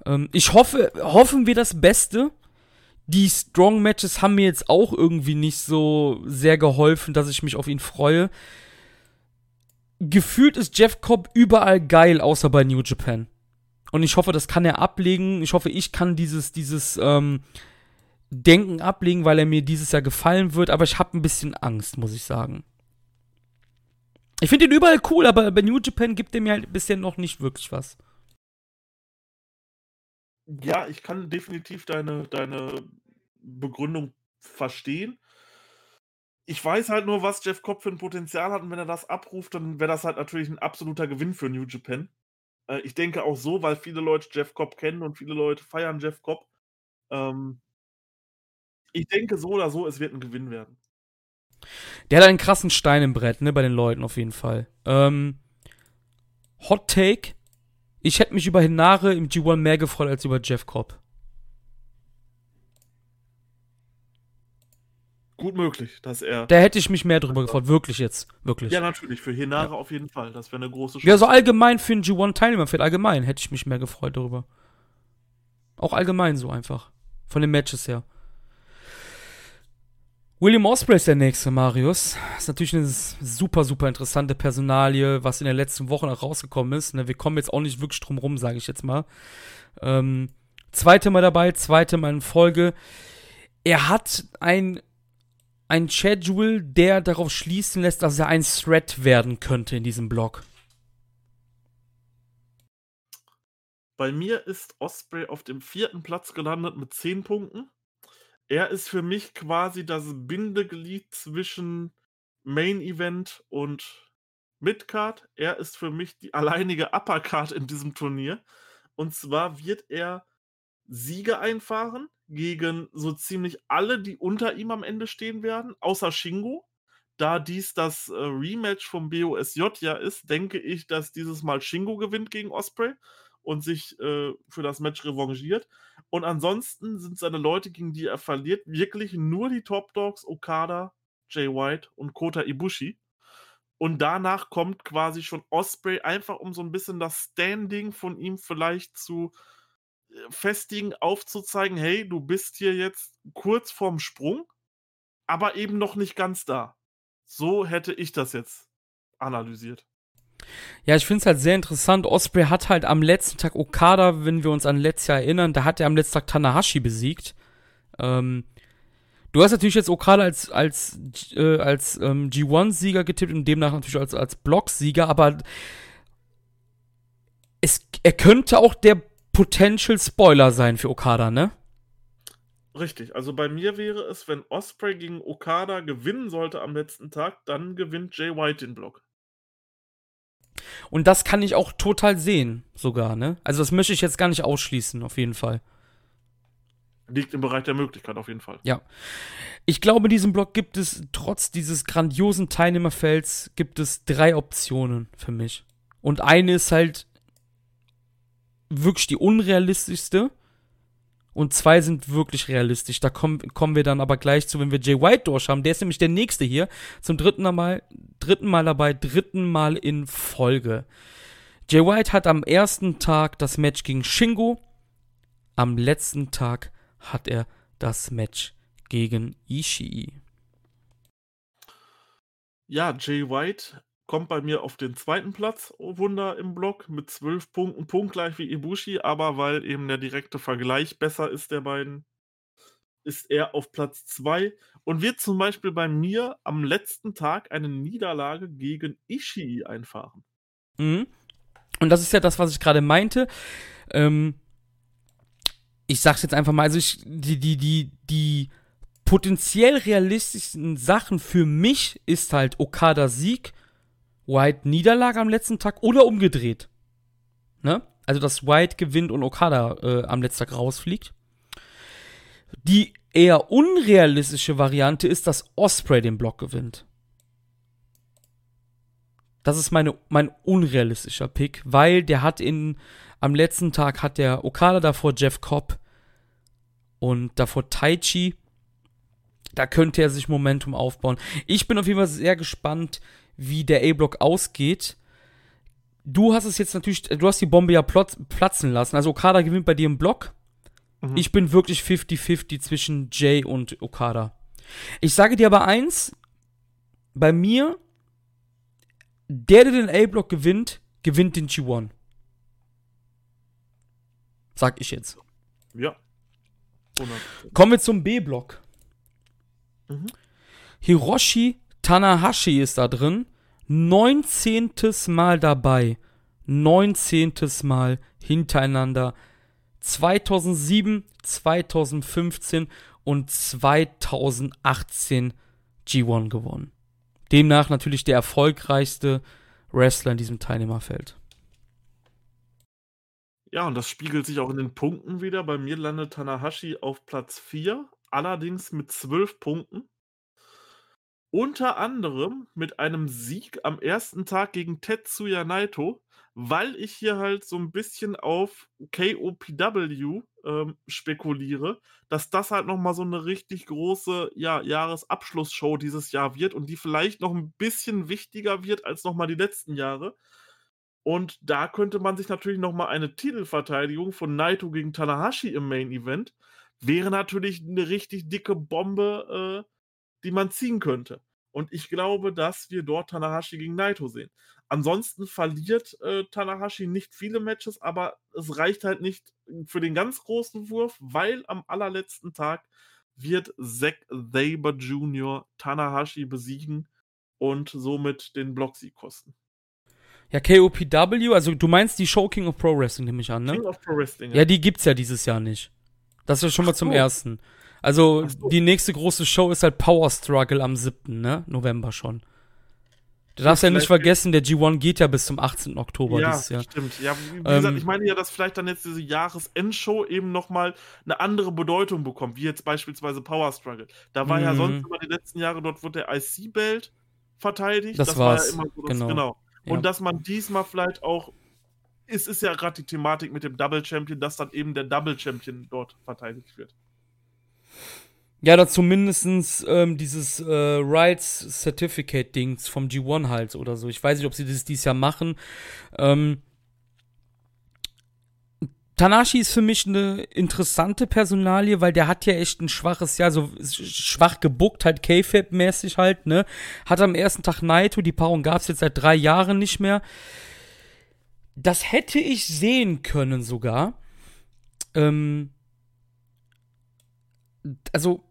Ähm, ich hoffe, hoffen wir das Beste. Die Strong Matches haben mir jetzt auch irgendwie nicht so sehr geholfen, dass ich mich auf ihn freue gefühlt ist Jeff Cobb überall geil, außer bei New Japan. Und ich hoffe, das kann er ablegen. Ich hoffe, ich kann dieses, dieses ähm, Denken ablegen, weil er mir dieses Jahr gefallen wird. Aber ich habe ein bisschen Angst, muss ich sagen. Ich finde ihn überall cool, aber bei New Japan gibt er mir halt bisher noch nicht wirklich was. Ja, ich kann definitiv deine, deine Begründung verstehen ich weiß halt nur, was Jeff Cobb für ein Potenzial hat und wenn er das abruft, dann wäre das halt natürlich ein absoluter Gewinn für New Japan. Äh, ich denke auch so, weil viele Leute Jeff Cobb kennen und viele Leute feiern Jeff Cobb. Ähm, ich denke so oder so, es wird ein Gewinn werden. Der hat einen krassen Stein im Brett, ne, bei den Leuten auf jeden Fall. Ähm, Hot Take. Ich hätte mich über Hinare im G1 mehr gefreut als über Jeff Cobb. Gut möglich, dass er. Da hätte ich mich mehr drüber gefreut, wirklich jetzt. Wirklich. Ja, natürlich, für Hinare ja. auf jeden Fall. Das wäre eine große Chance. Ja, so allgemein für ein G1-Teilnehmerfeld, allgemein hätte ich mich mehr gefreut darüber. Auch allgemein so einfach. Von den Matches her. William Osprey ist der nächste, Marius. Ist natürlich eine super, super interessante Personalie, was in den letzten Wochen auch rausgekommen ist. Ne, wir kommen jetzt auch nicht wirklich drum rum, sage ich jetzt mal. Ähm, zweite Mal dabei, zweite Mal in Folge. Er hat ein ein Schedule, der darauf schließen lässt, dass er ein Thread werden könnte in diesem Blog. Bei mir ist Osprey auf dem vierten Platz gelandet mit 10 Punkten. Er ist für mich quasi das Bindeglied zwischen Main Event und Midcard. Er ist für mich die alleinige Uppercard in diesem Turnier. Und zwar wird er Siege einfahren gegen so ziemlich alle, die unter ihm am Ende stehen werden, außer Shingo. Da dies das äh, Rematch vom BOSJ ja ist, denke ich, dass dieses Mal Shingo gewinnt gegen Osprey und sich äh, für das Match revanchiert. Und ansonsten sind seine Leute, gegen die er verliert, wirklich nur die Top Dogs, Okada, Jay White und Kota Ibushi. Und danach kommt quasi schon Osprey, einfach um so ein bisschen das Standing von ihm vielleicht zu äh, festigen, aufzuzeigen, hey, du bist hier jetzt kurz vorm Sprung, aber eben noch nicht ganz da. So hätte ich das jetzt analysiert. Ja, ich finde es halt sehr interessant. Osprey hat halt am letzten Tag Okada, wenn wir uns an letztes Jahr erinnern, da hat er am letzten Tag Tanahashi besiegt. Ähm, du hast natürlich jetzt Okada als, als, äh, als ähm, G1-Sieger getippt und demnach natürlich als, als Block-Sieger, aber es, er könnte auch der Potential Spoiler sein für Okada, ne? Richtig, also bei mir wäre es, wenn Osprey gegen Okada gewinnen sollte am letzten Tag, dann gewinnt Jay White den Block. Und das kann ich auch total sehen, sogar, ne? Also das möchte ich jetzt gar nicht ausschließen, auf jeden Fall. Liegt im Bereich der Möglichkeit, auf jeden Fall. Ja. Ich glaube, in diesem Block gibt es, trotz dieses grandiosen Teilnehmerfelds, gibt es drei Optionen für mich. Und eine ist halt wirklich die unrealistischste und zwei sind wirklich realistisch. Da kommen, kommen wir dann aber gleich zu, wenn wir Jay White durch haben. Der ist nämlich der nächste hier. Zum dritten Mal, dritten Mal dabei, dritten Mal in Folge. Jay White hat am ersten Tag das Match gegen Shingo. Am letzten Tag hat er das Match gegen Ishii. Ja, Jay White kommt bei mir auf den zweiten Platz, oh Wunder, im Block mit 12 Punkten, punktgleich wie Ibushi, aber weil eben der direkte Vergleich besser ist der beiden, ist er auf Platz 2 und wird zum Beispiel bei mir am letzten Tag eine Niederlage gegen Ishii einfahren. Mhm. Und das ist ja das, was ich gerade meinte. Ähm, ich sag's jetzt einfach mal, also ich, die, die, die, die potenziell realistischsten Sachen für mich ist halt Okada Sieg White Niederlage am letzten Tag oder umgedreht. Ne? Also, dass White gewinnt und Okada äh, am letzten Tag rausfliegt. Die eher unrealistische Variante ist, dass Osprey den Block gewinnt. Das ist meine, mein unrealistischer Pick, weil der hat in, am letzten Tag hat der Okada davor Jeff Cobb und davor Taichi. Da könnte er sich Momentum aufbauen. Ich bin auf jeden Fall sehr gespannt, wie der A-Block ausgeht. Du hast es jetzt natürlich, du hast die Bombe ja platzen lassen. Also Okada gewinnt bei dir im Block. Mhm. Ich bin wirklich 50-50 zwischen Jay und Okada. Ich sage dir aber eins, bei mir, der, der den A-Block gewinnt, gewinnt den G1. Sag ich jetzt. Ja. 100%. Kommen wir zum B-Block. Mhm. Hiroshi Tanahashi ist da drin. 19. Mal dabei. 19. Mal hintereinander. 2007, 2015 und 2018 G1 gewonnen. Demnach natürlich der erfolgreichste Wrestler in diesem Teilnehmerfeld. Ja, und das spiegelt sich auch in den Punkten wieder. Bei mir landet Tanahashi auf Platz 4, allerdings mit 12 Punkten. Unter anderem mit einem Sieg am ersten Tag gegen Tetsuya Naito, weil ich hier halt so ein bisschen auf KOPW, ähm, spekuliere, dass das halt noch mal so eine richtig große, ja, Jahresabschlussshow dieses Jahr wird und die vielleicht noch ein bisschen wichtiger wird als noch mal die letzten Jahre. Und da könnte man sich natürlich noch mal eine Titelverteidigung von Naito gegen Tanahashi im Main Event wäre natürlich eine richtig dicke Bombe, äh, die man ziehen könnte. Und ich glaube, dass wir dort Tanahashi gegen Naito sehen. Ansonsten verliert äh, Tanahashi nicht viele Matches, aber es reicht halt nicht für den ganz großen Wurf, weil am allerletzten Tag wird Zack Saber Jr. Tanahashi besiegen und somit den Blocksieg kosten. Ja, KOPW, also du meinst die Show King of Pro Wrestling, nehme ich an, ne? King of Pro Wrestling, ja. ja. die gibt's ja dieses Jahr nicht. Das ist ja schon Ach mal zum so. ersten. Also, so. die nächste große Show ist halt Power Struggle am 7. Ne? November schon. Du darfst ja nicht vergessen, der G1 geht ja bis zum 18. Oktober ja, dieses Jahr. Stimmt. Ja, wie, wie ähm, gesagt, ich meine ja, dass vielleicht dann jetzt diese Jahresendshow eben nochmal eine andere Bedeutung bekommt, wie jetzt beispielsweise Power Struggle. Da war ja mhm. sonst immer die letzten Jahre, dort wurde der IC-Belt verteidigt. Das, das war ja immer so, dass, genau. genau. Und ja. dass man diesmal vielleicht auch, es ist ja gerade die Thematik mit dem Double Champion, dass dann eben der Double Champion dort verteidigt wird. Ja, da zumindest ähm, dieses äh, Rights Certificate Dings vom G1 halt oder so. Ich weiß nicht, ob sie das dieses Jahr machen. Ähm, Tanashi ist für mich eine interessante Personalie, weil der hat ja echt ein schwaches Jahr, so schwach gebuckt, halt K-Fab-mäßig halt, ne? Hat am ersten Tag Naito, die Paarung gab's jetzt seit drei Jahren nicht mehr. Das hätte ich sehen können sogar. Ähm, also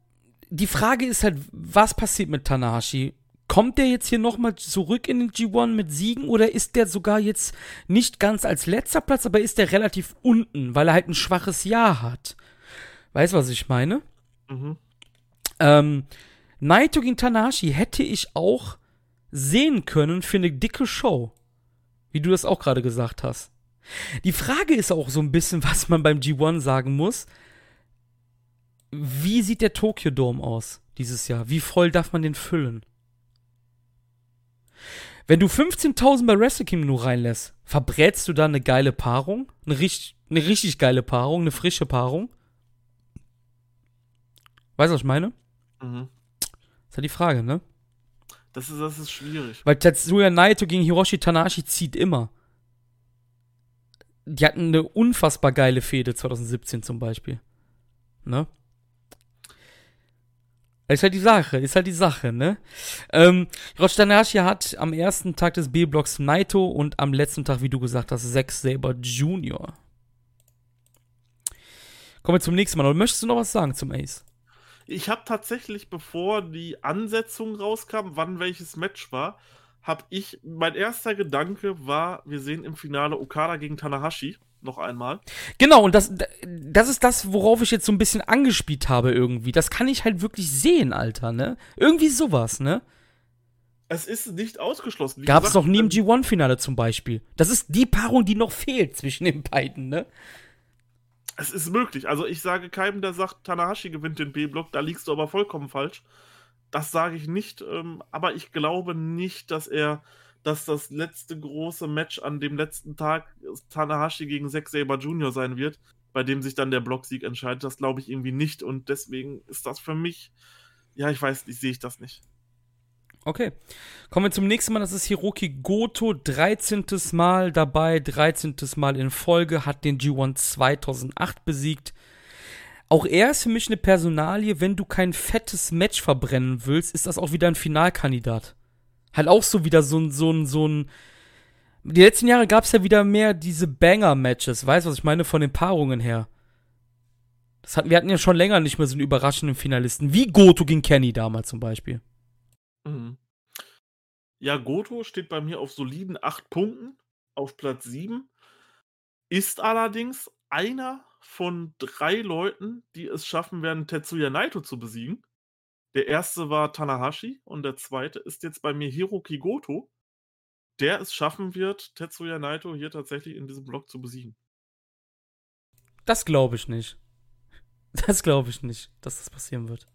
die Frage ist halt, was passiert mit Tanahashi? Kommt der jetzt hier nochmal zurück in den G1 mit Siegen oder ist der sogar jetzt nicht ganz als letzter Platz, aber ist der relativ unten, weil er halt ein schwaches Jahr hat? Weißt du, was ich meine? Mhm. Ähm, Naito gegen Tanahashi hätte ich auch sehen können für eine dicke Show. Wie du das auch gerade gesagt hast. Die Frage ist auch so ein bisschen, <laughs> was man beim G1 sagen muss. Wie sieht der Tokyo Dome aus dieses Jahr? Wie voll darf man den füllen? Wenn du 15.000 bei Wrestle Kingdom nur reinlässt, verbrätst du da eine geile Paarung? Eine richtig, eine richtig geile Paarung, eine frische Paarung? Weißt du, was ich meine? Mhm. Das ist ja die Frage, ne? Das ist, das ist schwierig. Weil Tetsuya Naito gegen Hiroshi Tanashi zieht immer. Die hatten eine unfassbar geile Fehde 2017 zum Beispiel. Ne? Ist halt die Sache, ist halt die Sache, ne? Ähm, Rostanashi hat am ersten Tag des B-Blocks Naito und am letzten Tag, wie du gesagt hast, Zack Saber Jr. Kommen wir zum nächsten Mal. Oder möchtest du noch was sagen zum Ace? Ich habe tatsächlich, bevor die Ansetzung rauskam, wann welches Match war, habe ich, mein erster Gedanke war, wir sehen im Finale Okada gegen Tanahashi noch einmal. Genau, und das, das ist das, worauf ich jetzt so ein bisschen angespielt habe irgendwie. Das kann ich halt wirklich sehen, Alter, ne? Irgendwie sowas, ne? Es ist nicht ausgeschlossen. Gab es noch nie im G1-Finale zum Beispiel. Das ist die Paarung, die noch fehlt zwischen den beiden, ne? Es ist möglich. Also ich sage keinem, der sagt, Tanahashi gewinnt den B-Block, da liegst du aber vollkommen falsch. Das sage ich nicht, ähm, aber ich glaube nicht, dass er dass das letzte große Match an dem letzten Tag Tanahashi gegen Zack Saber Jr. sein wird, bei dem sich dann der Blocksieg entscheidet. Das glaube ich irgendwie nicht und deswegen ist das für mich, ja, ich weiß nicht, sehe ich das nicht. Okay. Kommen wir zum nächsten Mal. Das ist Hiroki Goto. 13. Mal dabei, 13. Mal in Folge, hat den G1 2008 besiegt. Auch er ist für mich eine Personalie. Wenn du kein fettes Match verbrennen willst, ist das auch wieder ein Finalkandidat halt auch so wieder so ein, so ein, so ein. Die letzten Jahre gab es ja wieder mehr diese Banger-Matches, weißt du, was ich meine, von den Paarungen her. Das hatten, wir hatten ja schon länger nicht mehr so einen überraschenden Finalisten, wie Goto gegen Kenny damals zum Beispiel. Mhm. Ja, Goto steht bei mir auf soliden 8 Punkten, auf Platz 7. Ist allerdings einer von drei Leuten, die es schaffen werden, Tetsuya Naito zu besiegen. Der erste war Tanahashi und der zweite ist jetzt bei mir Hiroki Goto, der es schaffen wird, Tetsuya Naito hier tatsächlich in diesem Block zu besiegen. Das glaube ich nicht. <laughs> Das glaube ich nicht, dass das passieren wird.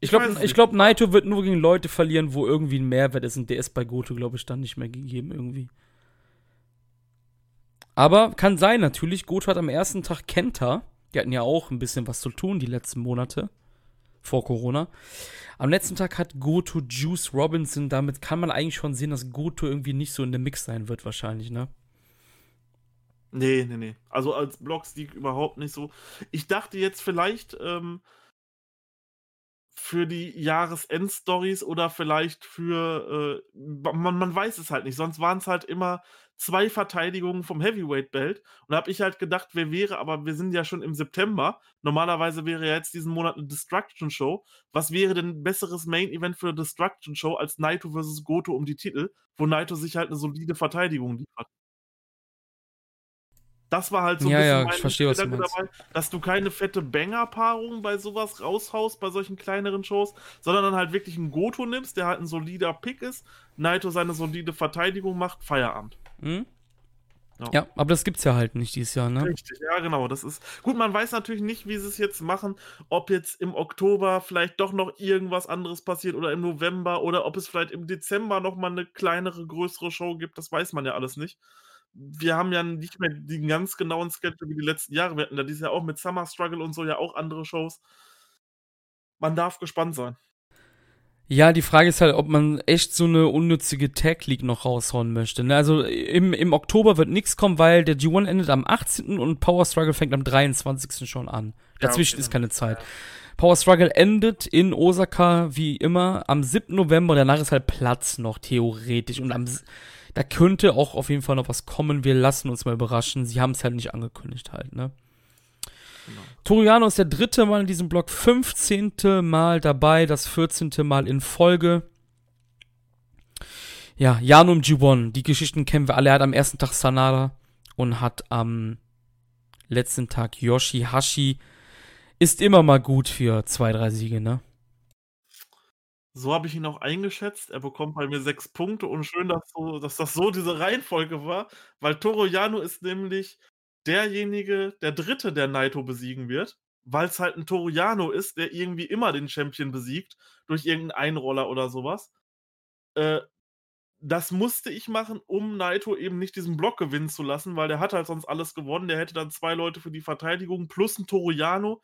Ich glaube, ich glaub, Naito wird nur gegen Leute verlieren, wo irgendwie ein Mehrwert ist. Und der ist bei Goto, glaube ich, dann nicht mehr gegeben irgendwie. Aber kann sein natürlich. Goto hat am ersten Tag Kenta. Die hatten ja auch ein bisschen was zu tun die letzten Monate vor Corona. Am letzten Tag hat Goto Juice Robinson. Damit kann man eigentlich schon sehen, dass Goto irgendwie nicht so in der Mix sein wird, wahrscheinlich, ne? Nee, nee, nee. Also als Blockstieg überhaupt nicht so. Ich dachte jetzt vielleicht, ähm, für die Jahresend-Stories oder vielleicht für, äh, man, man weiß es halt nicht. Sonst waren es halt immer zwei Verteidigungen vom Heavyweight-Belt. Und da habe ich halt gedacht, wer wäre, aber wir sind ja schon im September. Normalerweise wäre ja jetzt diesen Monat eine Destruction-Show. Was wäre denn ein besseres Main-Event für eine Destruction-Show als Naito vs. Goto um die Titel, wo Naito sich halt eine solide Verteidigung liefert? Das war halt so ein ja, bisschen ja, ich verstehe, was du dabei, dass du keine fette Banger-Paarung bei sowas raushaust, bei solchen kleineren Shows, sondern dann halt wirklich einen Goto nimmst, der halt ein solider Pick ist, Naito seine solide Verteidigung macht, Feierabend. Mhm. Ja. ja. aber das gibt's ja halt nicht dieses Jahr, ne? Richtig, ja, genau. Das ist. Gut, man weiß natürlich nicht, wie sie es jetzt machen, ob jetzt im Oktober vielleicht doch noch irgendwas anderes passiert oder im November oder ob es vielleicht im Dezember nochmal eine kleinere, größere Show gibt. Das weiß man ja alles nicht wir haben ja nicht mehr den ganz genauen Schedule wie die letzten Jahre. Wir hatten da dieses Jahr auch mit Summer Struggle und so ja auch andere Shows. Man darf gespannt sein. Ja, die Frage ist halt, ob man echt so eine unnützige Tag League noch raushauen möchte. Ne? Also im, im Oktober wird nichts kommen, weil der G1 endet am 18. und Power Struggle fängt am 23. schon an. Dazwischen ja, okay. ist keine Zeit. Ja. Power Struggle endet in Osaka wie immer am 7. November. Danach ist halt Platz noch theoretisch. Und am da könnte auch auf jeden Fall noch was kommen. Wir lassen uns mal überraschen. Sie haben es halt nicht angekündigt halt, ne? Genau. Toriano ist der dritte Mal in diesem Block, 15. Mal dabei, das 14. Mal in Folge. Ja, im G1, die Geschichten kennen wir alle. Er hat am ersten Tag Sanada und hat am letzten Tag Yoshihashi. Ist immer mal gut für zwei, drei Siege, ne? So habe ich ihn auch eingeschätzt. Er bekommt bei mir sechs Punkte und schön, dass, so, dass das so diese Reihenfolge war, weil Toro Yano ist nämlich derjenige, der Dritte, der Naito besiegen wird, weil es halt ein Toro Yano ist, der irgendwie immer den Champion besiegt, durch irgendeinen Einroller oder sowas. Äh, das musste ich machen, um Naito eben nicht diesen Block gewinnen zu lassen, weil der hat halt sonst alles gewonnen. Der hätte dann zwei Leute für die Verteidigung plus ein Toro Yano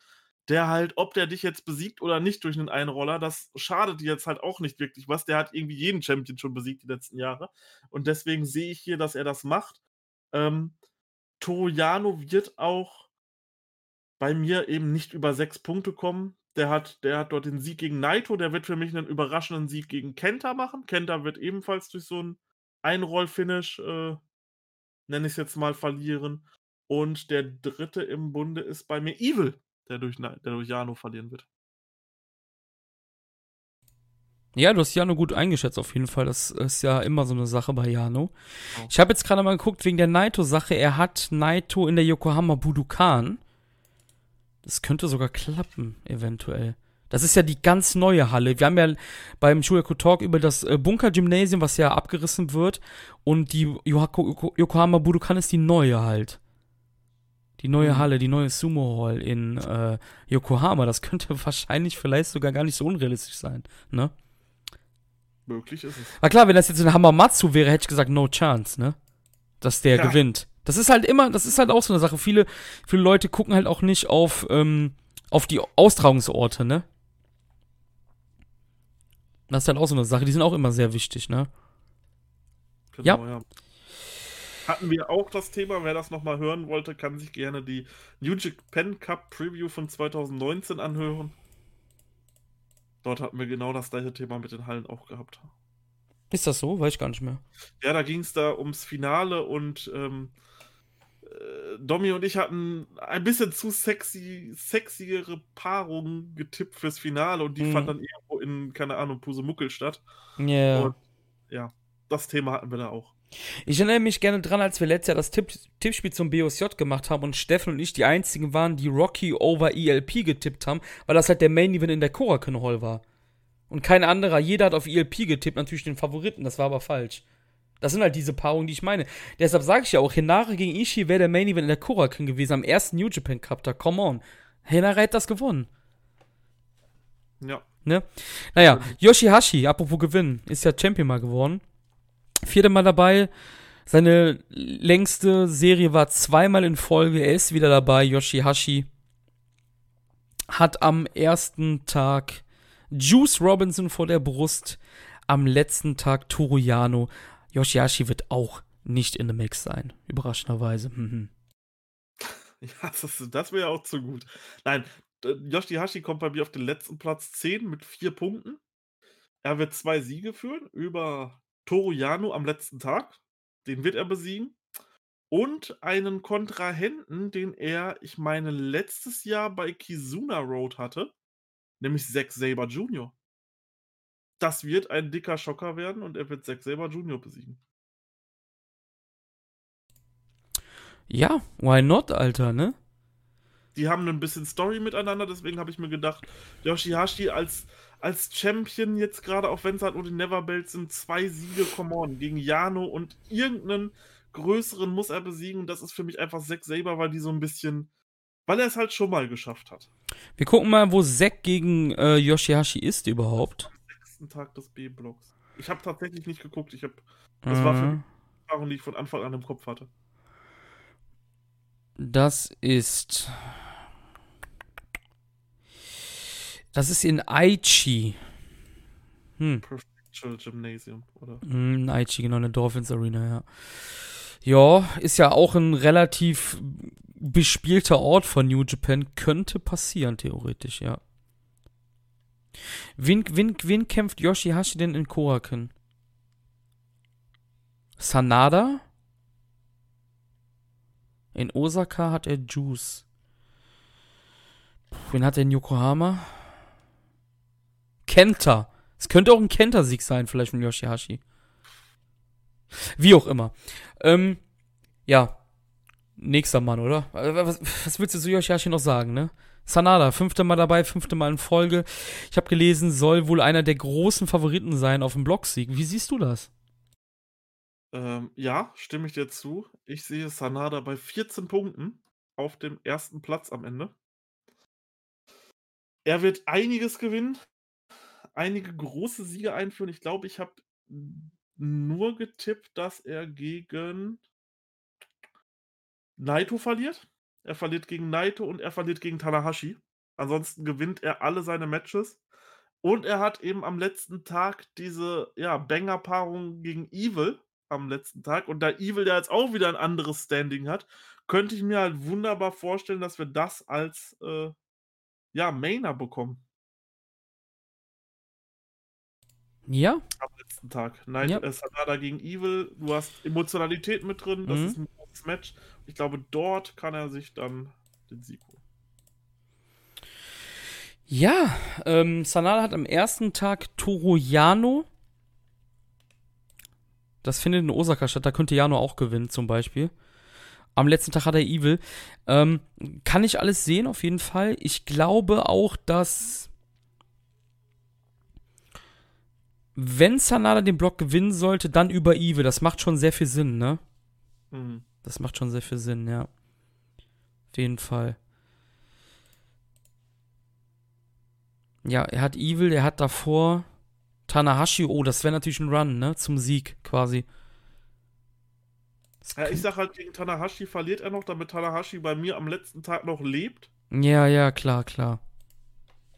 der halt, ob der dich jetzt besiegt oder nicht durch einen Einroller, das schadet dir jetzt halt auch nicht wirklich was. Der hat irgendwie jeden Champion schon besiegt die letzten Jahre. Und deswegen sehe ich hier, dass er das macht. Ähm, Toriano wird auch bei mir eben nicht über sechs Punkte kommen. Der hat, der hat dort den Sieg gegen Naito. Der wird für mich einen überraschenden Sieg gegen Kenta machen. Kenta wird ebenfalls durch so ein Einroll-Finish, äh, nenne ich es jetzt mal, verlieren. Und der dritte im Bunde ist bei mir Evil der durch, der durch Jano verlieren wird. Ja, du hast Jano gut eingeschätzt auf jeden Fall. Das ist ja immer so eine Sache bei Jano. Oh. Ich habe jetzt gerade mal geguckt wegen der Naito-Sache. Er hat Naito in der Yokohama Budokan. Das könnte sogar klappen, eventuell. Das ist ja die ganz neue Halle. Wir haben ja beim Shuyaku Talk über das äh, Bunker-Gymnasium, was ja abgerissen wird. Und die Yokohama Budokan ist die neue halt die neue mhm. Halle, die neue Sumo Hall in äh, Yokohama. Das könnte <laughs> wahrscheinlich vielleicht sogar gar nicht so unrealistisch sein, ne? Möglich ist es. Na klar, wenn das jetzt ein Hamamatsu wäre, hätte ich gesagt, no chance, ne? Dass der ja. gewinnt. Das ist halt immer, das ist halt auch so eine Sache. Viele, viele Leute gucken halt auch nicht auf, ähm, auf die Austragungsorte, ne? Das ist halt auch so eine Sache. Die sind auch immer sehr wichtig, ne? Genau, ja. ja hatten wir auch das Thema. Wer das nochmal hören wollte, kann sich gerne die New Japan Cup Preview von 2019 anhören. Dort hatten wir genau das gleiche Thema mit den Hallen auch gehabt. Ist das so? Weiß ich gar nicht mehr. Ja, da ging es da ums Finale und ähm, äh, Domi und ich hatten ein bisschen zu sexy, sexyere Paarungen getippt fürs Finale und die mhm. fand dann irgendwo in, keine Ahnung, Pusemuckel statt. Yeah. Und ja, das Thema hatten wir da auch. Ich erinnere mich gerne dran, als wir letztes Jahr das Tipp Tippspiel zum BOSJ gemacht haben und Steffen und ich die einzigen waren, die Rocky over ELP getippt haben, weil das halt der Main Event in der Korakuen Hall war. Und kein anderer, jeder hat auf ELP getippt, natürlich den Favoriten, das war aber falsch. Das sind halt diese Paarungen, die ich meine. Deshalb sage ich ja auch, Hinare gegen Ishii wäre der Main Event in der Korakuen gewesen, am ersten New Japan Cup, da, come on. Hinare hat das gewonnen. Ja. Ne? Naja, Yoshihashi, apropos gewinnen, ist ja Champion mal geworden. Vierte Mal dabei. Seine längste Serie war zweimal in Folge. Er ist wieder dabei. Yoshihashi hat am ersten Tag Juice Robinson vor der Brust. Am letzten Tag Toruyano. Yoshihashi wird auch nicht in the Mix sein. Überraschenderweise. <laughs> Mhm. Ja, das, das wäre auch zu gut. Nein, Yoshihashi kommt bei mir auf den letzten Platz 10 mit 4 Punkten. Er wird zwei Siege führen über Toru Yano am letzten Tag. Den wird er besiegen. Und einen Kontrahenten, den er, ich meine, letztes Jahr bei Kizuna Road hatte, nämlich Zack Saber Jr. Das wird ein dicker Schocker werden und er wird Zack Saber Jr. besiegen. Ja, why not, Alter, ne? Die haben ein bisschen Story miteinander, deswegen habe ich mir gedacht, Yoshihashi als, als Champion jetzt gerade, auch wenn es halt nur die Neverbelt sind, zwei Siege, come on, gegen Jano und irgendeinen größeren muss er besiegen. Das ist für mich einfach Zack Saber, weil die so ein bisschen, weil er es halt schon mal geschafft hat. Wir gucken mal, wo Zack gegen äh, Yoshihashi ist überhaupt. Am sechsten Tag des B-Blocks. Ich habe tatsächlich nicht geguckt. Ich habe, das mhm. war für mich eine Erfahrung, die ich von Anfang an im Kopf hatte. Das ist. Das ist in Aichi. Hm. Perfectual Gymnasium, oder? Hm, Aichi, genau, eine Dolphins Arena, ja. Ja, ist ja auch ein relativ bespielter Ort von New Japan. Könnte passieren, theoretisch, ja. Wen, wen, wen kämpft Yoshihashi denn in Koraken? Sanada? In Osaka hat er Juice. Wen hat er in Yokohama? Kenta. Es könnte auch ein Kenta-Sieg sein, vielleicht von Yoshihashi. Wie auch immer. Ähm, ja. Nächster Mann, oder? Was, was willst du zu Yoshihashi noch sagen, ne? Sanada, fünfte Mal dabei, fünfte Mal in Folge. Ich habe gelesen, soll wohl einer der großen Favoriten sein auf dem Blocksieg. Wie siehst du das? Ähm, ja, stimme ich dir zu. Ich sehe Sanada bei 14 Punkten auf dem ersten Platz am Ende. Er wird einiges gewinnen, einige große Siege einführen. Ich glaube, ich habe nur getippt, dass er gegen Naito verliert. Er verliert gegen Naito und er verliert gegen Tanahashi. Ansonsten gewinnt er alle seine Matches. Und er hat eben am letzten Tag diese ja, Banger-Paarung gegen Evil am letzten Tag. Und da Evil ja jetzt auch wieder ein anderes Standing hat, könnte ich mir halt wunderbar vorstellen, dass wir das als äh, ja, Mainer bekommen. Ja. Am letzten Tag. Nein, ja. äh, Sanada gegen Evil. Du hast Emotionalität mit drin. Das mhm. ist ein großes Match. Ich glaube, dort kann er sich dann den Sieg holen. Ja, ähm, Sanada hat am ersten Tag Toroyano das findet in Osaka statt. Da könnte Jano auch gewinnen, zum Beispiel. Am letzten Tag hat er Evil. Ähm, kann ich alles sehen, auf jeden Fall. Ich glaube auch, dass. Wenn Sanada den Block gewinnen sollte, dann über Evil. Das macht schon sehr viel Sinn, ne? Mhm. Das macht schon sehr viel Sinn, ja. Auf jeden Fall. Ja, er hat Evil, er hat davor Tanahashi, oh, das wäre natürlich ein Run, ne? Zum Sieg quasi. Ja, ich sag halt, gegen Tanahashi verliert er noch, damit Tanahashi bei mir am letzten Tag noch lebt. Ja, ja, klar, klar.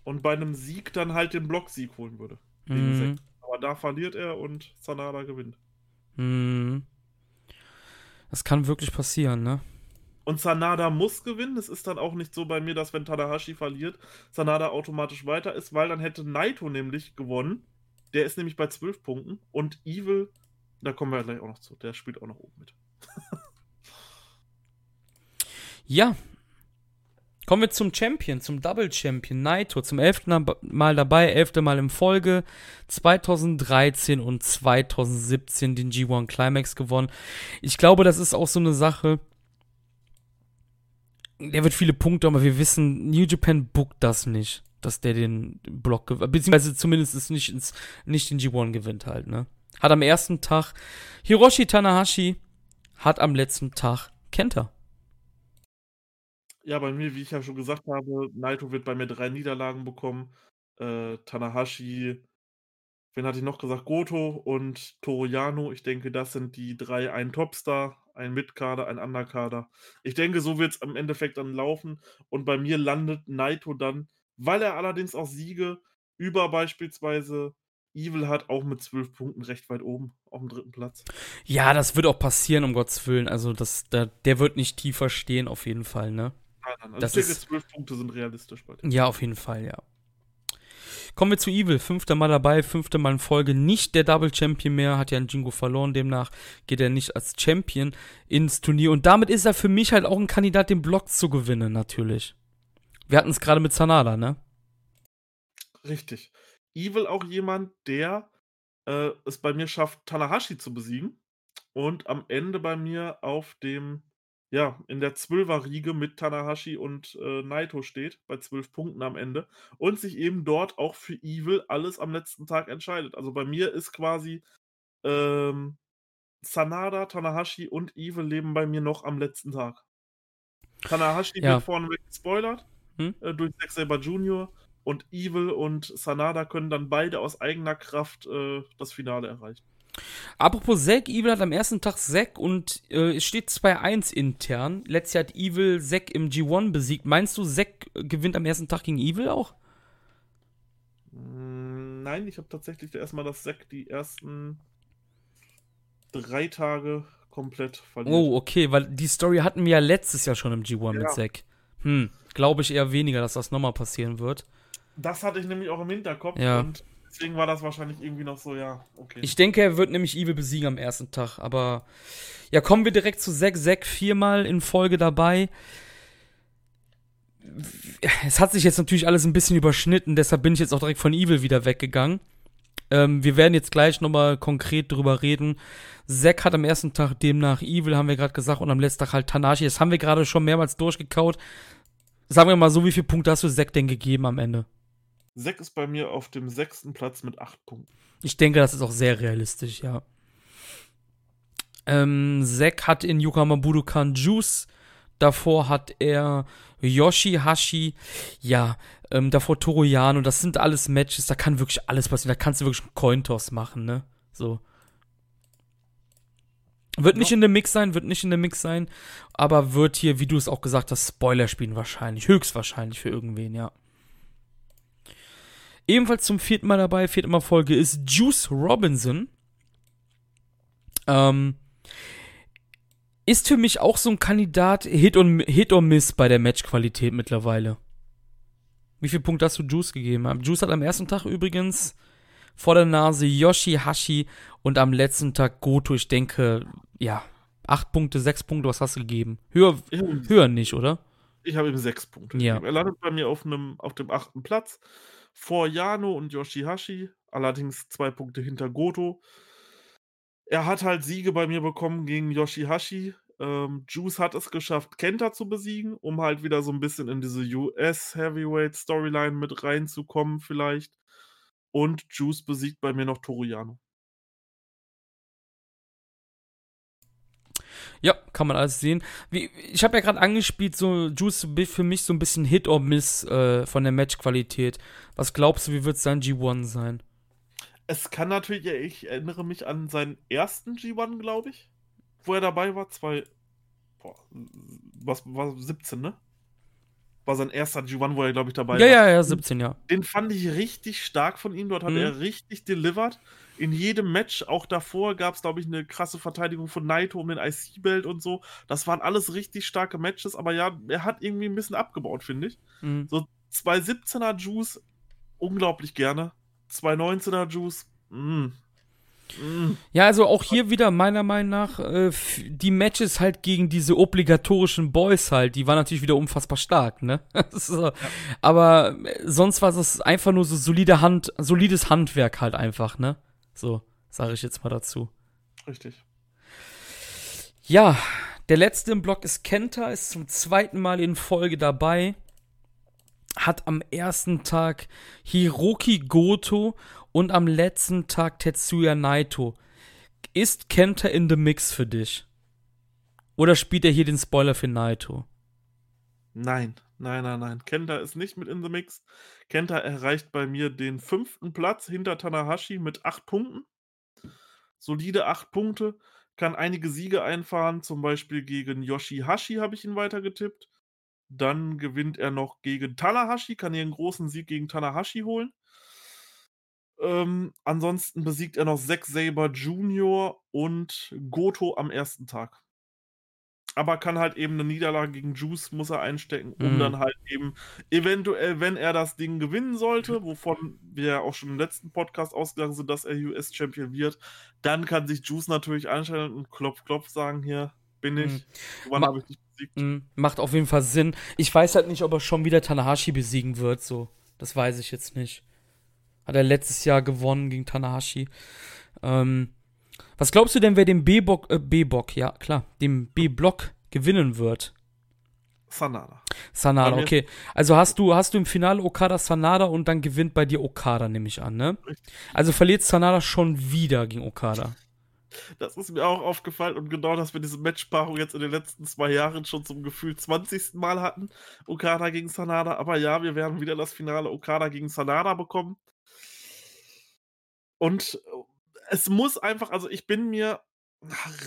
Und bei einem Sieg dann halt den Blocksieg holen würde. Mhm. Aber da verliert er und Sanada gewinnt. Mhm. Das kann wirklich passieren, ne? Und Sanada muss gewinnen. Es ist dann auch nicht so bei mir, dass wenn Tanahashi verliert, Sanada automatisch weiter ist, weil dann hätte Naito nämlich gewonnen. Der ist nämlich bei 12 Punkten und Evil, da kommen wir gleich auch noch zu, der spielt auch noch oben mit. ja. Kommen wir zum Champion, zum Double Champion, Naito, zum elften Mal dabei, elfte Mal in Folge, 2013 und 2017 den G1 Climax gewonnen. Ich glaube, das ist auch so eine Sache, der wird viele Punkte, aber wir wissen, New Japan bookt das nicht dass der den Block beziehungsweise zumindest nicht, ins, nicht den G1 gewinnt halt, ne? Hat am ersten Tag Hiroshi Tanahashi, hat am letzten Tag Kenta. Ja, bei mir, wie ich ja schon gesagt habe, Naito wird bei mir drei Niederlagen bekommen. Äh, Tanahashi, wen hatte ich noch gesagt? Goto und Toriano. Ich denke, das sind die drei, ein Topstar, ein Mitkader, ein Underkader. Ich denke, so wird es am Endeffekt dann laufen. Und bei mir landet Naito dann weil er allerdings auch Siege über beispielsweise Evil hat, auch mit zwölf Punkten recht weit oben auf dem dritten Platz. Ja, das wird auch passieren, um Gottes Willen. Also, das, der, der wird nicht tiefer stehen, auf jeden Fall, ne? Nein, nein, also Das ich denke, ist- 12 Punkte sind realistisch bei dir. Ja, auf jeden Fall, ja. Kommen wir zu Evil. Fünfter Mal dabei, fünfte Mal in Folge. Nicht der Double Champion mehr, hat ja ein Jingo verloren. Demnach geht er nicht als Champion ins Turnier. Und damit ist er für mich halt auch ein Kandidat, den Block zu gewinnen, natürlich. Wir hatten es gerade mit Sanada, ne? Richtig. Evil auch jemand, der äh, es bei mir schafft, Tanahashi zu besiegen und am Ende bei mir auf dem, ja, in der Zwölfer-Riege mit Tanahashi und äh, Naito steht, bei zwölf Punkten am Ende und sich eben dort auch für Evil alles am letzten Tag entscheidet. Also bei mir ist quasi ähm, Sanada, Tanahashi und Evil leben bei mir noch am letzten Tag. Tanahashi Ja. wird vorneweg gespoilert Hm? äh, durch Zack Saber Jr. und Evil und Sanada können dann beide aus eigener Kraft äh, das Finale erreichen. Apropos Zack, Evil hat am ersten Tag Zack und äh, es steht 2-1 intern. Letztes Jahr hat Evil Zack im G1 besiegt. Meinst du, Zack gewinnt am ersten Tag gegen Evil auch? Mm, Nein, ich habe tatsächlich erstmal das Zack die ersten drei Tage komplett verliert. Oh, okay, weil die Story hatten wir ja letztes Jahr schon im G1 mit Ja. Zack. Hm, glaube ich eher weniger, dass das nochmal passieren wird. Das hatte ich nämlich auch im Hinterkopf Ja. und deswegen war das wahrscheinlich irgendwie noch so, ja, okay. Ich denke, er wird nämlich Evil besiegen am ersten Tag. Aber ja, kommen wir direkt zu Zack. Zack viermal in Folge dabei. Es hat sich jetzt natürlich alles ein bisschen überschnitten, deshalb bin ich jetzt auch direkt von Evil wieder weggegangen. Ähm, wir werden jetzt gleich nochmal konkret drüber reden. Zack hat am ersten Tag demnach Evil, haben wir gerade gesagt, und am letzten Tag halt Tanashi. Das haben wir gerade schon mehrmals durchgekaut. Sagen wir mal so, wie viele Punkte hast du Zack denn gegeben am Ende? Zack ist bei mir auf dem sechsten Platz mit acht Punkten. Ich denke, das ist auch sehr realistisch, ja. Ähm, Zack hat in Yokohama Budokan Juice. Davor hat er Yoshihashi. Ja, ähm, davor Toroyano. Das sind alles Matches. Da kann wirklich alles passieren. Da kannst du wirklich einen Cointoss machen, ne? So. Wird nicht in dem Mix sein, wird nicht in dem Mix sein. Aber wird hier, wie du es auch gesagt hast, Spoiler spielen wahrscheinlich. Höchstwahrscheinlich für irgendwen, ja. Ebenfalls zum vierten Mal dabei, vierte Mal Folge ist Juice Robinson. Ähm, ist für mich auch so ein Kandidat Hit, und, Hit or Miss bei der Matchqualität mittlerweile. Wie viel Punkte hast du Juice gegeben? Juice hat am ersten Tag übrigens vor der Nase Yoshihashi und am letzten Tag Goto. Ich denke, ja, acht Punkte, sechs Punkte, was hast du gegeben? Höher, habe höher nicht, oder? ich hab ihm sechs Punkte. Ja. gegeben. Er landet bei mir auf, einem, auf dem achten Platz vor Yano und Yoshihashi, allerdings zwei Punkte hinter Goto. Er hat halt Siege bei mir bekommen gegen Yoshihashi. Ähm, Juice hat es geschafft, Kenta zu besiegen, um halt wieder so ein bisschen in diese US-Heavyweight-Storyline mit reinzukommen, vielleicht. Und Juice besiegt bei mir noch Toruyano. Ja, kann man alles sehen. Wie, ich habe ja gerade angespielt, so Juice für mich so ein bisschen Hit or Miss äh, von der Matchqualität. Was glaubst du, wie wird sein G1 sein? Es kann natürlich, ja, ich erinnere mich an seinen ersten G1, glaube ich, wo er dabei war. Zwei, boah, was war 17, ne? War sein erster G1, wo er, glaube ich, dabei Ja, war. ja, ja, 17, ja. Den fand ich richtig stark von ihm. Dort hat Mhm. er richtig delivered. In jedem Match, auch davor, gab es, glaube ich, eine krasse Verteidigung von Naito um den IC-Belt und so. Das waren alles richtig starke Matches, aber ja, er hat irgendwie ein bisschen abgebaut, finde ich. Mhm. So 217er Juice, unglaublich gerne. 219er Juice, mm. Mm. Ja, also auch hier wieder meiner Meinung nach äh, die Matches halt gegen diese obligatorischen Boys halt, die waren natürlich wieder unfassbar stark, ne? <laughs> so. Aber äh, sonst war das einfach nur so solide Hand, solides Handwerk halt einfach, ne? So, sage ich jetzt mal dazu. Richtig. Ja, der letzte im Block ist Kenta, ist zum zweiten Mal in Folge dabei. Hat am ersten Tag Hiroki Goto und am letzten Tag Tetsuya Naito. Ist Kenta in the Mix für dich? Oder spielt er hier den Spoiler für Naito? Nein, nein, nein, nein. Kenta ist nicht mit in the Mix. Kenta erreicht bei mir den fünften Platz hinter Tanahashi mit acht Punkten. Solide acht Punkte. Kann einige Siege einfahren, zum Beispiel gegen Yoshihashi habe ich ihn weitergetippt. Dann gewinnt er noch gegen Tanahashi, kann hier einen großen Sieg gegen Tanahashi holen. Ähm, ansonsten besiegt er noch Zack Saber Jr. und Goto am ersten Tag. Aber kann halt eben eine Niederlage gegen Juice muss er einstecken, um Mhm. dann halt eben eventuell, wenn er das Ding gewinnen sollte, wovon wir ja auch schon im letzten Podcast ausgegangen sind, dass er US-Champion wird, dann kann sich Juice natürlich einstellen und klopf, klopf sagen, hier bin ich, Mhm. wann habe ich dich besiegt? Mm, Macht auf jeden Fall Sinn. Ich weiß halt nicht, ob er schon wieder Tanahashi besiegen wird, so. Das weiß ich jetzt nicht. Hat er letztes Jahr gewonnen gegen Tanahashi. Ähm, was glaubst du denn, wer den B-Bock, äh, B-Bock, ja, klar, den B-Block gewinnen wird? Sanada. Sanada, okay. Also hast du, hast du im Finale Okada Sanada und dann gewinnt bei dir Okada, nehme ich an, ne? Also verliert Sanada schon wieder gegen Okada. Das ist mir auch aufgefallen und genau, dass wir diese Matchpaarung jetzt in den letzten zwei Jahren schon zum Gefühl 20. Mal hatten. Okada gegen Sanada. Aber ja, wir werden wieder das Finale Okada gegen Sanada bekommen. Und es muss einfach, also ich bin mir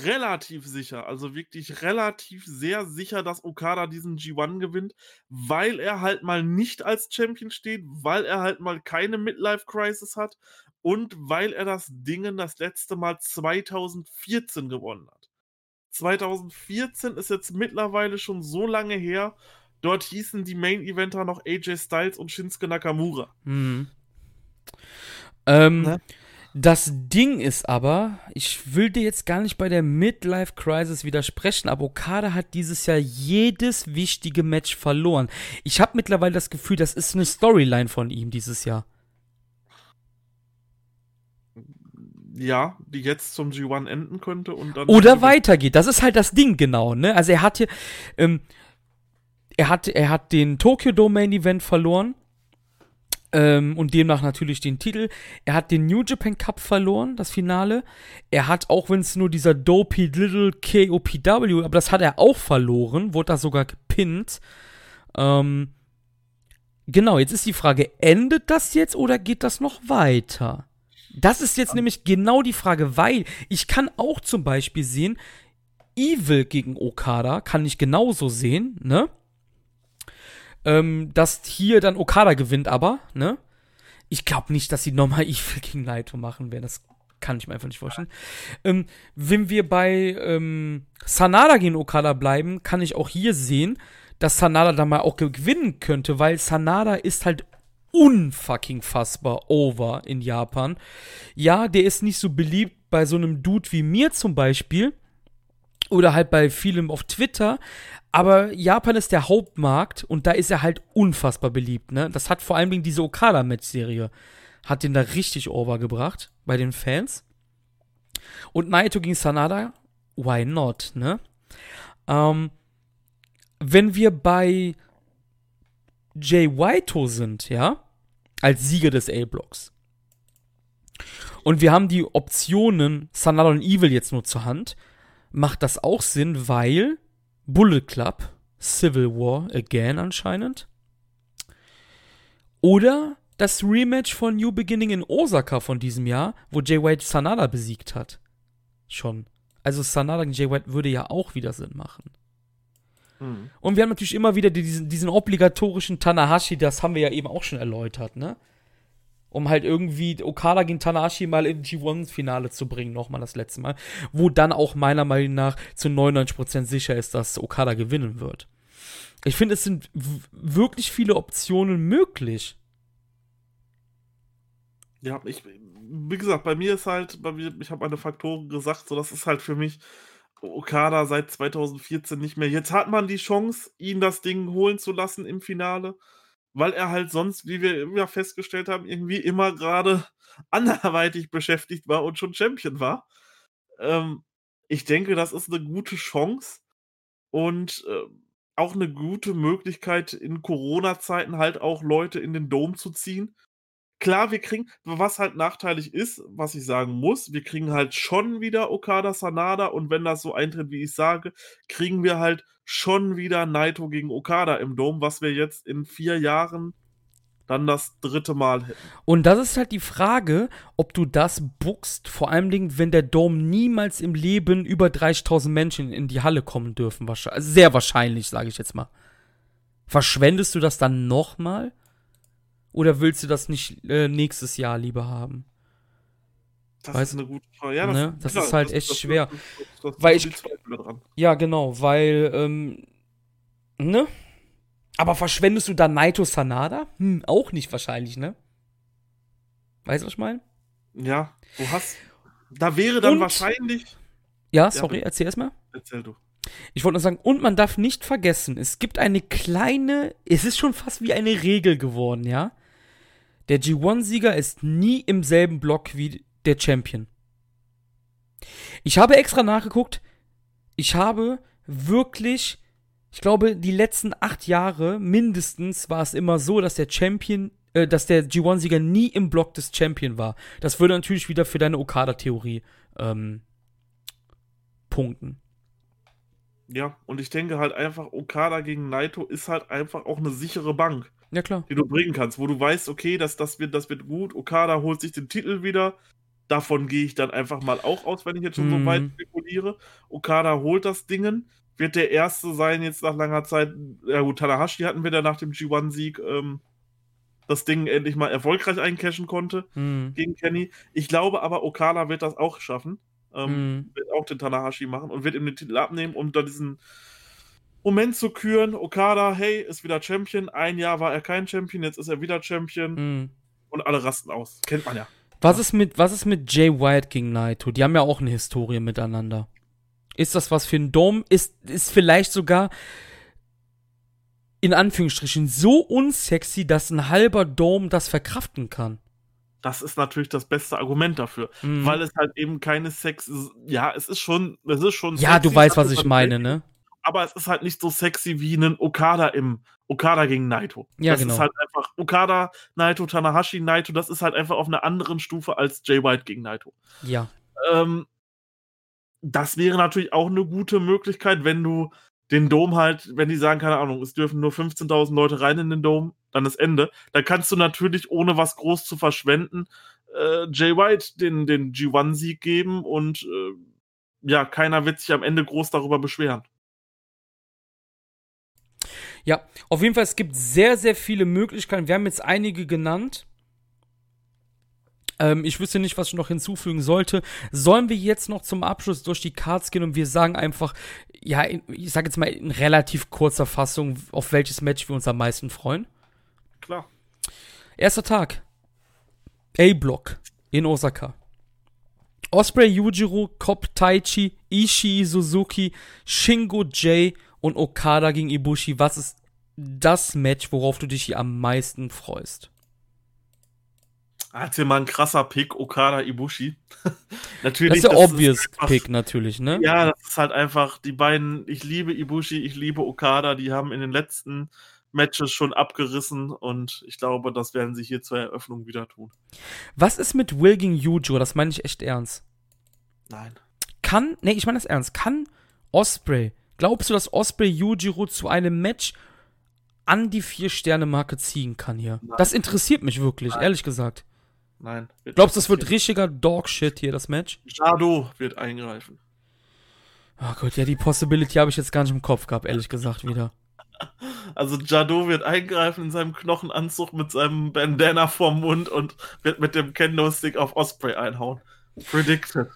relativ sicher, also wirklich relativ sehr sicher, dass Okada diesen G1 gewinnt, weil er halt mal nicht als Champion steht, weil er halt mal keine Midlife-Crisis hat und weil er das Dingen das letzte Mal 2014 gewonnen hat. 2014 ist jetzt mittlerweile schon so lange her. Dort hießen die Main-Eventer noch AJ Styles und Shinsuke Nakamura. Mhm. Ähm, Ne? Das Ding ist aber, ich will dir jetzt gar nicht bei der Midlife Crisis widersprechen, aber Okada hat dieses Jahr jedes wichtige Match verloren. Ich habe mittlerweile das Gefühl, das ist eine Storyline von ihm dieses Jahr. Ja, die jetzt zum G1 enden könnte und dann. Oder weitergeht. Das ist halt das Ding genau, ne? Also er hat hier, ähm, er hat, er hat den Tokyo Dome Main Event verloren. Ähm, und demnach natürlich den Titel. Er hat den New Japan Cup verloren, das Finale. Er hat, auch wenn es nur dieser Dopey Little KOPW, aber das hat er auch verloren, wurde da sogar gepinnt. Ähm, genau, jetzt ist die Frage, endet das jetzt oder geht das noch weiter? Das ist jetzt nämlich genau die Frage, weil ich kann auch zum Beispiel sehen, Evil gegen Okada kann ich genauso sehen, ne? Ähm, dass hier dann Okada gewinnt, aber, ne? Ich glaube nicht, dass sie nochmal <laughs> Evil gegen Naito machen werden. Das kann ich mir einfach nicht vorstellen. Ähm, wenn wir bei ähm, Sanada gegen Okada bleiben, kann ich auch hier sehen, dass Sanada da mal auch gewinnen könnte, weil Sanada ist halt unfucking fassbar over in Japan. Ja, der ist nicht so beliebt bei so einem Dude wie mir zum Beispiel. Oder halt bei vielem auf Twitter. Aber Japan ist der Hauptmarkt und da ist er halt unfassbar beliebt, ne? Das hat vor allen Dingen diese Okada-Match-Serie. Hat den da richtig overgebracht bei den Fans. Und Naito gegen Sanada, why not, ne? Ähm, wenn wir bei Jay Whito sind, ja, als Sieger des A-Blocks. Und wir haben die Optionen Sanada und Evil jetzt nur zur Hand, macht das auch Sinn, weil Bullet Club, Civil War again anscheinend. Oder das Rematch von New Beginning in Osaka von diesem Jahr, wo Jay White Sanada besiegt hat. Schon. Also Sanada gegen Jay White würde ja auch wieder Sinn machen. Hm. Und wir haben natürlich immer wieder diesen, diesen obligatorischen Tanahashi, das haben wir ja eben auch schon erläutert, ne? Um halt irgendwie Okada gegen Tanahashi mal im G1-Finale zu bringen, nochmal das letzte Mal. Wo dann auch meiner Meinung nach zu 99% sicher ist, dass Okada gewinnen wird. Ich finde, es sind wirklich viele Optionen möglich. Ja, ich, wie gesagt, bei mir ist halt, bei mir, ich habe meine Faktoren gesagt, so das ist halt für mich Okada seit 2014 nicht mehr. Jetzt hat man die Chance, ihn das Ding holen zu lassen im Finale, weil er halt sonst, wie wir immer festgestellt haben, irgendwie immer gerade <laughs> anderweitig beschäftigt war und schon Champion war. Ähm, ich denke, das ist eine gute Chance und äh, auch eine gute Möglichkeit, in Corona-Zeiten halt auch Leute in den Dom zu ziehen. Klar, wir kriegen, was halt nachteilig ist, was ich sagen muss, wir kriegen halt schon wieder Okada Sanada und wenn das so eintritt, wie ich sage, kriegen wir halt schon wieder Naito gegen Okada im Dom, was wir jetzt in vier Jahren dann das dritte Mal hätten. Und das ist halt die Frage, ob du das buchst, vor allem Dingen, wenn der Dome niemals im Leben über 30.000 Menschen in die Halle kommen dürfen. Sehr wahrscheinlich, sage ich jetzt mal. Verschwendest du das dann nochmal? Oder willst du das nicht äh, nächstes Jahr lieber haben? Das weißt, ist eine gute Frage. Ja, das, ne? das klar, ist halt das, echt das, schwer. Weil ich, ja, genau, weil, ähm, ne? Aber verschwendest du da Naito Sanada? Hm, auch nicht wahrscheinlich, ne? Weißt du, was ich meine? Ja, du hast. Da wäre dann und, wahrscheinlich. Ja, sorry, ja, erzähl erstmal. Erzähl du. Ich wollte nur sagen, und man darf nicht vergessen, es gibt eine kleine, es ist schon fast wie eine Regel geworden, ja? Der G1-Sieger ist nie im selben Block wie der Champion. Ich habe extra nachgeguckt, ich habe wirklich, ich glaube, die letzten acht Jahre mindestens war es immer so, dass der Champion, äh, dass der G1-Sieger nie im Block des Champion war. Das würde natürlich wieder für deine Okada-Theorie ähm, punkten. Ja, und ich denke halt einfach, Okada gegen Naito ist halt einfach auch eine sichere Bank. Ja, klar. Die du bringen kannst, wo du weißt, okay, das, das, wird, das wird gut. Okada holt sich den Titel wieder. Davon gehe ich dann einfach mal auch aus, wenn ich jetzt schon mhm. so weit spekuliere. Okada holt das Dingen. Wird der Erste sein, jetzt nach langer Zeit. Ja, gut, Tanahashi hatten wir da nach dem G1-Sieg ähm, das Ding endlich mal erfolgreich eincashen konnte mhm. gegen Kenny. Ich glaube aber, Okada wird das auch schaffen. Ähm, mhm. Wird auch den Tanahashi machen und wird ihm den Titel abnehmen, um da diesen Moment zu küren. Okada, hey, ist wieder Champion. Ein Jahr war er kein Champion, jetzt ist er wieder Champion. Mhm. Und alle rasten aus. Kennt man ja. Was ist mit, was ist mit Jay White gegen Naito? Die haben ja auch eine Historie miteinander. Ist das was für ein Dom? Ist, ist vielleicht sogar in Anführungsstrichen so unsexy, dass ein halber Dom das verkraften kann das ist natürlich das beste Argument dafür, mhm. weil es halt eben keine Sex ist. Ja, es ist schon, es ist schon. Ja, sexy, du weißt, was ich meine, ne? Aber es ist halt nicht so sexy wie ein Okada im Okada gegen Naito. Ja, das genau. ist halt einfach Okada, Naito, Tanahashi, Naito, das ist halt einfach auf einer anderen Stufe als Jay White gegen Naito. Ja. Ähm, das wäre natürlich auch eine gute Möglichkeit, wenn du den Dom halt, wenn die sagen, keine Ahnung, es dürfen nur 15.000 Leute rein in den Dom, dann ist Ende. Da kannst du natürlich, ohne was groß zu verschwenden, äh, Jay White den, den G1-Sieg geben und äh, ja, keiner wird sich am Ende groß darüber beschweren. Ja, auf jeden Fall, es gibt sehr, sehr viele Möglichkeiten. Wir haben jetzt einige genannt. Ähm, ich wüsste nicht, was ich noch hinzufügen sollte. Sollen wir jetzt noch zum Abschluss durch die Cards gehen und wir sagen einfach, ja, ich sag jetzt mal in relativ kurzer Fassung, auf welches Match wir uns am meisten freuen? Klar. Erster Tag. A-Block in Osaka. Osprey Yujiro, Kop Taichi, Ishii Suzuki, Shingo J und Okada gegen Ibushi. Was ist das Match, worauf du dich hier am meisten freust? Hat hier mal ein krasser Pick, Okada Ibushi. <laughs> natürlich. Das ist der obvious ist einfach, Pick, natürlich, ne? Ja, das ist halt einfach, die beiden, ich liebe Ibushi, ich liebe Okada, die haben in den letzten Matches schon abgerissen und ich glaube, das werden sie hier zur Eröffnung wieder tun. Was ist mit Will gegen Yujo? Das meine ich echt ernst. Nein. Kann, nee, ich meine das ernst. Kann Osprey, glaubst du, dass Osprey Yujiro zu einem Match an die Vier-Sterne-Marke ziehen kann hier? Nein. Das interessiert mich wirklich, Nein. ehrlich gesagt. Nein. Glaubst du, das wird richtiger Dogshit hier, das Match? Jado wird eingreifen. Oh Gott, ja, die Possibility habe ich jetzt gar nicht im Kopf gehabt, ehrlich gesagt, wieder. <laughs> Also Jado wird eingreifen in seinem Knochenanzug mit seinem Bandana vorm Mund und wird mit dem Kendo-Stick auf Osprey einhauen. Predicted.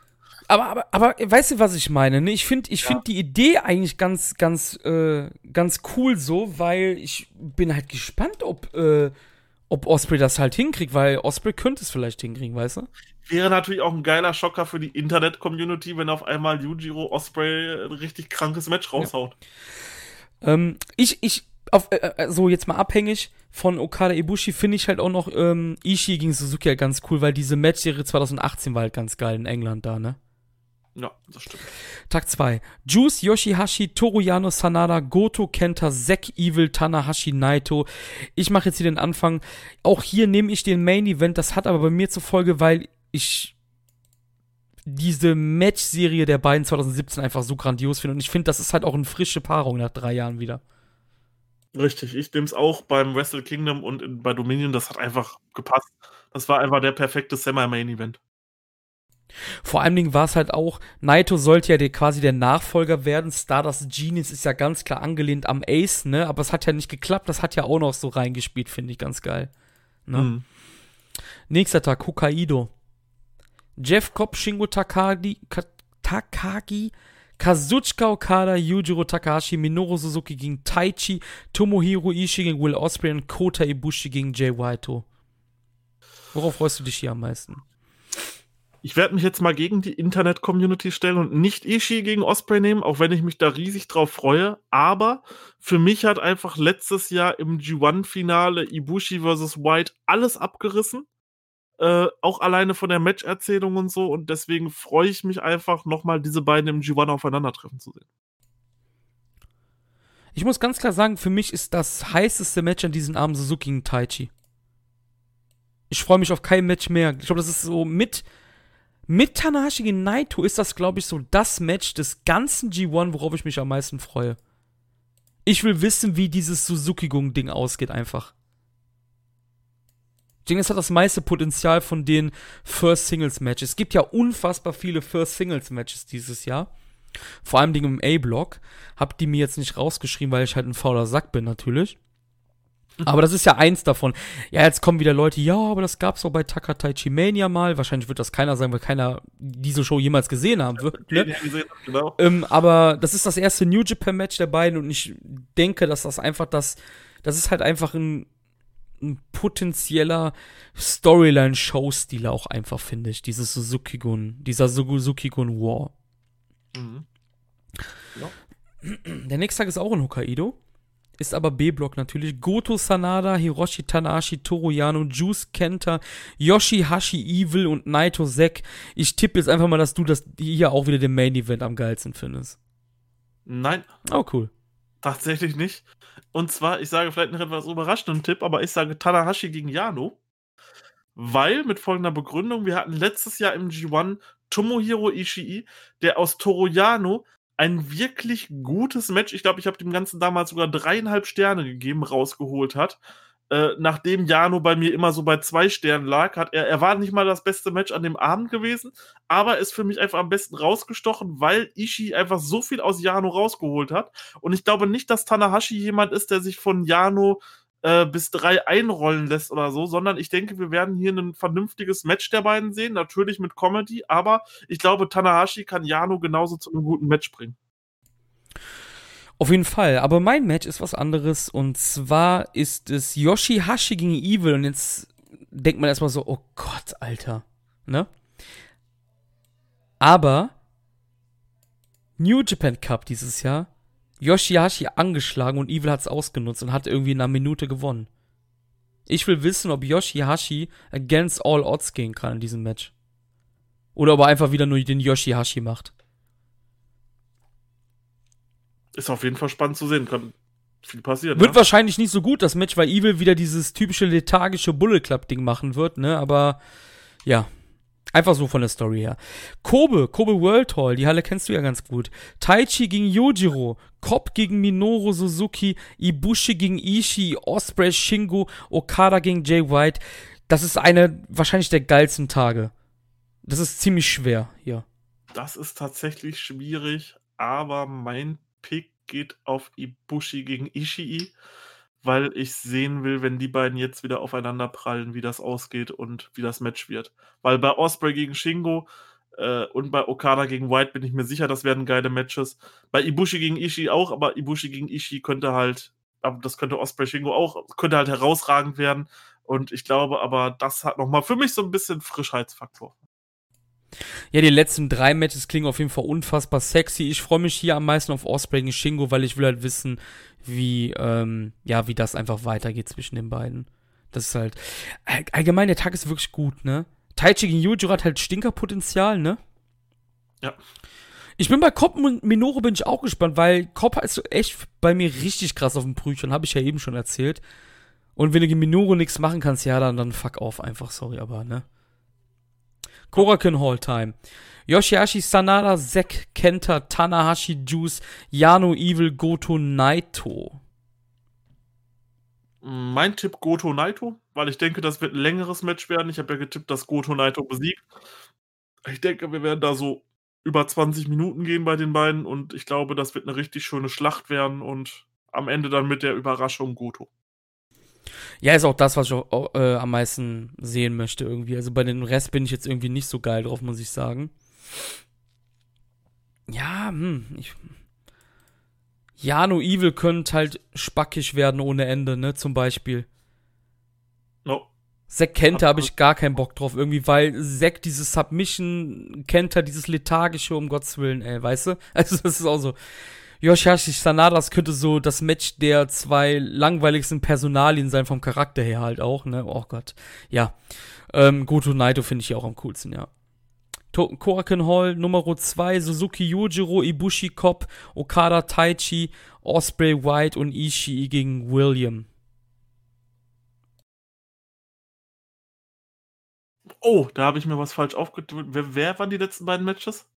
Aber, aber, aber weißt du, was ich meine? Ne? Ich finde ich ja. find die Idee eigentlich ganz, ganz, äh, ganz cool so, weil ich bin halt gespannt, ob äh, ob Osprey das halt hinkriegt, weil Osprey könnte es vielleicht hinkriegen, weißt du? Wäre natürlich auch ein geiler Schocker für die Internet-Community, wenn auf einmal Yujiro Osprey ein richtig krankes Match raushaut. Ja. Ähm, ich, ich, auf, äh, äh, so jetzt mal abhängig von Okada Ibushi finde ich halt auch noch ähm, Ishii gegen Suzuki halt ganz cool, weil diese Matchserie 2018 war halt ganz geil in England da, ne? Ja, das stimmt. Tag 2. Juice, Yoshihashi, Toruyano Sanada, Goto Kenta, Zack Evil, Tanahashi Naito. Ich mache jetzt hier den Anfang. Auch hier nehme ich den Main Event. Das hat aber bei mir zur Folge, weil ich diese Match-Serie der beiden 2017 einfach so grandios finde. Und ich finde, das ist halt auch eine frische Paarung nach drei Jahren wieder. Richtig, ich nehme es auch beim Wrestle Kingdom und in, bei Dominion. Das hat einfach gepasst. Das war einfach der perfekte Semi-Main-Event. Vor allen Dingen war es halt auch, Naito sollte ja der, quasi der Nachfolger werden. Stardust Genius ist ja ganz klar angelehnt am Ace, ne? Aber es hat ja nicht geklappt. Das hat ja auch noch so reingespielt, finde ich ganz geil. Ne? Mhm. Nächster Tag, Hokkaido. Jeff Cobb, Shingo Takagi, Takagi, Kazuchika Okada, Yujiro Takahashi, Minoru Suzuki gegen Taichi, Tomohiro Ishii gegen Will Ospreay und Kota Ibushi gegen Jay White. Worauf freust du dich hier am meisten? Ich werde mich jetzt mal gegen die Internet-Community stellen und nicht Ishii gegen Osprey nehmen, auch wenn ich mich da riesig drauf freue. Aber für mich hat einfach letztes Jahr im G1-Finale Ibushi vs. White alles abgerissen. Äh, auch alleine von der Match-Erzählung und so. Und deswegen freue ich mich einfach, nochmal diese beiden im G1 aufeinandertreffen zu sehen. Ich muss ganz klar sagen, für mich ist das heißeste Match an diesem Abend Suzuki gegen Taichi. Ich freue mich auf kein Match mehr. Ich glaube, das ist so mit mit Tanahashi gegen Naito ist das, glaube ich, so das Match des ganzen G1, worauf ich mich am meisten freue. Ich will wissen, wie dieses Suzuki-Gung-Ding ausgeht, einfach. Ich denke, es hat das meiste Potenzial von den First Singles Matches. Es gibt ja unfassbar viele First Singles Matches dieses Jahr. Vor allem im A-Block. Hab die mir jetzt nicht rausgeschrieben, weil ich halt ein fauler Sack bin, natürlich. Aber das ist ja eins davon. Ja, jetzt kommen wieder Leute, ja, aber das gab's auch bei Takataichi Mania mal. Wahrscheinlich wird das keiner sagen, weil keiner diese Show jemals gesehen haben wird. Ne? Genau. Ähm, aber das ist das erste New Japan Match der beiden und ich denke, dass das einfach das, das ist halt einfach ein, ein potenzieller Storyline-Show-Stil auch einfach, finde ich. Dieses Suzuki-Gun, dieser Suzuki-Gun War. Mhm. Ja. Der nächste Tag ist auch in Hokkaido ist aber B-Block natürlich. Goto Sanada, Hiroshi Tanahashi, Toru Yano, Juice Kenta, Yoshihashi Evil und Naito Sek. Ich tippe jetzt einfach mal, dass du das hier auch wieder den Main Event am geilsten findest. Nein. Oh, cool. Tatsächlich nicht. Und zwar, ich sage vielleicht noch etwas überraschenden Tipp, aber ich sage Tanahashi gegen Yano. Weil, mit folgender Begründung, wir hatten letztes Jahr im G1 Tomohiro Ishii, der aus Toroyano ein wirklich gutes Match, ich glaube, ich habe dem Ganzen damals sogar dreieinhalb Sterne gegeben, rausgeholt hat. Äh, nachdem Jano bei mir immer so bei zwei Sternen lag, hat er, er war nicht mal das beste Match an dem Abend gewesen, aber ist für mich einfach am besten rausgestochen, weil Ishii einfach so viel aus Jano rausgeholt hat. Und ich glaube nicht, dass Tanahashi jemand ist, der sich von Jano äh, bis drei einrollen lässt oder so, sondern ich denke, wir werden hier ein vernünftiges Match der beiden sehen, natürlich mit Comedy, aber ich glaube, Tanahashi kann Jano genauso zu einem guten Match bringen. Auf jeden Fall, aber mein Match ist was anderes und zwar ist es Yoshihashi gegen Evil und jetzt denkt man erstmal so, oh Gott, Alter, ne? Aber New Japan Cup dieses Jahr Yoshihashi angeschlagen und Evil hat's ausgenutzt und hat irgendwie in einer Minute gewonnen. Ich will wissen, ob Yoshihashi against all odds gehen kann in diesem Match. Oder ob er einfach wieder nur den Yoshihashi macht. Ist auf jeden Fall spannend zu sehen. Kann viel passieren. Wird ja? wahrscheinlich nicht so gut, das Match, weil Evil wieder dieses typische lethargische Bullet Club Ding machen wird, ne? Aber ja, Einfach so von der Story her. Kobe, Kobe World Hall, die Halle kennst du ja ganz gut. Taichi gegen Yojiro, Cobb gegen Minoru Suzuki, Ibushi gegen Ishii, Osprey Shingo, Okada gegen Jay White. Das ist eine wahrscheinlich der geilsten Tage. Das ist ziemlich schwer hier. Das ist tatsächlich schwierig, aber mein Pick geht auf Ibushi gegen Ishii weil ich sehen will, wenn die beiden jetzt wieder aufeinander prallen, wie das ausgeht und wie das Match wird. Weil bei Osprey gegen Shingo äh, und bei Okada gegen White bin ich mir sicher, das werden geile Matches. Bei Ibushi gegen Ishii auch, aber Ibushi gegen Ishii könnte halt, das könnte Osprey Shingo auch, könnte halt herausragend werden. Und ich glaube aber, das hat nochmal für mich so ein bisschen Frischheitsfaktor. Ja, die letzten drei Matches klingen auf jeden Fall unfassbar sexy. Ich freue mich hier am meisten auf Osprey gegen Shingo, weil ich will halt wissen, wie, ähm, ja, wie das einfach weitergeht zwischen den beiden. Das ist halt, allgemein, der Tag ist wirklich gut, ne? Taichi gegen Yujiro hat halt Stinkerpotenzial, ne? Ja. Ich bin bei Kopp und Minoru bin ich auch gespannt, weil Kopp ist echt bei mir richtig krass auf dem Prüfchen, habe ich ja eben schon erzählt. Und wenn du gegen Minoru nichts machen kannst, ja, dann, dann fuck auf einfach, sorry, aber, ne? Korakin Hall Time. Yoshihashi Sanada, Zack Kenta, Tanahashi Juice, Yano Evil, Goto Naito. Mein Tipp Goto Naito, weil ich denke, das wird ein längeres Match werden. Ich habe ja getippt, dass Goto Naito besiegt. Ich denke, wir werden da so über 20 Minuten gehen bei den beiden und ich glaube, das wird eine richtig schöne Schlacht werden und am Ende dann mit der Überraschung Goto. Ja, ist auch das, was ich auch, äh, am meisten sehen möchte irgendwie. Also bei den Rest bin ich jetzt irgendwie nicht so geil drauf, muss ich sagen. Ja, hm, ich. Jano Evil könnte halt spackig werden ohne Ende, ne, zum Beispiel. No. Zack Kenter habe ich gar keinen Bock drauf, irgendwie, weil Zack dieses Submission, Kenter dieses lethargische, um Gottes Willen, ey, weißt du? <laughs> Also, das ist auch so. Yoshihashi Sanada, das könnte so das Match der zwei langweiligsten Personalien sein, vom Charakter her halt auch, ne? Oh Gott. Ja. Ähm, Goto Naito finde ich ja auch am coolsten, ja. Korakuen Hall Nummer 2, Suzuki Yujiro, Ibushi Cop, Okada Taichi, Osprey White und Ishii gegen William. Oh, da habe ich mir was falsch aufgedrückt. Wer, wer waren die letzten beiden Matches?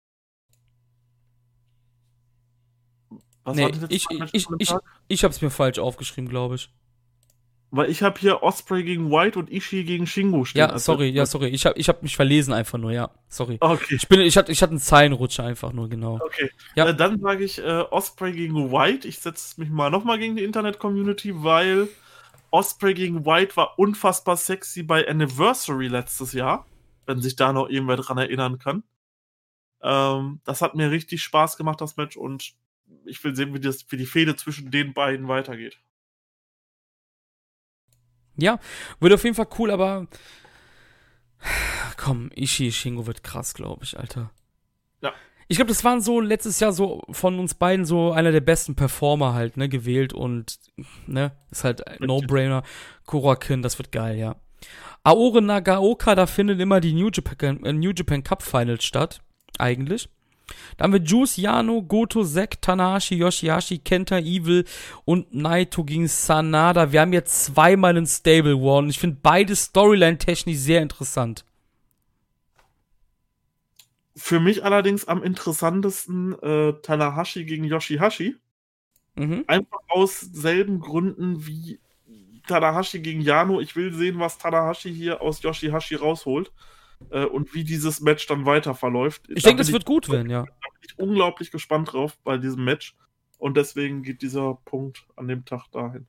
Was nee, ich, ich, ich, ich, es mir falsch aufgeschrieben, glaube ich. Weil ich habe hier Osprey gegen White und Ishii gegen Shingo stehen. Ja, also sorry, ja, sorry. Ich habe ich hab mich verlesen einfach nur, ja. Sorry. Okay. Ich, bin, ich, hatte, ich hatte einen Zeilenrutscher einfach nur, genau. Okay. Ja. Äh, dann sage ich äh, Osprey gegen White. Ich setze mich mal nochmal gegen die Internet-Community, weil Osprey gegen White war unfassbar sexy bei Anniversary letztes Jahr. Wenn sich da noch irgendwer dran erinnern kann. Ähm, das hat mir richtig Spaß gemacht, das Match. Und ich will sehen, wie, das, wie die Fehde zwischen den beiden weitergeht. Ja, wird auf jeden Fall cool, aber komm, Ishii Shingo wird krass, glaube ich, Alter. Ja. Ich glaube, das waren so letztes Jahr so von uns beiden so einer der besten Performer halt, ne, gewählt und, ne, ist halt No-Brainer. Korakin, das wird geil, ja. Aore Nagaoka, da findet immer die New Japan, äh, New Japan Cup Finals statt, eigentlich. Da haben wir Juice, Yano, Goto, Zack, Tanahashi, Yoshihashi, Kenta, Evil und Naito gegen Sanada. Wir haben jetzt zweimal einen Stable War und ich finde beide Storyline-technisch sehr interessant. Für mich allerdings am interessantesten äh, Tanahashi gegen Yoshihashi. Mhm. Einfach aus selben Gründen wie Tanahashi gegen Yano. Ich will sehen, was Tanahashi hier aus Yoshihashi rausholt äh, und wie dieses Match dann weiter verläuft. Ich denke, das wird gut werden, ja. Da bin ich unglaublich gespannt drauf bei diesem Match. Und deswegen geht dieser Punkt an dem Tag dahin.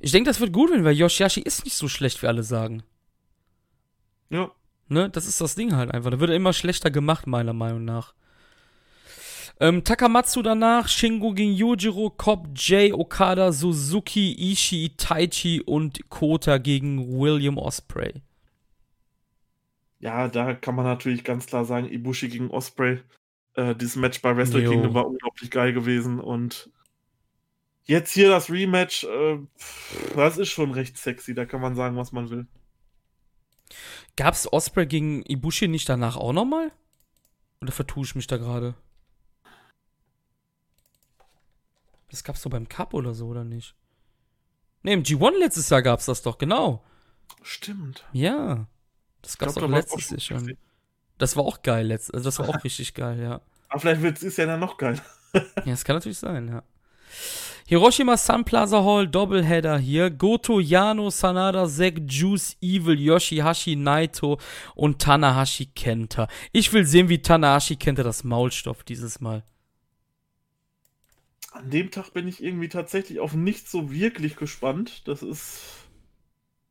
Ich denke, das wird gut werden, weil Yoshihashi ist nicht so schlecht, wie alle sagen. Ja. Ne, das ist das Ding halt einfach. Da wird er immer schlechter gemacht, meiner Meinung nach. Ähm, Takamatsu danach, Shingo gegen Yujiro, Cobb, Jay, Okada, Suzuki, Ishii, Taichi und Kota gegen William Osprey. Ja, da kann man natürlich ganz klar sagen, Ibushi gegen Osprey. Äh, dieses Match bei Wrestle jo. Kingdom war unglaublich geil gewesen und jetzt hier das Rematch, äh, das ist schon recht sexy, da kann man sagen, was man will. Gab's Osprey gegen Ibushi nicht danach auch nochmal? Oder vertue ich mich da gerade? Das gab's doch beim Cup oder so, oder nicht? Ne, im G1 letztes Jahr gab's das doch, genau. Stimmt. Ja. Das gab's glaub, doch letztes Jahr schon. Das war auch geil, letzt, also das war auch <laughs> richtig geil, ja. Aber vielleicht wird es ja dann noch geil. <laughs> ja, das kann natürlich sein, ja. Hiroshima Sun Plaza Hall, Doubleheader hier. Goto, Yano, Sanada, Zack, Juice, Evil, Yoshihashi, Naito und Tanahashi Kenta. Ich will sehen, wie Tanahashi Kenta das Maulstoff dieses Mal. An dem Tag bin ich irgendwie tatsächlich auf nichts so wirklich gespannt. Das ist.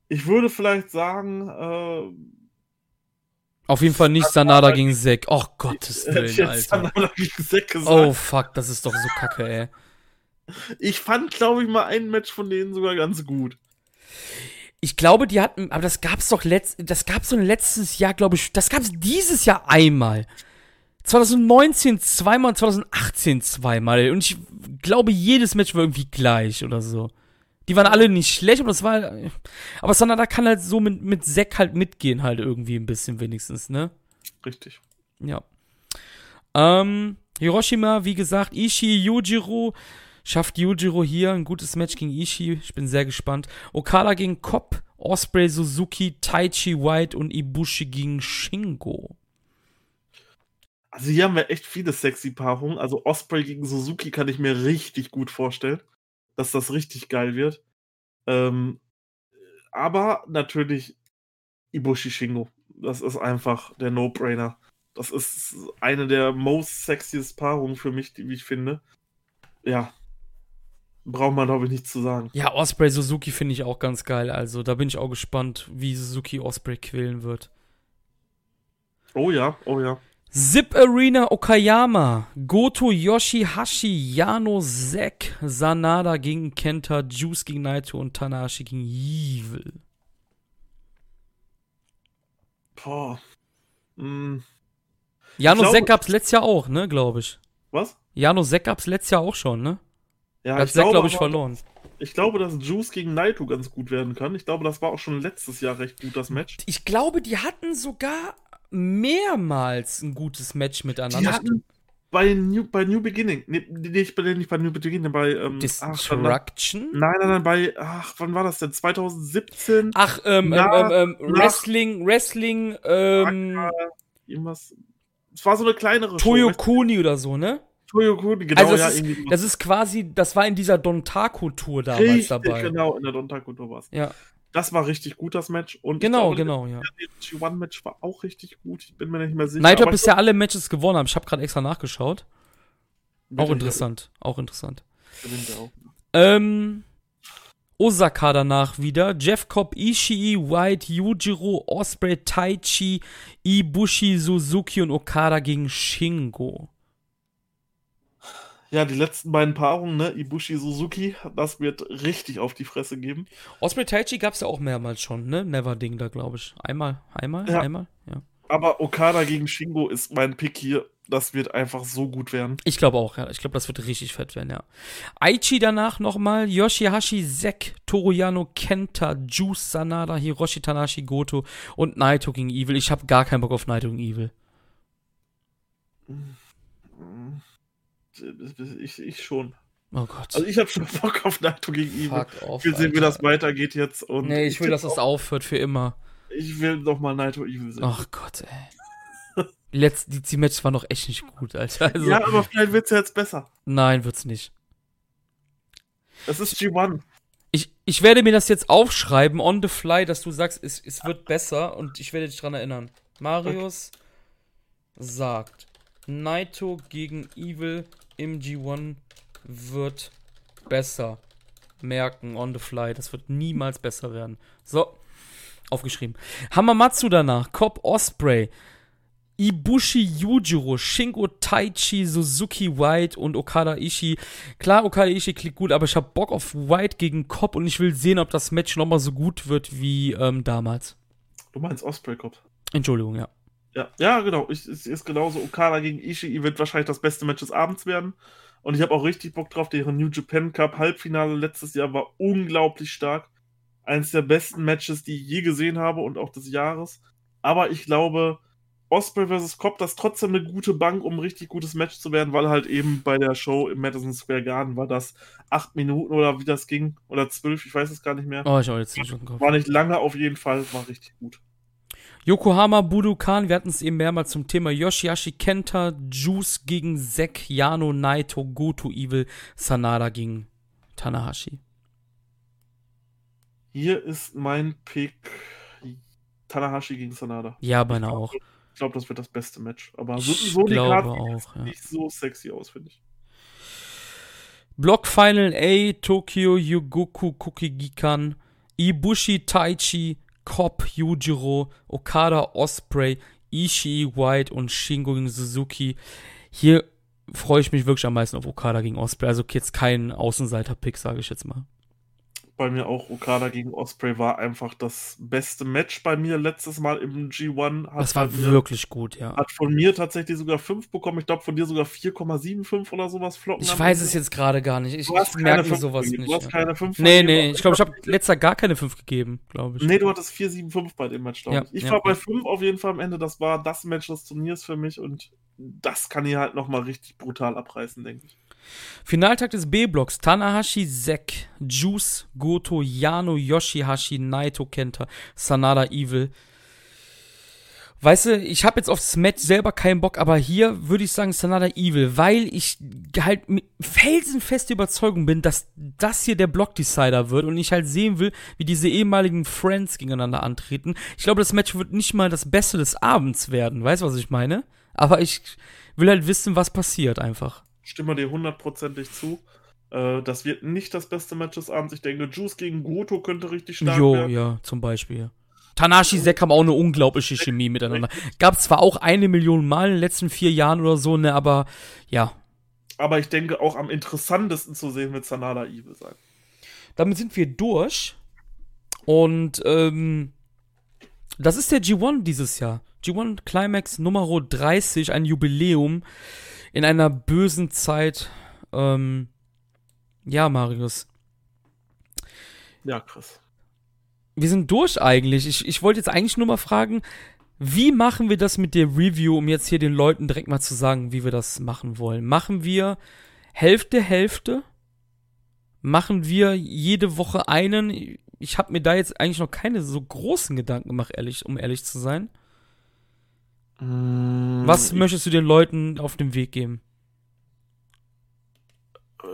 Ich würde vielleicht sagen, äh, auf jeden Fall nicht Sanada gegen Zack. Oh Gottes <laughs> Willen, Alter. Sanada gegen Zack gesagt. Oh fuck, das ist doch so kacke, ey. Ich fand, glaube ich, mal ein Match von denen sogar ganz gut. Ich glaube, die hatten, aber das gab's doch letzt, das gab's so letztes Jahr, glaube ich, das gab's dieses Jahr einmal. 2019 zweimal und 2018 zweimal. Und ich glaube, jedes Match war irgendwie gleich oder so. Die waren alle nicht schlecht, aber das war. Aber Sanada kann halt so mit, mit Zack halt mitgehen, halt irgendwie ein bisschen wenigstens, ne? Richtig. Ja. Ähm, Hiroshima, wie gesagt, Ishii, Yujiro. Schafft Yujiro hier ein gutes Match gegen Ishii. Ich bin sehr gespannt. Okada gegen Kopp, Osprey, Suzuki, Taichi, White und Ibushi gegen Shingo. Also hier haben wir echt viele sexy Paarungen. Also Osprey gegen Suzuki kann ich mir richtig gut vorstellen dass das richtig geil wird. Ähm, aber natürlich Ibushi Shingo. Das ist einfach der No-Brainer. Das ist eine der most sexiest Paarungen für mich, die ich finde. Ja. braucht man, glaube ich, nichts zu sagen. Ja, Osprey Suzuki finde ich auch ganz geil. Also da bin ich auch gespannt, wie Suzuki Osprey quälen wird. Oh ja, oh ja. Zip Arena Okayama, Goto Yoshihashi, Yano Zack, Sanada gegen Kenta, Juice gegen Naito und Tanahashi gegen Evil. Boah. Mm. Jano Zack gab's letztes Jahr auch, ne, glaube ich. Was? Jano Zack gab's letztes Jahr auch schon, ne? Ja, Hat Zack, glaube ich, aber- verloren. Ich glaube, dass Juice gegen Naito ganz gut werden kann. Ich glaube, das war auch schon letztes Jahr recht gut, das Match. Ich glaube, die hatten sogar mehrmals ein gutes Match miteinander. Die hatten bei New, bei New Beginning, nee, nicht, bei, nicht bei New Beginning, bei, ähm, ach, Destruction? nein, nein, nein, bei, ach, wann war das denn? 2017? Ach, ähm, Na- ähm, ähm, nach- Wrestling, Wrestling, ähm, Irgendwas. Es war so eine kleinere Toyo Show. Kuni oder so, ne? Toyo Kuni, genau, Also das, ja, ist, irgendwie. das ist quasi, das war in dieser Dontaku-Tour damals richtig, dabei. genau, in der Dontaku-Tour war Ja, Das war richtig gut, das Match. Und genau, glaube, genau, ja. Das G1-Match war auch richtig gut. Ich bin mir nicht mehr sicher. Naito hat aber bisher alle Matches gewonnen, ich habe gerade extra nachgeschaut. Auch interessant, auch interessant. er auch. Ähm, Osaka danach wieder. Jeff Cobb, Ishii, White, Yujiro, Osprey, Taichi, Ibushi, Suzuki und Okada gegen Shingo. Ja, die letzten beiden Paarungen, ne, Ibushi Suzuki, das wird richtig auf die Fresse geben. Osprey Taichi gab es ja auch mehrmals schon, ne? Never Ding da, glaube ich. Einmal, einmal, Ja. einmal, ja. Aber Okada gegen Shingo ist mein Pick hier. Das wird einfach so gut werden. Ich glaube auch, ja. Ich glaube, das wird richtig fett werden, ja. Aichi danach nochmal, Yoshihashi, Zack, Toruyano, Kenta, Juice, Sanada, Hiroshi Tanashi, Goto und Naito gegen Evil. Ich habe gar keinen Bock auf Naito gegen Evil. Ich, ich schon. Oh Gott. Also ich habe schon Bock auf Naito gegen off, Ich will sehen, wie Alter. das weitergeht jetzt. Und Nee, ich will, dass das aufhört für immer. Ich will noch mal Naito Evil sehen. Ach Gott, ey. Die letzten, die, die Matches waren doch echt nicht gut, Alter. Also, ja, aber vielleicht wird's ja jetzt besser. nein, wird's nicht. Es ist G1. Ich, ich werde mir das jetzt aufschreiben, on the fly, dass du sagst, es, es wird besser und ich werde dich dran erinnern. Marius sagt, Naito gegen Evil im G1 wird besser. Merken, on the fly. Das wird niemals besser werden. So, aufgeschrieben. Hamamatsu danach, Cobb Osprey, Ibushi Yujiro, Shingo Taichi, Suzuki White und Okada Ishii. Klar, Okada Ishii klingt gut, aber ich habe Bock auf White gegen Cobb und ich will sehen, ob das Match nochmal so gut wird wie ähm, damals. Du meinst Osprey Cop. Entschuldigung, ja. Ja, ja, genau. Ich, es ist genauso. Okada gegen Ishii wird wahrscheinlich das beste Match des Abends werden. Und ich habe auch richtig Bock drauf. Deren New Japan Cup Halbfinale letztes Jahr war unglaublich stark. Eines der besten Matches, die ich je gesehen habe und auch des Jahres. Aber ich glaube, Osprey vs. Cobb, das ist trotzdem eine gute Bank, um ein richtig gutes Match zu werden, weil halt eben bei der Show im Madison Square Garden war das acht Minuten oder wie das ging. Oder zwölf, ich weiß es gar nicht mehr. Oh, ich habe jetzt nicht. War nicht lange auf jeden Fall, war richtig gut. Yokohama Budokan, wir hatten es eben mehrmals zum Thema Yoshihashi Kenta, Juice gegen Zack, Yano, Naito, Goto, Evil, Sanada gegen Tanahashi. Hier ist mein Pick Tanahashi gegen Sanada. Ja, beinahe auch. Ich glaube, das wird das beste Match. Aber so, Ich so die Karte auch, ja. nicht so sexy aus, finde ich. Block Final A, Tokyo, Yogoku, Kokigikan, Ibushi, Taichi, Cobb, Yujiro, Okada, Osprey, Ishii, White und Shingo gegen Suzuki. Hier freue ich mich wirklich am meisten auf Okada gegen Osprey. Also jetzt kein Außenseiter-Pick, sage ich jetzt mal. Bei mir auch Okada gegen Osprey war einfach das beste Match bei mir letztes Mal im G1. Hat Das war bei mir- wirklich gut, ja. Hat von mir tatsächlich sogar 5 bekommen. Ich glaube, von dir sogar 4,75 oder sowas flocken. Ich weiß es jetzt gerade gar nicht. Ich, ich merke mir 5 sowas gegeben. nicht. Du hast ja. keine 5 Nee, nee, ich glaube, ich habe letzter gar keine 5 gegeben, glaube ich. Nee, du hattest 4,75 bei dem Match, glaube Ja, ich. Ich ja. war bei 5 auf jeden Fall am Ende. Das war das Match des Turniers für mich und das kann hier halt nochmal richtig brutal abreißen, denke ich. Finaltag des B-Blocks: Tanahashi, Zack, Juice, Goto, Yano, Yoshihashi, Naito, Kenta, Sanada, Evil. Weißt du, ich habe jetzt aufs Match selber keinen Bock, aber hier würde ich sagen Sanada Evil, weil ich halt mit felsenfeste Überzeugung bin, dass das hier der Block-Decider wird und ich halt sehen will, wie diese ehemaligen Friends gegeneinander antreten. Ich glaube, das Match wird nicht mal das Beste des Abends werden, weißt du, was ich meine? Aber ich will halt wissen, was passiert einfach. Stimme dir hundertprozentig zu. Äh, das wird nicht das beste Match des Abends. Ich denke, Juice gegen Goto könnte richtig stark jo, werden. ja, zum Beispiel. Tanashi Zack haben auch eine unglaubliche Chemie miteinander. Gab zwar auch eine Million Mal in den letzten vier Jahren oder so, ne, aber ja. Aber ich denke, auch am interessantesten zu sehen wird Sanada Evil sein. Damit sind wir durch. Und ähm, das ist der G1 dieses Jahr. G1 Climax Nummer 30, ein Jubiläum in einer bösen Zeit. Ähm, ja, Marius. Ja, Chris. Wir sind durch eigentlich. Ich, ich wollte jetzt eigentlich nur mal fragen, wie machen wir das mit der Review, um jetzt hier den Leuten direkt mal zu sagen, wie wir das machen wollen? Machen wir Hälfte, Hälfte? Machen wir jede Woche einen? Ich habe mir da jetzt eigentlich noch keine so großen Gedanken gemacht, ehrlich, um ehrlich zu sein. Mm, Was möchtest du den Leuten auf den Weg geben?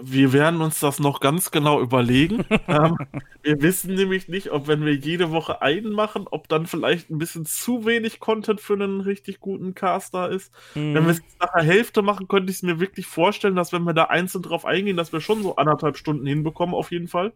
Wir werden uns das noch ganz genau überlegen. <laughs> ähm, wir wissen nämlich nicht, ob wenn wir jede Woche einen machen, ob dann vielleicht ein bisschen zu wenig Content für einen richtig guten Caster ist. Mhm. Wenn wir es nach der Hälfte machen, könnte ich es mir wirklich vorstellen, dass wenn wir da einzeln drauf eingehen, dass wir schon so anderthalb Stunden hinbekommen, auf jeden Fall.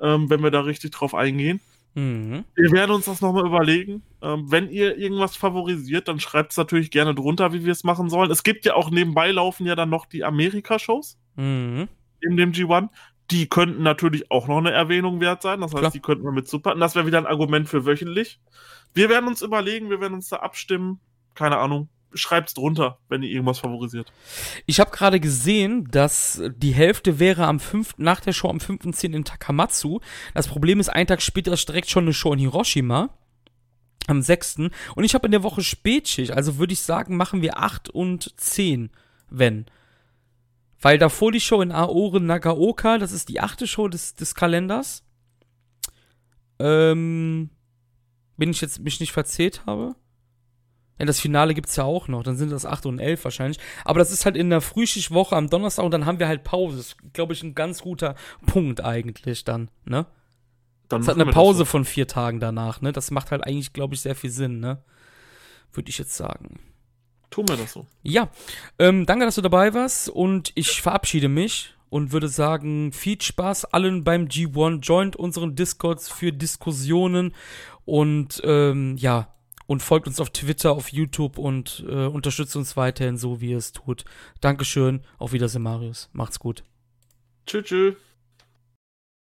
Ähm, wenn wir da richtig drauf eingehen. Mhm. Wir werden uns das nochmal überlegen. Ähm, wenn ihr irgendwas favorisiert, dann schreibt es natürlich gerne drunter, wie wir es machen sollen. Es gibt ja auch nebenbei laufen ja dann noch die Amerika-Shows Mhm. in dem G1. Die könnten natürlich auch noch eine Erwähnung wert sein. Das heißt, Klar. die könnten wir mit zupacken. Das wäre wieder ein Argument für wöchentlich. Wir werden uns überlegen, wir werden uns da abstimmen. Keine Ahnung. Schreibt's drunter, wenn ihr irgendwas favorisiert. Ich habe gerade gesehen, dass die Hälfte wäre am 5., nach der Show am 5.10. in Takamatsu. Das Problem ist, einen Tag später ist direkt schon eine Show in Hiroshima. Am 6. Und ich habe in der Woche Spätschicht. Also würde ich sagen, machen wir 8 und 10, wenn. Weil davor die Show in Aore Nagaoka, das ist die achte Show des, des Kalenders. Ähm, wenn ich jetzt mich nicht verzählt habe. Ja, das Finale gibt's ja auch noch, dann sind das 8 und 11 wahrscheinlich. Aber das ist halt in der Frühschichtwoche am Donnerstag und dann haben wir halt Pause. Das ist, glaube ich, ein ganz guter Punkt eigentlich dann, ne? Dann Es hat eine das Pause so. von vier Tagen danach, ne? Das macht halt eigentlich, glaube ich, sehr viel Sinn, ne? Würde ich jetzt sagen. Tun wir das so. Ja, ähm, danke, dass du dabei warst und ich verabschiede mich und würde sagen, viel Spaß allen beim G1. Joint unseren Discords für Diskussionen und ähm, ja, und folgt uns auf Twitter, auf YouTube und äh, unterstützt uns weiterhin so, wie ihr es tut. Dankeschön, auf Wiedersehen, Marius. Macht's gut. Tschüss, tschüss.